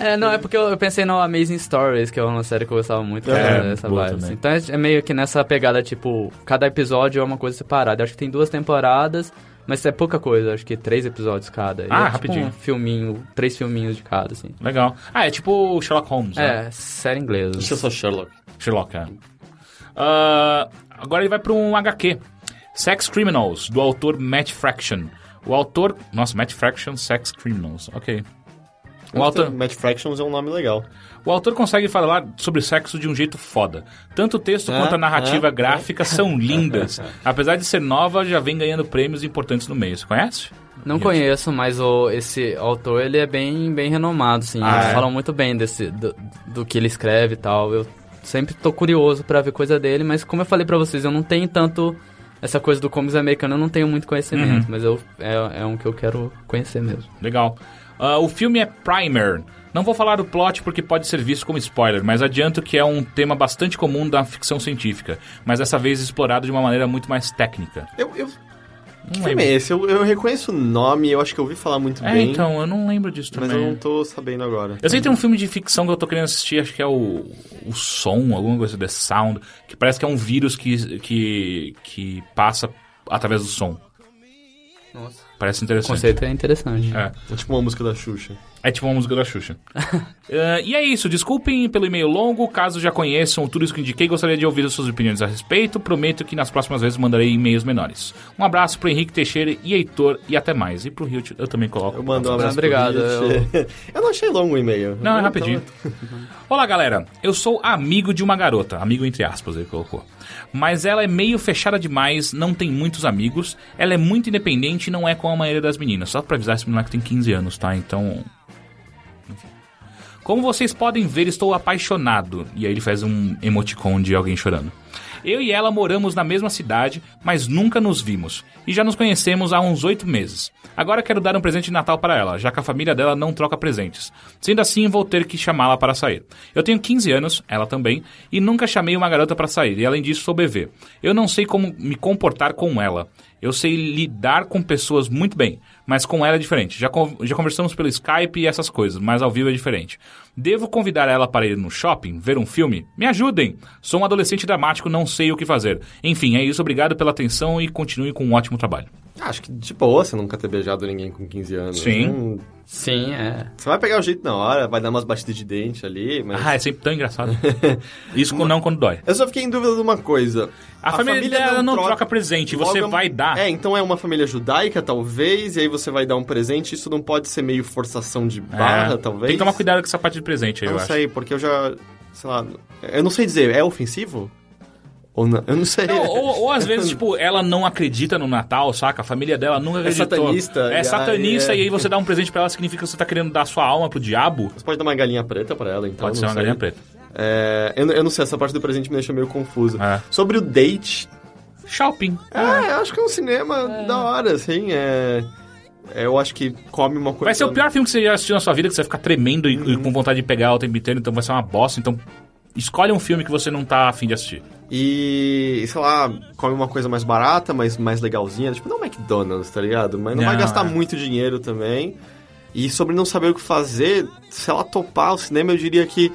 é, não, é porque eu, eu pensei no Amazing Stories, que é uma série que eu gostava muito É, dessa vibe. assim. Então é, é meio que nessa pegada, tipo, cada episódio é uma coisa separada. Eu acho que tem duas temporadas, mas é pouca coisa, acho que três episódios cada. E Ah, é tipo rapidinho. um filminho, três filminhos de cada, assim. Legal. Ah, é tipo Sherlock Holmes, né? É, série inglesa. Deixa eu só Sherlock. Sherlock, é. Ah, agora ele vai para um HQ. Sex Criminals, do autor Matt Fraction. O autor... Nossa, Matt Fraction, Sex Criminals. Ok. O autor, Match Fractions é um nome legal. o autor consegue falar sobre sexo de um jeito foda. Tanto o texto É, quanto a narrativa é, gráfica são lindas. Apesar de ser nova, já vem ganhando prêmios importantes no meio. Você conhece? Não conheço, mas o, esse autor, ele é bem, bem renomado, assim. Ah, Eles é? falam muito bem desse, do, do que ele escreve e tal. Eu sempre tô curioso pra ver coisa dele, mas como eu falei pra vocês, eu não tenho tanto... Essa coisa do comics americano eu não tenho muito conhecimento, Uhum. mas eu, é, é um que eu quero conhecer mesmo. Legal. Ah, o filme é Primer. Não vou falar do plot porque pode ser visto como spoiler, mas adianto que é um tema bastante comum da ficção científica, mas dessa vez explorado de uma maneira muito mais técnica. Eu, eu, que filme é esse? Eu, eu reconheço o nome, eu acho que eu ouvi falar muito É, bem. então, eu não lembro disso Mas também. eu não tô sabendo agora. Eu sei que tem um filme de ficção que eu tô querendo assistir, acho que é o, o Som, alguma coisa, The Sound, que parece que é um vírus que, que, que passa através do som. Parece O interessante. conceito é interessante. É. É tipo uma música da Xuxa. É tipo uma música da Xuxa. Ah, e é isso. Desculpem pelo e-mail longo. Caso já conheçam tudo isso que indiquei, gostaria de ouvir as suas opiniões a respeito. Prometo que nas próximas vezes mandarei e-mails menores. Um abraço pro Henrique Teixeira e Heitor e até mais. E pro Rio eu também coloco. Eu mando um abraço Obrigado, Rio. Eu não achei longo o e-mail. Não, é Eu rapidinho. tava- Olá, galera. Eu sou amigo de uma garota. Amigo entre aspas, ele colocou. Mas ela é meio fechada demais, não tem muitos amigos. Ela é muito independente e não é com a maioria das meninas. Só pra avisar, esse moleque tem 15 anos, tá? Então... Como vocês podem ver, estou apaixonado. E aí ele faz um emoticon de alguém chorando. Eu e ela moramos na mesma cidade, mas nunca nos vimos. E já nos conhecemos há uns oito meses. Agora quero dar um presente de Natal para ela, já que a família dela não troca presentes. Sendo assim, vou ter que chamá-la para sair. Eu tenho 15 anos, ela também, e nunca chamei uma garota para sair, e além disso sou bebê. Eu não sei como me comportar com ela. Eu sei lidar com pessoas muito bem, mas com ela é diferente. Já, já conversamos pelo Skype e essas coisas, mas ao vivo é diferente. Devo convidar ela para ir no shopping, ver um filme? Me ajudem! Sou um adolescente dramático, não sei o que fazer. Enfim, é isso. Obrigado pela atenção e continue com um ótimo trabalho. Acho que de boa você nunca ter beijado ninguém com 15 anos. Sim. Não- Sim, é. Você vai pegar o jeito na hora, vai dar umas batidas de dente ali, mas... Ah, é sempre tão engraçado. Isso com- não quando dói. Eu só fiquei em dúvida de uma coisa. A família dela não troca presente, você Logo, vai dar. É, então é uma família judaica, talvez, e aí você vai dar um presente, isso não pode ser meio forçação de barra, É, talvez. Tem que tomar cuidado com essa parte de presente aí, Eu eu, não acho. sei, porque eu já, sei lá, eu não sei dizer, é ofensivo? Ou não? Eu não sei. Não, ou, ou às vezes, tipo, ela não acredita no Natal, saca? A família dela nunca acreditou. satanista, É satanista, aí é- e aí você dá um presente pra ela, significa que você tá querendo dar sua alma pro diabo. Você pode dar uma galinha preta pra ela, então. Pode ser uma sei. galinha preta. É, eu, eu não sei, essa parte do presente me deixou meio confusa. É. Sobre o date, Shopping. é, eu acho que é um cinema da hora, assim, é... é, Eu acho que come uma coisa... Vai ser o pior filme que você já assistiu na sua vida, que você vai ficar tremendo e, e com vontade de pegar o tempo inteiro, então vai ser uma bosta. Então, escolhe um filme que você não tá afim de assistir. E, sei lá, come uma coisa mais barata, mas mais legalzinha. Tipo, não McDonald's, tá ligado? Mas não, vai Não, gastar é. muito dinheiro também. E sobre não saber o que fazer, se ela topar o cinema, eu diria que...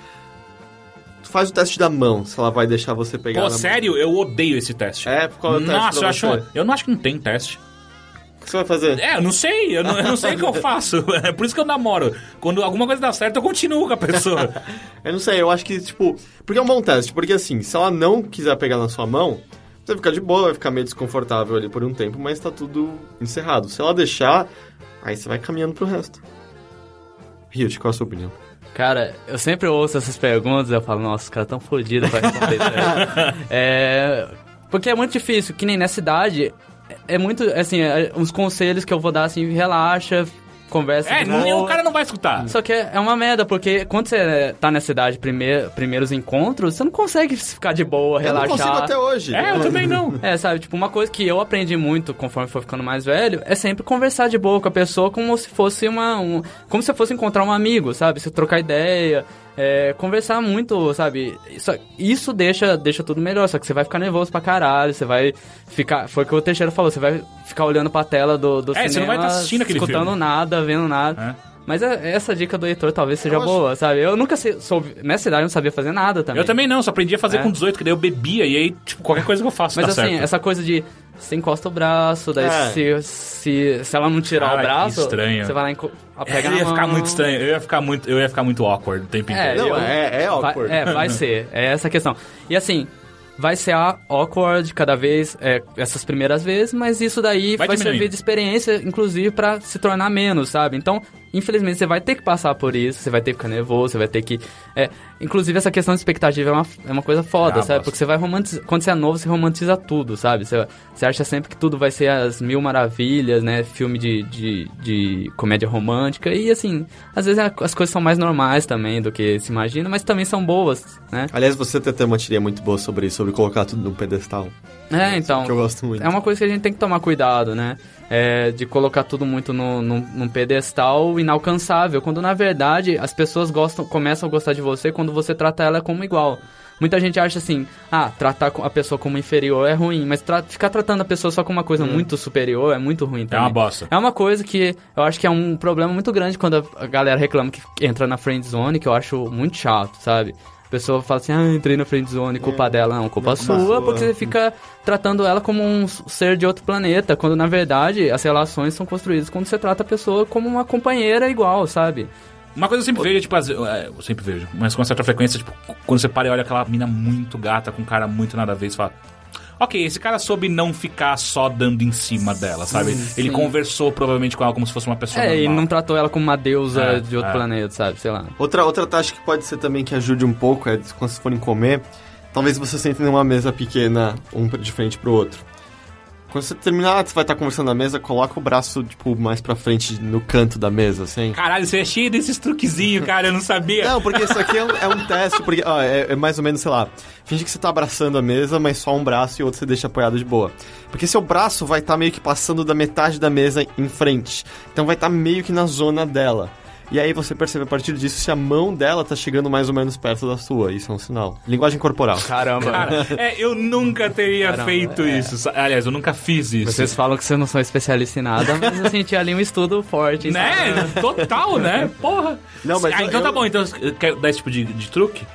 Faz o teste da mão, se ela vai deixar você pegar Pô, na mão. sério, eu odeio esse teste. É, qual é o teste Nossa, eu acho. Eu não acho que não tem teste. O que você vai fazer? É, eu não sei, eu não, eu não sei o que eu faço. É por isso que eu namoro. Quando alguma coisa dá certo, eu continuo com a pessoa. Eu não sei, eu acho que, tipo... Porque é um bom teste, porque assim, se ela não quiser pegar na sua mão, você vai ficar de boa, vai ficar meio desconfortável ali por um tempo, mas tá tudo encerrado. Se ela deixar, aí você vai caminhando pro resto. Riot, qual a sua opinião? Cara, eu sempre ouço essas perguntas e eu falo, nossa, os caras tão fodidos pra responder é, Porque é muito difícil, que nem nessa idade, é muito, assim, é, uns conselhos que eu vou dar, assim, relaxa, conversa É, não- o cara não vai escutar. Só que é é uma merda, porque quando você tá nessa idade, primeir, primeiros encontros, você não consegue ficar de boa, Eu não relaxar. consigo até hoje. É, eu também não. É, sabe, tipo, uma coisa que eu aprendi muito conforme for ficando mais velho é sempre conversar de boa com a pessoa como se fosse uma. Um, como se fosse encontrar um amigo, sabe? Se trocar ideia, é, conversar muito, sabe? Isso, isso deixa, deixa tudo melhor, só que você vai ficar nervoso pra caralho, você vai ficar. Foi o que o Teixeira falou, você vai ficar olhando pra tela do, do É, cinema. você não vai tá assistindo aquele escutando filme. nada, vendo nada. É. Mas é- essa dica do Heitor talvez seja Eu acho- boa, sabe? Eu nunca sei, soube, nessa idade eu não sabia fazer nada também. Eu também não, só aprendi a fazer É. com 18, que daí eu bebia e aí, tipo, qualquer coisa que eu faço Mas dá assim, certo. essa coisa de você encosta o braço, daí É. se, se, se ela não tirar Cara, o braço, estranho. você vai lá e É, pega eu na ia ficar mão. muito estranho, eu ia ficar muito, eu ia ficar muito awkward o tempo É, inteiro. Não, eu- é- é awkward. Vai, é, vai ser. É essa a questão. E assim, vai ser a- awkward cada vez, é, essas primeiras vezes, mas isso daí Vai vai, servir de experiência, inclusive, pra se tornar menos, sabe? Então, infelizmente, você vai ter que passar por isso, você vai ter que ficar nervoso, você vai ter que... é, inclusive, essa questão de expectativa é uma, é uma coisa foda, Ah, sabe? bosta. Porque você vai romantizar... Quando você é novo, você romantiza tudo, sabe? Você, você acha sempre que tudo vai ser as mil maravilhas, né? Filme de, de, de comédia romântica. E, assim, às vezes a- as coisas são mais normais também do que se imagina, mas também são boas, né? Aliás, você tem uma tirinha muito boa sobre isso, sobre colocar tudo num pedestal. É, então. Que eu gosto muito. É uma coisa que a gente tem que tomar cuidado, né? É, de colocar tudo muito no, num, num pedestal inalcançável, quando na verdade as pessoas gostam, começam a gostar de você quando você trata ela como igual. Muita gente acha assim, ah, tratar a pessoa como inferior é ruim, mas tra ficar tratando a pessoa só como uma coisa muito superior é muito ruim É também. uma bosta. É uma coisa que eu acho que é um problema muito grande quando a- galera reclama que entra na friend zone, que eu acho muito chato, sabe? A pessoa fala assim, ah, entrei na friend zone, culpa dela. Não, culpa Não, sua, culpa sua. porque você fica tratando ela como um ser de outro planeta, quando na verdade as relações são construídas quando você trata a pessoa como uma companheira igual, sabe? Uma coisa que eu sempre vejo, é, tipo, as- é, eu sempre vejo, mas com certa frequência, tipo, quando você para e olha aquela mina muito gata, com um cara muito nada a ver, você fala. Ok, esse cara soube não ficar só dando em cima dela, sabe? Ele sim. conversou provavelmente com ela como se fosse uma pessoa É, e normal. não tratou ela como uma deusa É, de outro é. planeta, sabe? Sei lá. Outra, outra taxa que pode ser também que ajude um pouco é quando vocês forem comer, talvez você sente numa mesa pequena, um de frente pro outro. Quando você terminar, você vai estar conversando na mesa, coloca o braço, tipo, mais pra frente no canto da mesa, assim. Caralho, você é cheio desses truquezinhos, cara, eu não sabia. Não, porque isso aqui é um, é um teste, porque ó, é, é mais ou menos, sei lá, finge que você tá abraçando a mesa, mas só um braço e o outro você deixa apoiado de boa. Porque seu braço vai estar meio que passando da metade da mesa em frente. Então vai estar meio que na zona dela. E aí você percebe a partir disso se a mão dela tá chegando mais ou menos perto da sua. Isso é um sinal. Linguagem corporal. Caramba. Cara, é, eu nunca teria Caramba, feito é. isso. Aliás, eu nunca fiz isso. Vocês falam que vocês não são especialistas em nada, mas eu senti ali um estudo forte. Né? Total, né? Porra. Não, mas ah, eu- então tá eu- bom. Então, quer dar esse tipo de, de truque?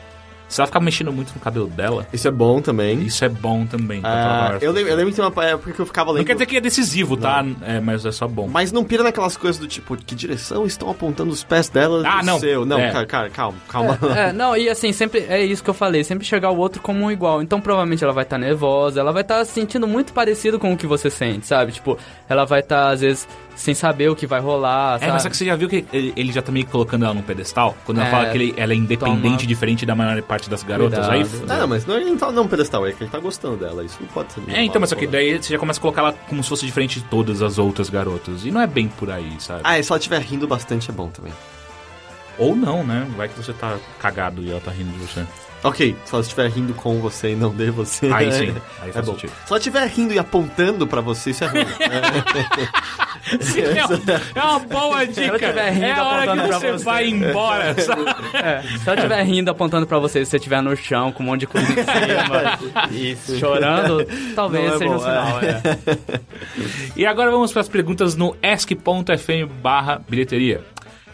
Se ela ficar mexendo muito no cabelo dela, Isso é bom também. isso é bom também. pra Ah, trabalhar. eu, lembro, eu lembro que tem uma época que eu ficava lendo. Não quer dizer que é decisivo, tá? É, mas é só bom. Mas não pira naquelas coisas do tipo, que direção estão apontando os pés dela Ah, não. seu. Não, É. cara, cara, calma, calma. É, não, e assim, sempre é isso que eu falei, sempre chegar o outro como um igual. Então provavelmente ela vai estar nervosa, ela vai estar se sentindo muito parecido com o que você sente, sabe? Tipo, ela vai estar, às vezes, sem saber o que vai rolar, É, sabe? mas só que você já viu que ele, ele já tá meio colocando ela num pedestal? Quando ela É, fala que ele- ela é independente, toma- diferente da maior parte das garotas. Cuidado. Aí, Ah, não, mas não, ele não tá não pedestal, é que ele tá gostando dela. Isso não pode ser. É, então, mas só que daí você já começa a colocar ela como se fosse diferente de todas as outras garotas. E não é bem por aí, sabe? Ah, e se ela estiver rindo bastante é bom também. Ou não, né? Vai que você tá cagado e ela tá rindo de você. Ok, se ela estiver rindo com você e não de você. Aí é- sim, aí é faz bom. sentido. Se ela estiver rindo e apontando pra você, isso é ruim. é, uma boa dica. ela tiver rindo, é a hora que você, você. vai embora, sabe? É, se ela estiver rindo, apontando pra você, se você estiver no chão com um monte de coisa em cima e chorando, talvez Não é seja um bom, sinal. É. E agora vamos para as perguntas no ask.fm barra bilheteria.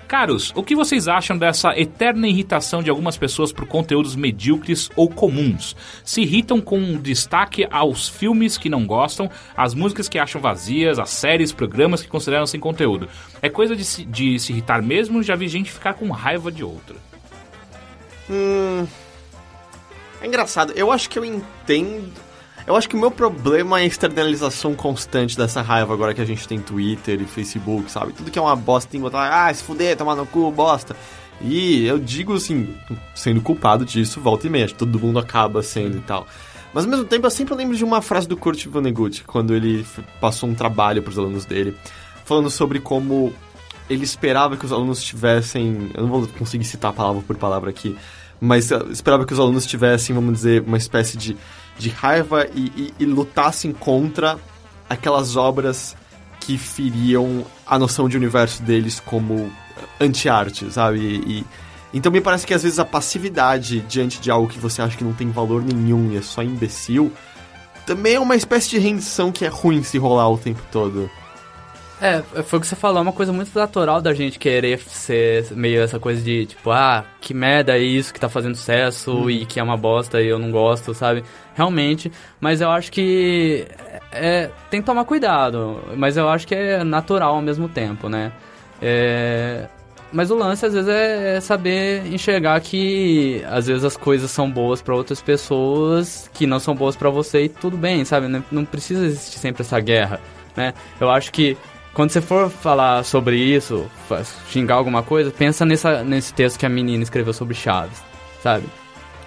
Caros, o que vocês acham dessa eterna irritação de algumas pessoas por conteúdos medíocres ou comuns? Se irritam com destaque aos filmes que não gostam, às músicas que acham vazias, às séries, programas que consideram sem conteúdo. É coisa de se, de se irritar mesmo, já vi gente ficar com raiva de outra. Hum, é engraçado. Eu acho que eu entendo. Eu acho que o meu problema é a externalização constante dessa raiva agora que a gente tem Twitter e Facebook, sabe? Tudo que é uma bosta tem que botar, ah, se fuder, tomar no cu, bosta. E eu digo assim, sendo culpado disso, volta e meia, todo mundo acaba sendo e tal. Mas ao mesmo tempo eu sempre lembro de uma frase do Kurt Vonnegut, quando ele passou um trabalho para os alunos dele, falando sobre como ele esperava que os alunos tivessem. Eu não vou conseguir citar palavra por palavra aqui, mas eh, esperava que os alunos tivessem, vamos dizer, uma espécie de, de raiva e, e- e lutassem contra aquelas obras que feriam a noção de universo deles como anti-arte, sabe? E, e- então me parece que às vezes a passividade diante de algo que você acha que não tem valor nenhum e é só imbecil, também é uma espécie de rendição que é ruim se rolar o tempo todo. É, foi o que você falou, é uma coisa muito natural da gente querer ser meio essa coisa de, tipo, ah, que merda é isso que tá fazendo sucesso e que é uma bosta e eu não gosto, sabe? Realmente, mas eu acho que é, tem que tomar cuidado, mas eu acho que é natural ao mesmo tempo, né? É, mas o lance, às vezes, é saber enxergar que, às vezes, as coisas são boas pra outras pessoas que não são boas pra você e tudo bem, sabe? Não precisa existir sempre essa guerra, né? Eu acho que quando você for falar sobre isso, xingar alguma coisa, pensa nessa, nesse texto que a menina escreveu sobre Chaves, sabe?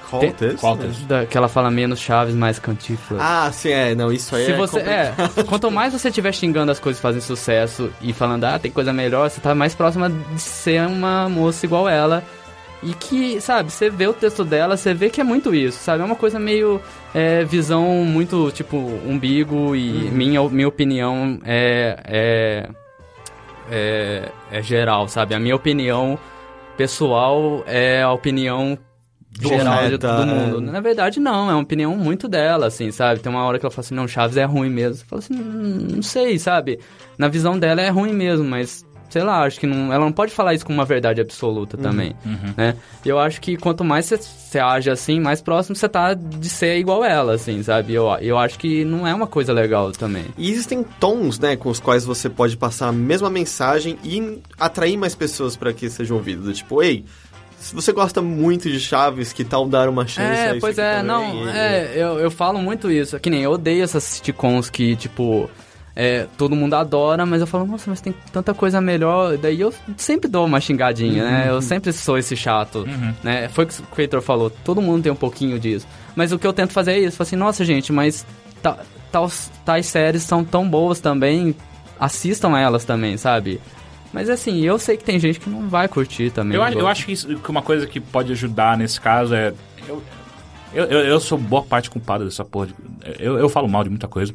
Qual Tem- texto? Qual texto? Da, que ela fala menos Chaves, mais Cantinflas. Ah, sim, é, não, isso aí Se é você, complicado. é, quanto mais você estiver xingando as coisas que fazem sucesso e falando, ah, tem coisa melhor, você tá mais próxima de ser uma moça igual ela. E que, sabe, você vê o texto dela, você vê que é muito isso, sabe? É uma coisa meio é, visão muito, tipo, umbigo e minha, minha opinião é, é, é, é geral, sabe? A minha opinião pessoal é a opinião geral de todo mundo. é. Na verdade, não, é uma opinião muito dela, assim, sabe? Tem uma hora que ela fala assim, não, Chaves é ruim mesmo. Você fala assim, "Hum, não sei, sabe? Na visão dela é ruim mesmo, mas sei lá, acho que não, ela não pode falar isso com uma verdade absoluta também, né? E eu acho que quanto mais você- age assim, mais próximo você tá de ser igual ela, assim, sabe? Eu, eu acho que não é uma coisa legal também. E existem tons, né, com os quais você pode passar a mesma mensagem e atrair mais pessoas para que sejam ouvidas. Tipo, ei, se você gosta muito de Chaves, que tal dar uma chance a É, isso pois aqui é, também? não, é, eu, eu falo muito isso. Que nem eu odeio essas sitcoms que, tipo, é, todo mundo adora, mas eu falo, nossa, mas tem tanta coisa melhor. Daí eu sempre dou uma xingadinha, né? Eu sempre sou esse chato, né? Foi o que o Heitor falou, todo mundo tem um pouquinho disso. Mas o que eu tento fazer é isso, falo assim, nossa, gente, mas ta- tais, tais séries são tão boas também, assistam elas também, sabe? Mas assim, eu sei que tem gente que não vai curtir também. Eu, acho- eu acho que, isso- que uma coisa que pode ajudar nesse caso é. Eu, eu, eu, eu sou boa parte culpada dessa porra. de- eu, eu falo mal de muita coisa.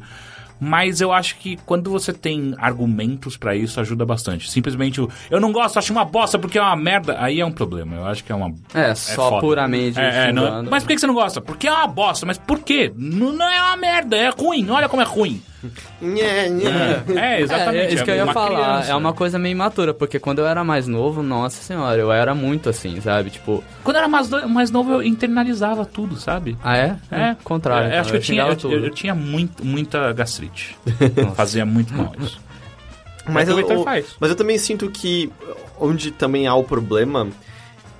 Mas eu acho que quando você tem argumentos pra isso, ajuda bastante. Simplesmente o eu não gosto, acho uma bosta porque é uma merda, aí é um problema. Eu acho que é uma. É, só foda. puramente É, é, não-. Mas por que que você não gosta? Porque é uma bosta. Mas por quê? Não, não é uma merda, é ruim. Olha como é ruim. Nhé, nhé. É, exatamente. É, isso que eu ia falar. criança. É uma coisa meio imatura, porque quando eu era mais novo, nossa senhora, eu era muito assim, sabe? Tipo, Quando eu era mais, mais novo, eu internalizava tudo, sabe? ah é? É, contrário. É, então, acho que eu tinha, xingava eu, eu- eu tinha muito, muita gastrite. Fazia muito mal isso. Mas É o eu, o eu- mas eu também sinto que onde também há o problema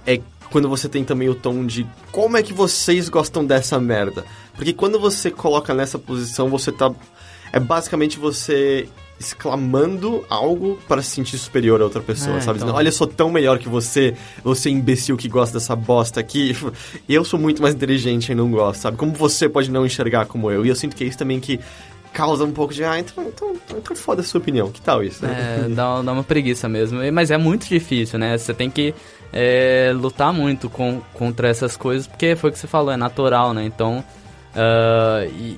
é quando você tem também o tom de como é que vocês gostam dessa merda. Porque quando você coloca nessa posição, você tá. É basicamente você exclamando algo para se sentir superior a outra pessoa, É, sabe? então. Olha, eu sou tão melhor que você, você imbecil que gosta dessa bosta aqui. Eu sou muito mais inteligente e não gosto, sabe? Como você pode não enxergar como eu? E eu sinto que é isso também que causa um pouco de, ah, então, então, então foda a sua opinião. Que tal isso? É, dá, dá uma preguiça mesmo. Mas é muito difícil, né? Você tem que é, lutar muito com, contra essas coisas, porque foi o que você falou, é natural, né? Então, e, e,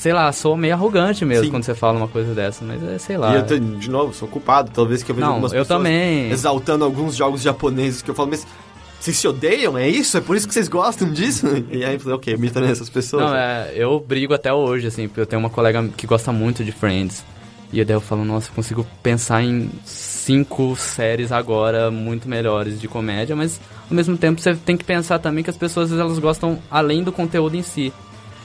sei lá, sou meio arrogante mesmo Sim. quando você fala uma coisa dessa, mas é, sei lá. E eu, te- de novo, sou culpado. Talvez que eu vejo Não, algumas eu pessoas também. exaltando alguns jogos japoneses que eu falo, mas vocês se odeiam? É isso? É por isso que vocês gostam disso? E aí eu falei, ok, me tornei essas pessoas. Não, é, eu brigo até hoje, assim, porque eu tenho uma colega que gosta muito de Friends. E daí eu falo, nossa, eu consigo pensar em cinco séries agora muito melhores de comédia, mas ao mesmo tempo você tem que pensar também que as pessoas elas gostam além do conteúdo em si.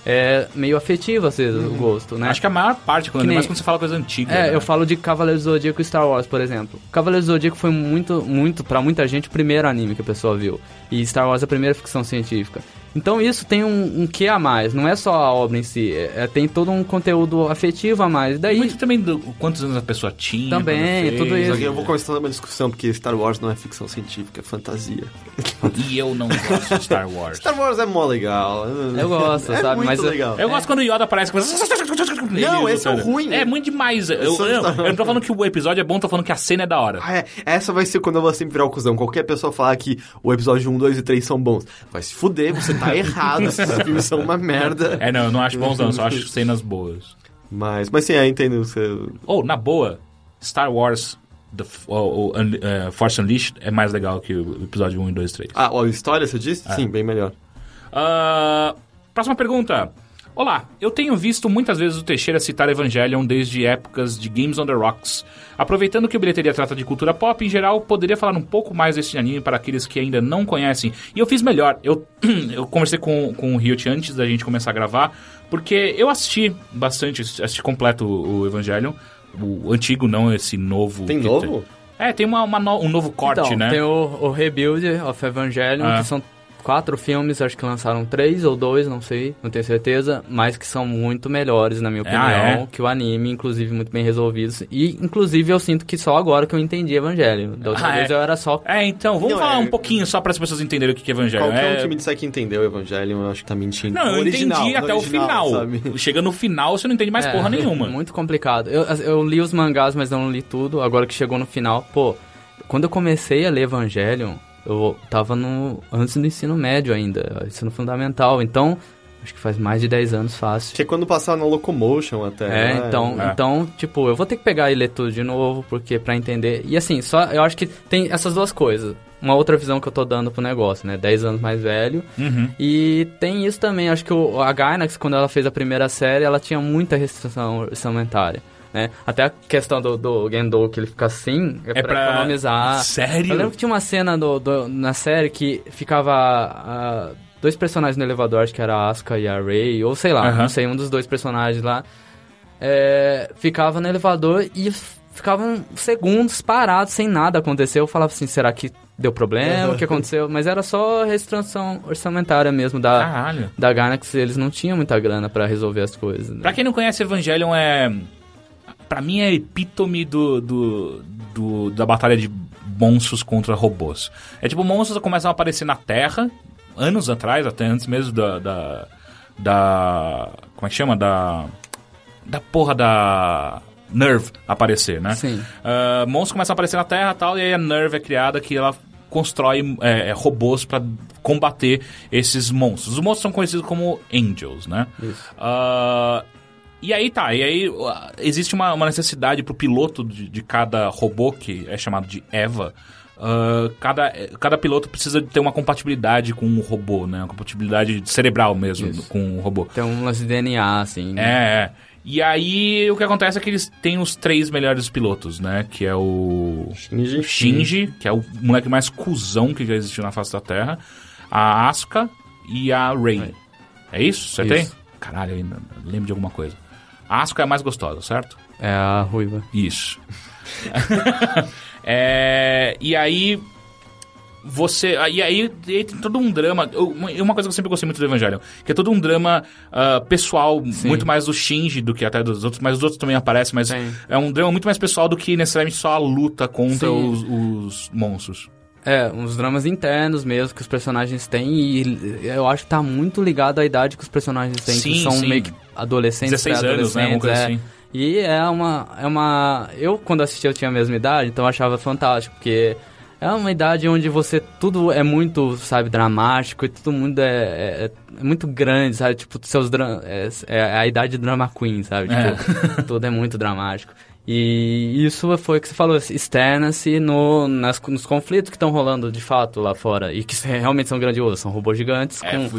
É meio afetivo, às vezes, o gosto, né? Acho que a maior parte, quando, Que ainda nem- mais quando você fala coisa antiga. É, né? eu falo de Cavaleiros do Zodíaco e Star Wars, por exemplo. Cavaleiros do Zodíaco foi muito, muito, pra muita gente, o primeiro anime que a pessoa viu. E Star Wars é a primeira ficção científica. Então isso tem um, um quê a mais, não é só a obra em si, é, é- tem todo um conteúdo afetivo a mais. Daí, Muito também do quantos anos a pessoa tinha. Também, fez. tudo isso. Que eu vou começar uma discussão, porque Star Wars não é ficção científica, é fantasia. E eu não gosto de Star Wars. Star Wars é mó legal. Eu gosto, é sabe, muito mas eu- legal. Eu gosto quando o Yoda aparece com Não, esse é o ruim. É muito demais. Eu, sou eu, Star eu não tô falando que o episódio é bom, tô falando que a cena é da hora. Ah, é. Essa vai ser quando eu vou sempre virar o cuzão. Qualquer pessoa falar que o episódio 1, 2 e 3 são bons. Vai se fuder, você tá errado. Esses filmes são uma merda. É, não, eu não acho bons não, só acho cenas boas. Mas, mas sim, é, entendo. Você... Ou, na boa, Star Wars The, F- o, o, Un- eh, Force Unleashed é mais legal que o episódio 1 e 2 e 3. Ah, a história, você disse? Sim, bem melhor. Ah, próxima pergunta. Olá, eu tenho visto muitas vezes o Teixeira citar Evangelion desde épocas de Games on the Rocks. Aproveitando que o bilheteria trata de cultura pop em geral, poderia falar um pouco mais desse anime para aqueles que ainda não conhecem. E eu fiz melhor, eu, eu conversei com, com o Ryut antes da gente começar a gravar, porque eu assisti bastante, assisti completo o, o Evangelion, o antigo, não esse novo. Tem novo? É, tem uma, uma no- um novo corte, então, né? tem o, o Rebuild of Evangelion, Ah. que são quatro filmes, acho que lançaram três ou dois, não sei, não tenho certeza, mas que são muito melhores, na minha Ah, opinião, é? que o anime, inclusive, muito bem resolvidos. E, inclusive, eu sinto que só agora que eu entendi Evangelho. Da outra Ah, vez é? eu era só É, então, vamos Não, falar é- um pouquinho só para as pessoas entenderem o que é Evangelion. Qualquer é... um que me disser que entendeu o Evangelho, eu acho que tá mentindo. Não, eu original, entendi no até o original, final. sabe? Chega no final, você não entende mais É, porra nenhuma. Muito complicado. Eu, eu li os mangás, mas não li tudo. Agora que chegou no final, pô, quando eu comecei a ler Evangelion, eu tava no antes do ensino médio ainda, ensino fundamental. Então, acho que faz mais de 10 anos fácil. Que é quando passar na Locomotion até. É, né? então, É. então, tipo, eu vou ter que pegar e ler tudo de novo, porque pra entender. E assim, só eu acho que tem essas duas coisas. Uma outra visão que eu tô dando pro negócio, né? 10 anos mais velho. Uhum. E tem isso também, acho que o, a Gainax, quando ela fez a primeira série, ela tinha muita restrição orçamentária. Né? Até a questão do, do Gendo que ele fica assim, é, É pra, pra- economizar. Sério? Eu lembro que tinha uma cena do, do- na série que ficava ah, dois personagens no elevador, acho que era a Asuka e a Rei, ou sei lá, não sei, um dos dois personagens lá. é, ficava no elevador e ficavam segundos parados sem nada acontecer. Eu falava assim, será que deu problema? O que aconteceu? Mas era só restrição orçamentária mesmo da, Caralho. da Gainax. Eles não tinham muita grana pra resolver as coisas. né? Pra quem não conhece, Evangelion é. Pra mim é epítome do, do, do- da batalha de monstros contra robôs. É tipo, monstros começam a aparecer na Terra, anos atrás, até antes mesmo da. da, da- como é que chama? Da. Da porra da. Nerve aparecer, né? Sim. Ah, monstros começam a aparecer na Terra e tal, e aí a Nerve é criada que ela constrói é, é, robôs pra combater esses monstros. Os monstros são conhecidos como Angels, né? Isso. Ah, E aí tá, e aí existe uma, uma necessidade pro piloto de, de cada robô, que é chamado de EVA. uh, cada, cada piloto precisa ter uma compatibilidade com o robô, né? Uma compatibilidade cerebral mesmo Isso. com o robô. Tem um lance de DNA, assim. É, é. E aí o que acontece é que eles têm os três melhores pilotos, né? Que é o Shinji. Shinji, que é o moleque mais cuzão que já existiu na face da Terra, a Asuka e a Rei. É isso? Você Isso. tem? Caralho, eu ainda lembro de alguma coisa. A Asuka é a mais gostosa, certo? É a ruiva. Isso. É, e aí você. E aí, e aí tem todo um drama. Uma uma coisa que eu sempre gostei muito do Evangelion, que é todo um drama ah, pessoal, Sim. muito mais do Shinji do que até dos outros, mas os outros também aparecem, mas Sim. é um drama muito mais pessoal do que necessariamente só a luta contra os, os monstros. É, uns dramas internos mesmo que os personagens têm e eu acho que tá muito ligado à idade que os personagens têm, Sim, que são sim. meio que adolescentes, 16 anos, né? Uma coisa é. assim. E é uma, é uma... Eu, quando assisti, eu tinha a mesma idade, então eu achava fantástico, porque é uma idade onde você... Tudo é muito, sabe, dramático e tudo mundo é, é, é muito grande, sabe? Tipo, seus é, é a idade drama queen, sabe? Tipo, tudo é muito dramático. E isso foi o que você falou, externa-se no, nas, nos conflitos que estão rolando de fato lá fora. E que realmente são grandiosos, são robôs gigantes É com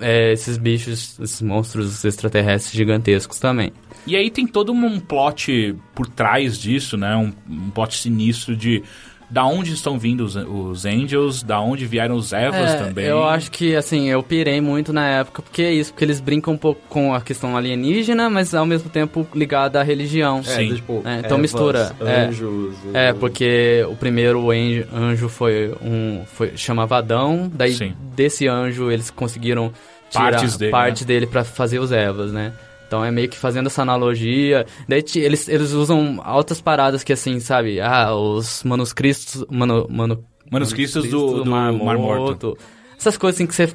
é, esses bichos, esses monstros extraterrestres gigantescos também. E aí tem todo um plot por trás disso, né? Um, um plot sinistro de da onde estão vindo os, os Angels, da onde vieram os Evas É, também. Eu acho que, assim, eu pirei muito na época, porque é isso, porque eles brincam um pouco com a questão alienígena, mas ao mesmo tempo ligada à religião. É, Sim. tipo, É, então Evas, mistura, é. Anjos. e- É, porque o primeiro anjo, anjo foi um. Foi, chamava Adão, daí Sim. desse anjo eles conseguiram tirar Partes dele, parte né? dele pra fazer os Evas, né? Então é meio que fazendo essa analogia. Daí eles, eles usam altas paradas que assim, sabe? Ah, os manuscritos. Mano, mano, Manuscritos do- do Mar Morto. Essas coisas assim que você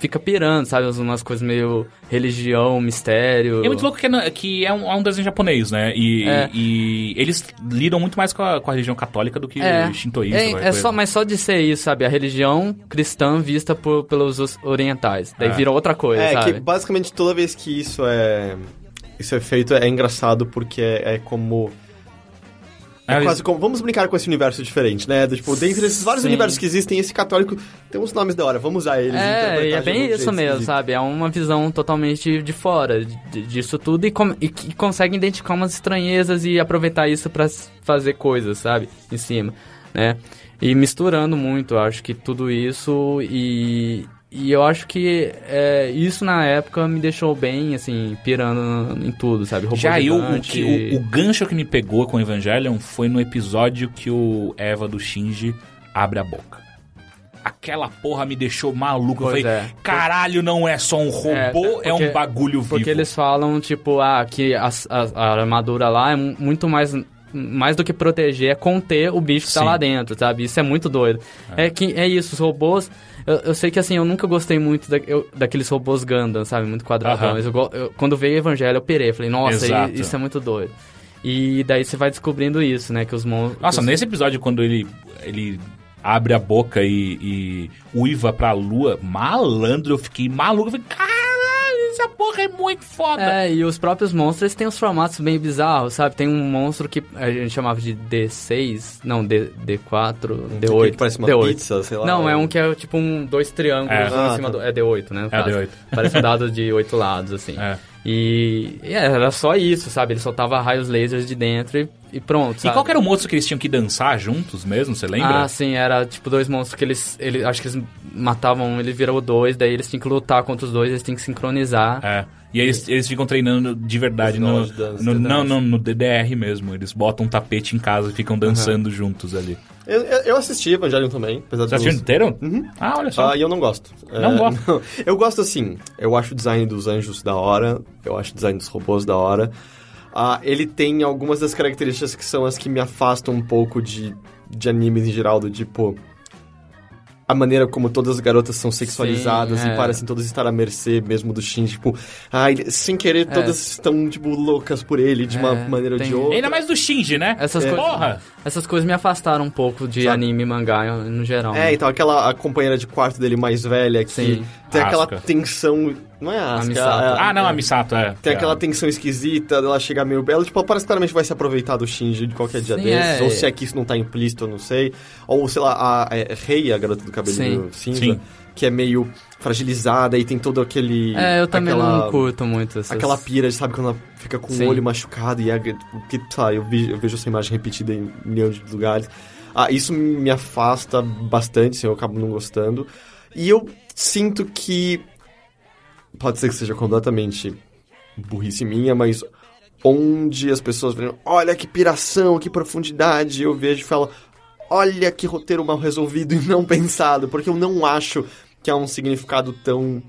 fica pirando, sabe? Umas coisas meio religião, mistério. É muito louco que é, que é um, é um desenho japonês, né? E, É. e eles lidam muito mais com a, com a religião católica do que É, shintoísta. é, qualquer é só, mas só de ser isso, sabe? A religião cristã vista por, pelos os- orientais. Daí É. vira outra coisa, É, sabe? que basicamente toda vez que isso é. Isso é feito é engraçado porque é, é como. É, É, quase como. Vamos brincar com esse universo diferente, né? Do, tipo, dentre esses vários Sim. universos que existem, esse católico tem uns nomes da hora, vamos usar eles. É, e é bem isso mesmo, esquisito. sabe? É uma visão totalmente de fora de- disso tudo e, com- e que consegue identificar umas estranhezas e aproveitar isso pra s- fazer coisas, sabe? Em cima, né? E misturando muito, acho que tudo isso e... E eu acho que é, isso na época me deixou bem, assim, pirando em tudo, sabe? Robô Já eu, o, que, o, o gancho que me pegou com o Evangelion foi no episódio que o Eva do Shinji abre a boca. Aquela porra me deixou maluco. Pois eu falei, é. caralho, não é só um robô, é, porque- um bagulho vivo. Porque eles falam, tipo, ah, que a, a- a armadura lá é mu- muito mais. Mais do que proteger, é conter o bicho que tá Sim. lá dentro, sabe? Isso é muito doido. É, que, é isso, os robôs. Eu, eu sei que assim, eu nunca gostei muito da, eu- daqueles robôs Gundam, sabe? Muito quadradões. Eu go- eu- quando veio o Evangelho, eu pirei. Eu falei, nossa, isso é muito doido. E daí você vai descobrindo isso, né? Que os monstros. Nossa, nesse episódio, quando ele, ele abre a boca e, e uiva pra lua, malandro, eu fiquei maluco. Eu falei, caralho, essa porra é muito foda. É, e os próprios monstros eles têm uns formatos bem bizarros, sabe? Tem um monstro que a gente chamava de D6, não, D, D4, D8. que parece uma D8. pizza, sei lá. Não, é um que é tipo um dois triângulos É. em Ah, cima tá. do. É D8, né? É caso. D8. Parece um dado de oito lados, assim. É. E, e era só isso, sabe? Ele soltava raios lasers de dentro e, e pronto. E sabe? qual que era o monstro que eles tinham que dançar juntos mesmo, você lembra? Ah, sim, era tipo dois monstros que eles, eles. Acho que eles matavam um, ele virou dois, daí eles tinham que lutar contra os dois, eles tinham que sincronizar. É. E aí eles, eles ficam treinando de verdade no, no- não, não, no DDR mesmo. Eles botam um tapete em casa e ficam dançando juntos ali. Eu, eu, assisti Evangelion também, apesar Você assistiu dos- inteiro? Ah, olha só. Ah, e eu não gosto. Não gosta? não. Eu gosto assim. Eu acho o design dos anjos da hora. Eu acho o design dos robôs da hora. Ah, ele tem algumas das características que são as que me afastam um pouco de, de animes em geral, do tipo. A maneira como todas as garotas são sexualizadas Sim, e é. parecem todas estar à mercê mesmo do Shin. Tipo, ai, sem querer, todas estão, tipo, loucas por ele de uma É, maneira ou de tem- outra. Ainda mais do Shinji, né? Essas, É. coisas, Porra! essas coisas me afastaram um pouco de Sabe? anime e mangá no geral. É, né? então aquela a companheira de quarto dele mais velha que Sim. tem aquela tensão Não é a Asuka. Misato. é a- Ah, não, a é. Misato, é. Tem É. aquela tensão esquisita dela chegar meio bela. Tipo, ela parece que claramente vai se aproveitar do Shinji de qualquer dia Sim, desses. é. Ou se é que isso não tá implícito, eu não sei. Ou, sei lá, a é, Rei, a garota do cabelinho cinza, Sim. que é meio fragilizada e tem todo aquele... É, eu também aquela, não curto muito essas... Aquela pira, sabe, quando ela fica com Sim. o olho machucado e é... tipo, Que, lá, eu, vi- eu vejo essa imagem repetida em milhões de lugares. Ah, isso me afasta bastante, assim, eu acabo não gostando. E eu sinto que... Pode ser que seja completamente burrice minha, mas onde as pessoas veem, olha que piração, que profundidade, eu vejo e falo, olha que roteiro mal resolvido e não pensado, porque eu não acho que há um significado tão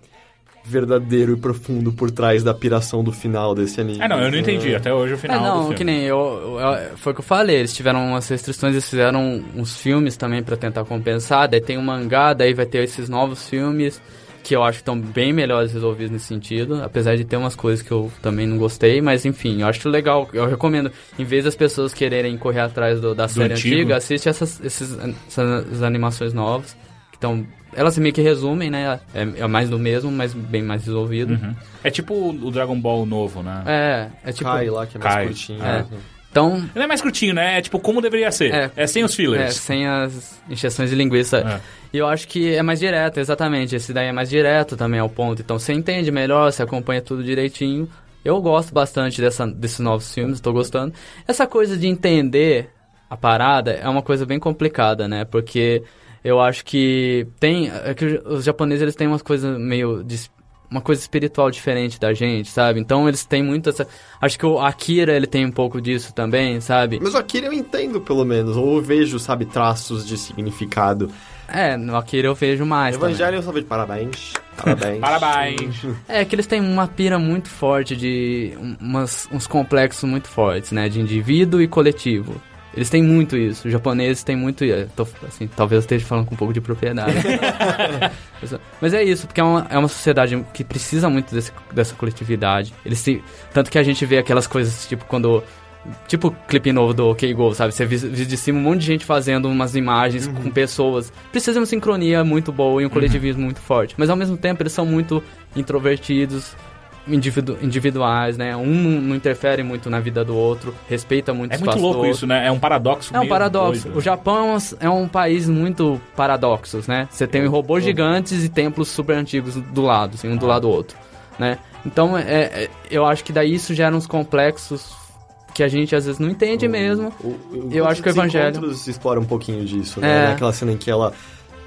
verdadeiro e profundo por trás da piração do final desse anime. Ah, não, eu não entendi até hoje o É, final do não, filme. que nem eu, eu- Foi o que eu falei, eles tiveram umas restrições, eles fizeram uns filmes também pra tentar compensar, daí tem um mangá, daí vai ter esses novos filmes que eu acho que estão bem melhores resolvidos nesse sentido, apesar de ter umas coisas que eu também não gostei, mas enfim, eu acho legal, eu recomendo, em vez das pessoas quererem correr atrás do- da série antigo. antiga, assiste essas, esses, essas animações novas, que estão... Elas meio que resumem, né? É, é mais do mesmo, mas bem mais resolvido. Uhum. É tipo o Dragon Ball novo, né? É, é tipo... Kai lá, que é mais Kai. curtinho. É. né? Então, Não é mais curtinho, né? É tipo como deveria ser. É, É. sem os É, fillers. sem as injeções de linguiça. É. E eu acho que é mais direto, exatamente. Esse daí é mais direto também ao ponto. Então você entende melhor, você acompanha tudo direitinho. Eu gosto bastante dessa, desses novos filmes, tô gostando. Essa coisa de entender a parada é uma coisa bem complicada, né? Porque eu acho que tem. É que os japoneses eles têm umas coisas meio. de- uma coisa espiritual diferente da gente, sabe? Então eles têm muito essa. Acho que o Akira ele tem um pouco disso também, sabe? Mas o Akira eu entendo, pelo menos. Ou eu vejo, sabe, traços de significado. É, no Akira eu vejo mais. também. Evangelho eu só vejo parabéns. Parabéns. Parabéns. É que eles têm uma pira muito forte de um- umas, uns complexos muito fortes, né? De indivíduo e coletivo. Eles têm muito isso. Os japoneses têm muito isso. Tô, assim, talvez eu esteja falando com um pouco de propriedade. Mas é isso, porque é uma, é uma sociedade que precisa muito desse, dessa coletividade. Eles se, tanto que a gente vê aquelas coisas, tipo, quando... Tipo o clipe novo do OK-Go, sabe? Você vê de cima um monte de gente fazendo umas imagens com pessoas. Precisa de uma sincronia muito boa e um coletivismo muito forte. Mas ao mesmo tempo eles são muito introvertidos, individu individuais, né? Um não, interfere muito na vida do outro, respeita muito É o muito espaço do louco outro. isso, né? É um paradoxo É um paradoxo. doido. O Japão é um, é um país muito paradoxos, né? Você tem robôs gigantes e templos super antigos do lado, assim, um do lado do outro, né? Então, é, é- eu acho que daí isso gera uns complexos que a gente às vezes não entende mesmo. O- o- Eu acho que o os Evangelho- encontros explora um pouquinho disso, né? É. Naquela cena em que ela...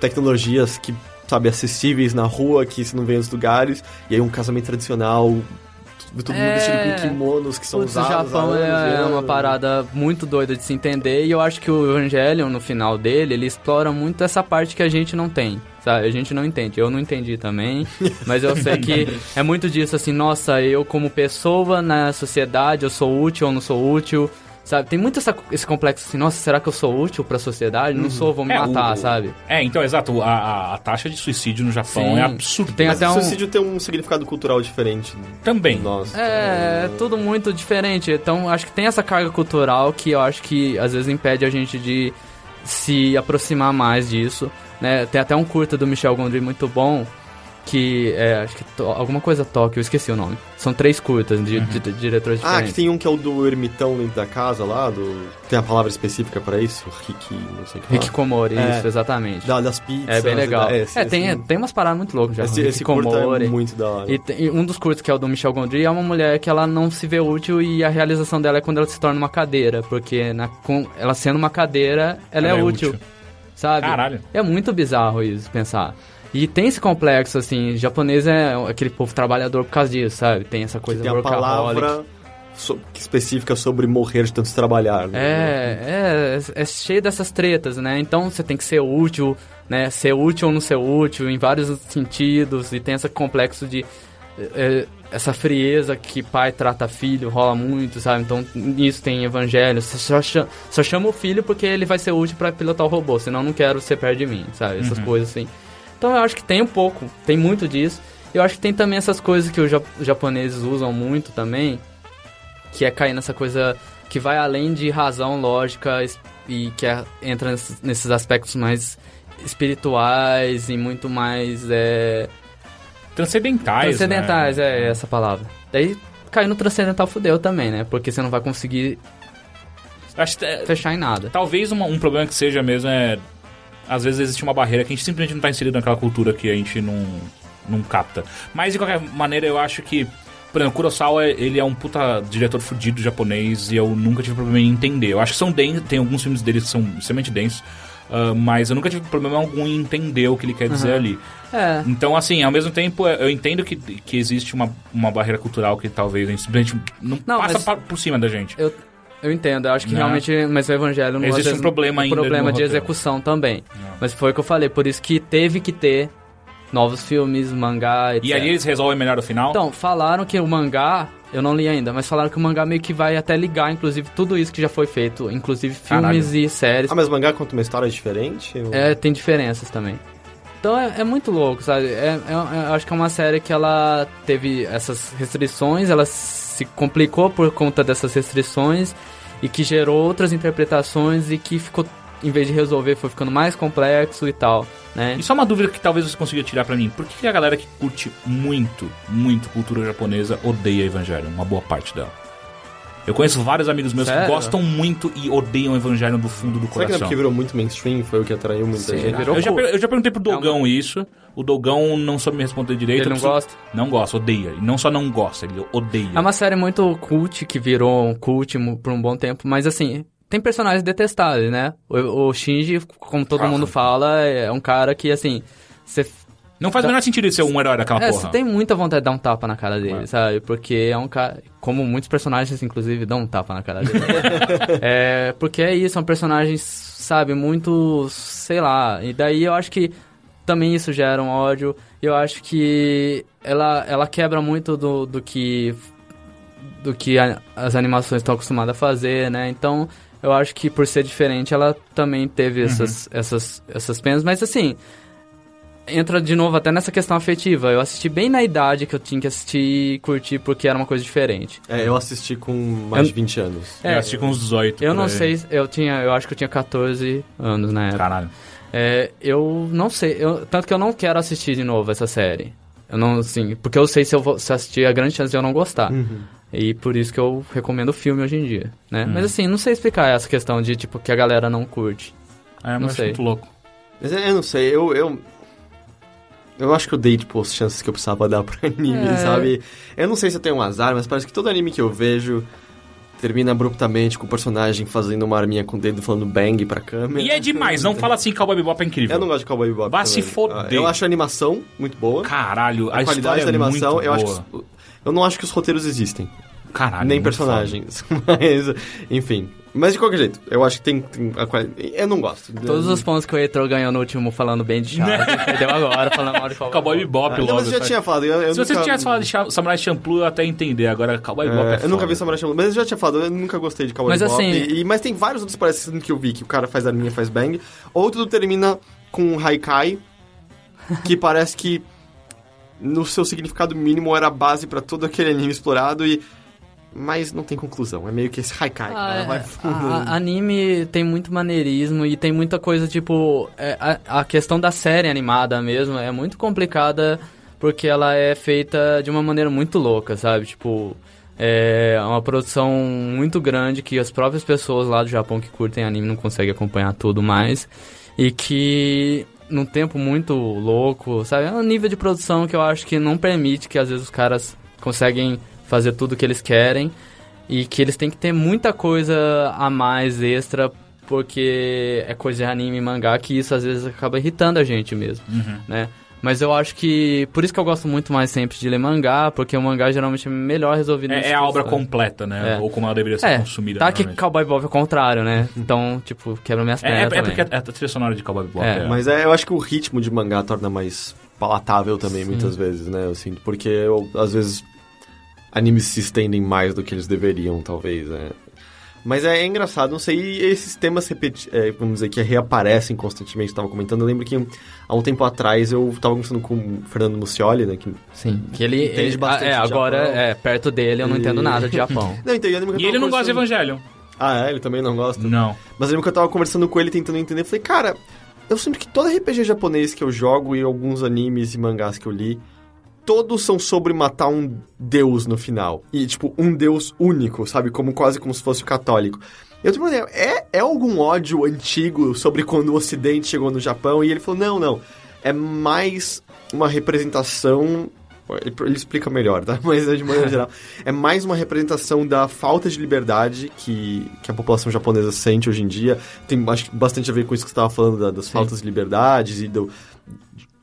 Tecnologias que, sabe, acessíveis na rua, que se não vê nos lugares. E aí um casamento tradicional... Todo mundo É. vestido com kimonos que são Putz, o usados Japão há anos e é uma parada muito doida de se entender e eu acho que o Evangelion, no final dele, ele explora muito essa parte que a gente não tem, sabe? A gente não entende. Eu não entendi também, mas eu sei que é muito disso, assim, nossa, eu como pessoa na sociedade, eu sou útil ou não sou útil, sabe? Tem muito essa- esse complexo assim, nossa, será que eu sou útil pra sociedade? Não sou, vou me É, matar, o- sabe? É, então, exato. A, a- a taxa de suicídio no Japão Sim. é absurda. Tem Mas até o um... suicídio tem um significado cultural diferente. Também. Nossa. É, é tudo muito diferente. Então, acho que tem essa carga cultural que eu acho que às vezes impede a gente de se aproximar mais disso. Né? Tem até um curta do Michel Gondry muito bom, que é, acho que to- alguma coisa Tóquio, eu esqueci o nome. São três curtas de, de- de diretores Ah, diferentes. que tem um que é o do ermitão dentro da casa lá, do... Tem a palavra específica pra isso? Rick, não sei o que. Rick Komori, É. isso, exatamente. Da- das pizzas. É bem legal. da- É, esse- tem, esse- tem umas paradas muito loucas já. Esse, Rick esse curta é Komori. muito da hora. E, tem- e um dos curtos que é o do Michel Gondry é uma mulher que ela não se vê útil e a realização dela é quando ela se torna uma cadeira, porque na, com, ela sendo uma cadeira, ela, Ela é, é útil, útil. sabe? Caralho. É muito bizarro isso, pensar. E tem esse complexo, assim, japonês é aquele povo trabalhador por causa disso, sabe? Tem essa coisa Tem a workaholic. palavra so- específica sobre morrer de tanto trabalhar. né? É, é, é cheio dessas tretas, né? Então você tem que ser útil, né? Ser útil ou não ser útil em vários sentidos e tem esse complexo de é, essa frieza que pai trata filho rola muito, sabe? Então nisso tem evangelho. Você só chama, só chama o filho porque ele vai ser útil pra pilotar o robô, senão eu não quero ser perto de mim, sabe? Essas coisas assim. Então eu acho que tem um pouco, tem muito disso. Eu acho que tem também essas coisas que os ja- os japoneses usam muito também, que é cair nessa coisa que vai além de razão, lógica e que é- entra nesses, aspectos mais espirituais e muito mais é, Transcendentais, Transcendentais, né? é essa palavra. Daí cair no transcendental fudeu também, né? Porque você não vai conseguir Acho é, fechar em nada. talvez uma- um problema que seja mesmo é... Às vezes existe uma barreira que a gente simplesmente não tá inserido naquela cultura que a gente não, não capta. Mas, de qualquer maneira, eu acho que... Por exemplo, Kurosawa, ele é um puta diretor fudido japonês e eu nunca tive problema em entender. Eu acho que são densos, tem alguns filmes dele que são extremamente densos, ah, mas eu nunca tive problema algum em entender o que ele quer dizer ali. É. Então, assim, ao mesmo tempo, eu entendo que, que existe uma, uma barreira cultural que talvez a gente simplesmente não, Não, passa mas- por cima da gente. Eu, eu entendo, eu acho que Né? realmente, mas o evangelho não Existe um problema um ainda problema de execução também. Mas foi o que eu falei, por isso que teve que ter novos filmes, mangá, etc. E aí eles resolvem melhor o final? Então, falaram que o mangá, eu não li ainda, mas falaram que o mangá meio que vai até ligar, inclusive, tudo isso que já foi feito, inclusive filmes Caralho. e séries. Ah, mas o mangá conta uma história diferente? Ou- É, tem diferenças também. Então é, é muito louco, sabe? É, é- é- eu acho que é uma série que ela teve essas restrições, ela se complicou por conta dessas restrições e que gerou outras interpretações e que ficou, em vez de resolver, foi ficando mais complexo e tal, né? E só uma dúvida que talvez você consiga tirar pra mim. Por que a galera que curte muito, muito cultura japonesa odeia Evangelho? Uma boa parte dela. Eu conheço vários amigos meus que Sério? gostam muito e odeiam Evangelho do fundo do Será que não é coração. porque virou muito mainstream? Foi o que atraiu muita Sim, gente? virou Eu já, eu já perguntei pro Dogão isso. O Dogão não soube me responder direito. Ele não preciso- gosta? Não gosta, odeia. E não só não gosta, ele odeia. É uma série muito cult, que virou um cult por um bom tempo, mas assim, tem personagens detestáveis, né? O, o Shinji, como todo Ah. mundo fala, é um cara que, assim, você Não faz o menor sentido ele ser um herói daquela É, porra. você tem muita vontade de dar um tapa na cara dele, É. sabe? Porque é um cara. Como muitos personagens, inclusive, dão um tapa na cara dele. é, porque é isso, são personagens, sabe, muito. sei lá. E daí eu acho que também isso gera um ódio. E eu acho que ela, ela quebra muito do, do que. do que a- as animações estão acostumadas a fazer, né? Então. Eu acho que por ser diferente, ela também teve essas, essas, essas penas. Mas assim, entra de novo até nessa questão afetiva. Eu assisti bem na idade que eu tinha que assistir e curtir porque era uma coisa diferente. É, eu assisti com mais Eu- de 20 anos. Eu assisti com uns 18. Eu não aí. sei, eu tinha, eu acho que eu tinha 14 anos na época. Caralho. É, eu não sei, eu, tanto que eu não quero assistir de novo essa série. Eu não, assim, porque eu sei se eu vou se assistir, a grande chance de eu não gostar. E por isso que eu recomendo o filme hoje em dia, né? Mas assim, não sei explicar essa questão de, tipo, que a galera não curte. É, mas Não acho sei. muito louco. Mas eu, eu não sei, eu, eu. Eu acho que eu dei, tipo, as chances que eu precisava dar pra anime, É. sabe? Eu não sei se eu tenho um azar, mas parece que todo anime que eu vejo termina abruptamente com o personagem fazendo uma arminha com o dedo falando bang pra câmera. E é demais, não fala assim, Cowboy Bebop é incrível. Eu não gosto de Cowboy Bebop. Vá se foder. Ah, Eu acho a animação muito boa. Caralho, a, a, qualidade da é animação, muito eu acho que. Eu não acho que os roteiros existem. Caralho, nem personagens. Mas, enfim. Mas de qualquer jeito, eu acho que tem. tem a Eu não gosto. Todos os pontos que o Heitor ganhou no último falando bem de Chaves, perdeu agora falando mal de foda. Cowboy Bebop Ah, logo. não, mas eu já sabe? tinha falado. Eu, eu Se você nunca... tivesse falado de Samurai Champloo, eu até entender. Agora, Cowboy Bebop é, É, eu nunca foda. vi Samurai Champloo, mas eu já tinha falado, eu nunca gostei de Cowboy Mas Bebop. assim- E, e- mas tem vários outros parecidos que eu vi, que o cara faz arminha, faz bang. Ou tudo termina com um haikai, que parece que no seu significado mínimo era a base pra todo aquele anime explorado e... Mas não tem conclusão, é meio que esse haikai, Ah, é. vai fundo. A- a- anime tem muito maneirismo e tem muita coisa, tipo... é, a, a questão da série animada mesmo é muito complicada porque ela é feita de uma maneira muito louca, sabe? Tipo, é uma produção muito grande que as próprias pessoas lá do Japão que curtem anime não conseguem acompanhar tudo mais. E que num tempo muito louco, sabe? É um nível de produção que eu acho que não permite que às vezes os caras conseguem fazer tudo o que eles querem e que eles têm que ter muita coisa a mais extra porque é coisa de anime e mangá que isso às vezes acaba irritando a gente mesmo, Uhum. né? Mas eu acho que por isso que eu gosto muito mais sempre de ler mangá, porque o mangá geralmente é melhor resolvido. É, é a obra questões. completa, né? É. Ou como ela deveria ser É, consumida. tá que. Cowboy Bob é o contrário, né? Então, tipo, quebra minhas É, é, pernas é também. porque a, a trilha sonora de Cowboy Bebop É, é... Mas é, eu acho que o ritmo de mangá torna mais palatável também, muitas vezes, né? Eu sinto, porque eu, às vezes animes se estendem mais do que eles deveriam, talvez, né? Mas é, é engraçado, não sei, e esses temas, repeti é, vamos dizer, que reaparecem constantemente, estava comentando, eu lembro que há um tempo atrás eu estava conversando com o Fernando Muccioli, né? Que... Sim, que ele... Entende ele- bastante é, agora, Japão. é, perto dele eu não E- entendo nada de Japão. Não, então, eu lembro que E ele não gosta de Evangelion. Ah, é? Ele também não gosta? Não. Mas eu lembro que eu tava conversando com ele, tentando entender. Eu falei, cara, eu sinto que todo RPG japonês que eu jogo e alguns animes e mangás que eu li todos são sobre matar um deus no final. E, tipo, um deus único, sabe? Como quase como se fosse o católico. Eu uma ideia, é, é algum ódio antigo sobre quando o Ocidente chegou no Japão? E ele falou, não, não. É mais uma representação... Ele, ele explica melhor, tá? Mas de maneira geral. É mais uma representação da falta de liberdade que, que a população japonesa sente hoje em dia. Tem, acho bastante a ver com isso que você estava falando, da- das faltas de liberdades e do,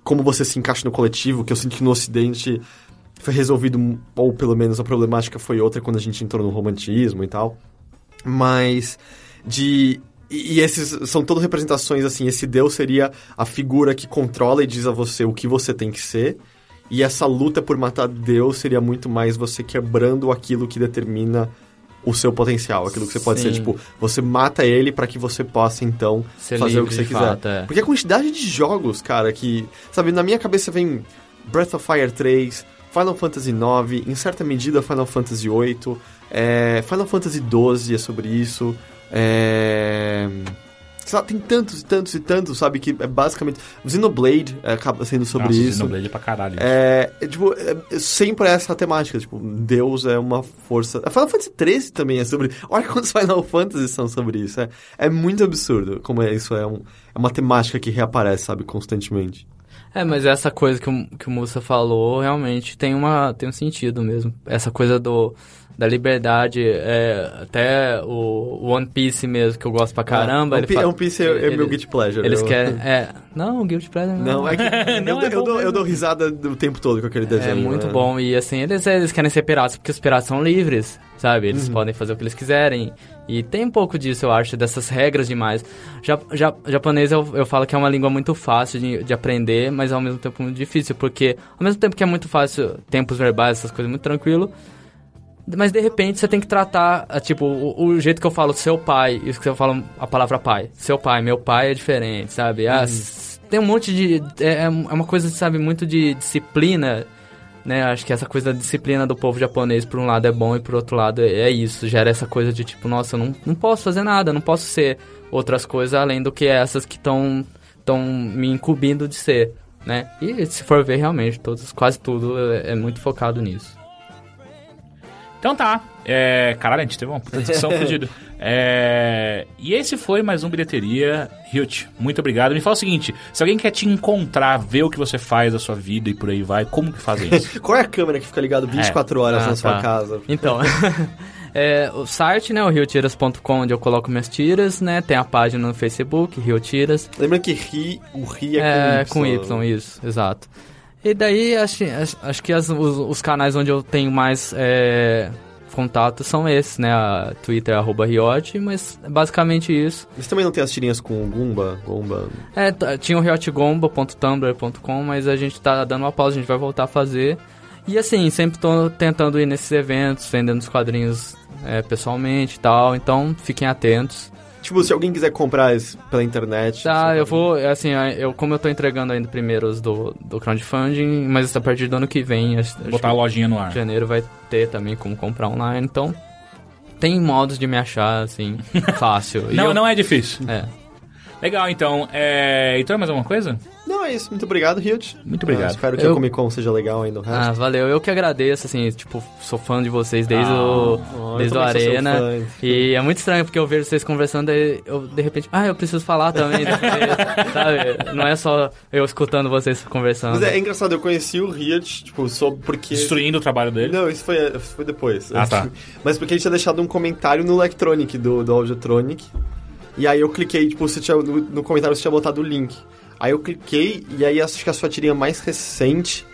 como você se encaixa no coletivo, que eu sinto que no Ocidente foi resolvido, ou pelo menos a problemática foi outra quando a gente entrou no romantismo e tal. Mas de. E, esses são todas representações assim. Esse Deus seria a figura que controla e diz a você o que você tem que ser. E essa luta por matar Deus seria muito mais você quebrando aquilo que determina o seu potencial, aquilo que você pode ser. Sim. Tipo, você mata ele para que você possa então Ser fazer o livre que você quiser. fato, é. Porque a quantidade de jogos, cara, que. Sabe, na minha cabeça vem Breath of Fire 3, Final Fantasy IX, em certa medida Final Fantasy VIII, é, Final Fantasy XII é sobre isso. É. Sei lá, tem tantos e tantos e tantos, sabe? Que é basicamente. Xenoblade é, acaba sendo sobre Nossa, isso. Xenoblade é pra caralho. É, é, tipo, é, é sempre essa temática, tipo, Deus é uma força. A Final Fantasy 13 também é sobre. Olha quantos Final Fantasy são sobre isso. É, é muito absurdo como é, isso é, um, é uma temática que reaparece, sabe, constantemente. É, mas essa coisa que o, que o Musa falou realmente tem, uma, tem um sentido mesmo. Essa coisa do, da liberdade, é, até o One Piece mesmo, que eu gosto pra caramba. É, ele One Piece- fa- One Piece é, é ele- meu guilty pleasure. Eles eu- querem. É, não, Guilty Pleasure Não, é que eu, Não, é eu bom dou, eu dou risada o tempo todo com aquele desenho. É muito né? bom. E assim, eles, eles querem ser piratas porque os piratas são livres, sabe? Eles Uhum. podem fazer o que eles quiserem. E tem um pouco disso, eu acho, dessas regras demais. Ja, ja, japonês eu, eu falo que é uma língua muito fácil de, de aprender, mas ao mesmo tempo muito difícil, porque ao mesmo tempo que é muito fácil, tempos verbais, essas coisas, muito tranquilo. Mas de repente você tem que tratar, ah, tipo, o, o jeito que eu falo seu pai, isso que eu falo a palavra pai. Seu pai, meu pai é diferente, sabe? Ah, s- tem um monte de. É, é uma coisa, sabe, muito de disciplina, né? Acho que essa coisa da disciplina do povo japonês, por um lado, é bom e por outro lado é isso. Gera essa coisa de tipo, nossa, eu não, não posso fazer nada, não posso ser outras coisas além do que essas que estão estão me incumbindo de ser, né? E se for ver, realmente, todos, quase tudo é, é muito focado nisso. Então tá. É, caralho, a gente teve uma puta discussão fodida. É, e esse foi mais um Bilheteria. Hilt, muito obrigado. Me fala o seguinte: se alguém quer te encontrar, ver o que você faz da sua vida e por aí vai, como que fazem isso? Qual é a câmera que fica ligada 24 horas Ah, na sua tá. casa? Então, é, o site, né, o riotiras.com, onde eu coloco minhas tiras, né? Tem a página no Facebook, Rio Tiras. Lembra que ri, o ri é, É, com com Y. Y, isso, exato. E daí, acho, acho, acho que as- os, os canais onde eu tenho mais é, contato são esses, né? A Twitter, arroba Riot, mas é basicamente isso. Mas também não tem as tirinhas com Gumba? Gumba. É, tinha o riotgomba.tumblr.com, mas a gente tá dando uma pausa, a gente vai voltar a fazer. E assim, sempre tô tentando ir nesses eventos, vendendo os quadrinhos é, pessoalmente e tal, então fiquem atentos. Tipo, se alguém quiser comprar isso pela internet... Tá, eu vou, assim, eu, como eu tô entregando ainda primeiro os do, do crowdfunding, mas a partir do ano que vem, acho, acho Botar a que lojinha no em ar. janeiro vai ter também como comprar online, então tem modos de me achar, assim, fácil. Não, eu- não é difícil. É. Legal, então. É... Então, mais alguma coisa? Não, é isso. Muito obrigado, Hilt. Muito obrigado. Ah, espero que Eu- a Comic Con seja legal ainda o resto. Ah, valeu. Eu que agradeço, assim, tipo, sou fã de vocês desde Ah, o, Oh, eu desde seu Arena. fã. E é muito estranho, porque eu vejo vocês conversando e eu, de repente, ah, eu preciso falar também. sabe? Não é só eu escutando vocês conversando. Mas é, é engraçado, eu conheci o Riot, tipo, só porque... Destruindo o trabalho dele. Não, isso foi, foi depois. Ah, tá. Mas porque ele tinha deixado um comentário no Electronic do, do Audiotronic. E aí eu cliquei, tipo, você tinha, no, no comentário você tinha botado o link. Aí eu cliquei, e aí acho que a sua tirinha mais recente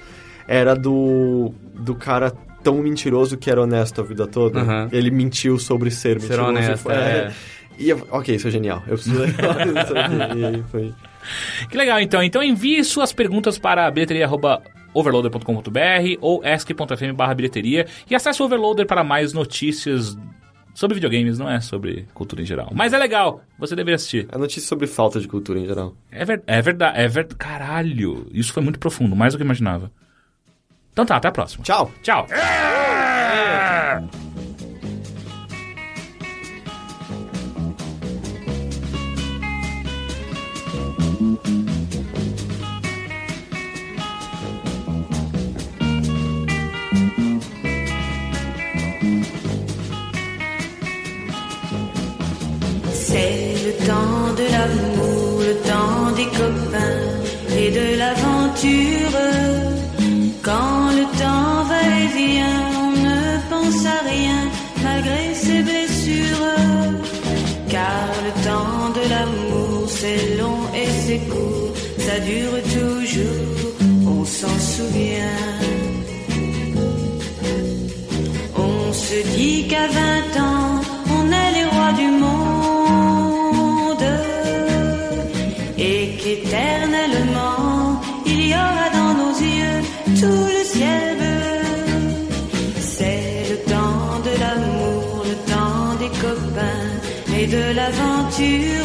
era do, do cara tão mentiroso que era honesto a vida toda. Uhum. Ele mentiu sobre ser, Ser mentiroso. honesto, é. E eu, ok, isso é genial. Eu preciso aqui. E aí foi... Que legal, então. Então envie suas perguntas para bilheteria.overloader.com.br ou ask.fm bilheteria e acesse o Overloader para mais notícias sobre videogames, não é sobre cultura em geral. Mas é legal, você deveria assistir. É notícia sobre falta de cultura em geral. É, ver, é verdade, é verdade. Caralho, isso foi muito profundo, mais do que eu imaginava. Então tá, até a próxima. Tchau! Tchau. C'est Quand le temps va et vient, on ne pense à rien malgré ses blessures. Car le temps de l'amour, c'est long et c'est court, ça dure toujours, on s'en souvient. On se dit qu'à 20 de l'aventure.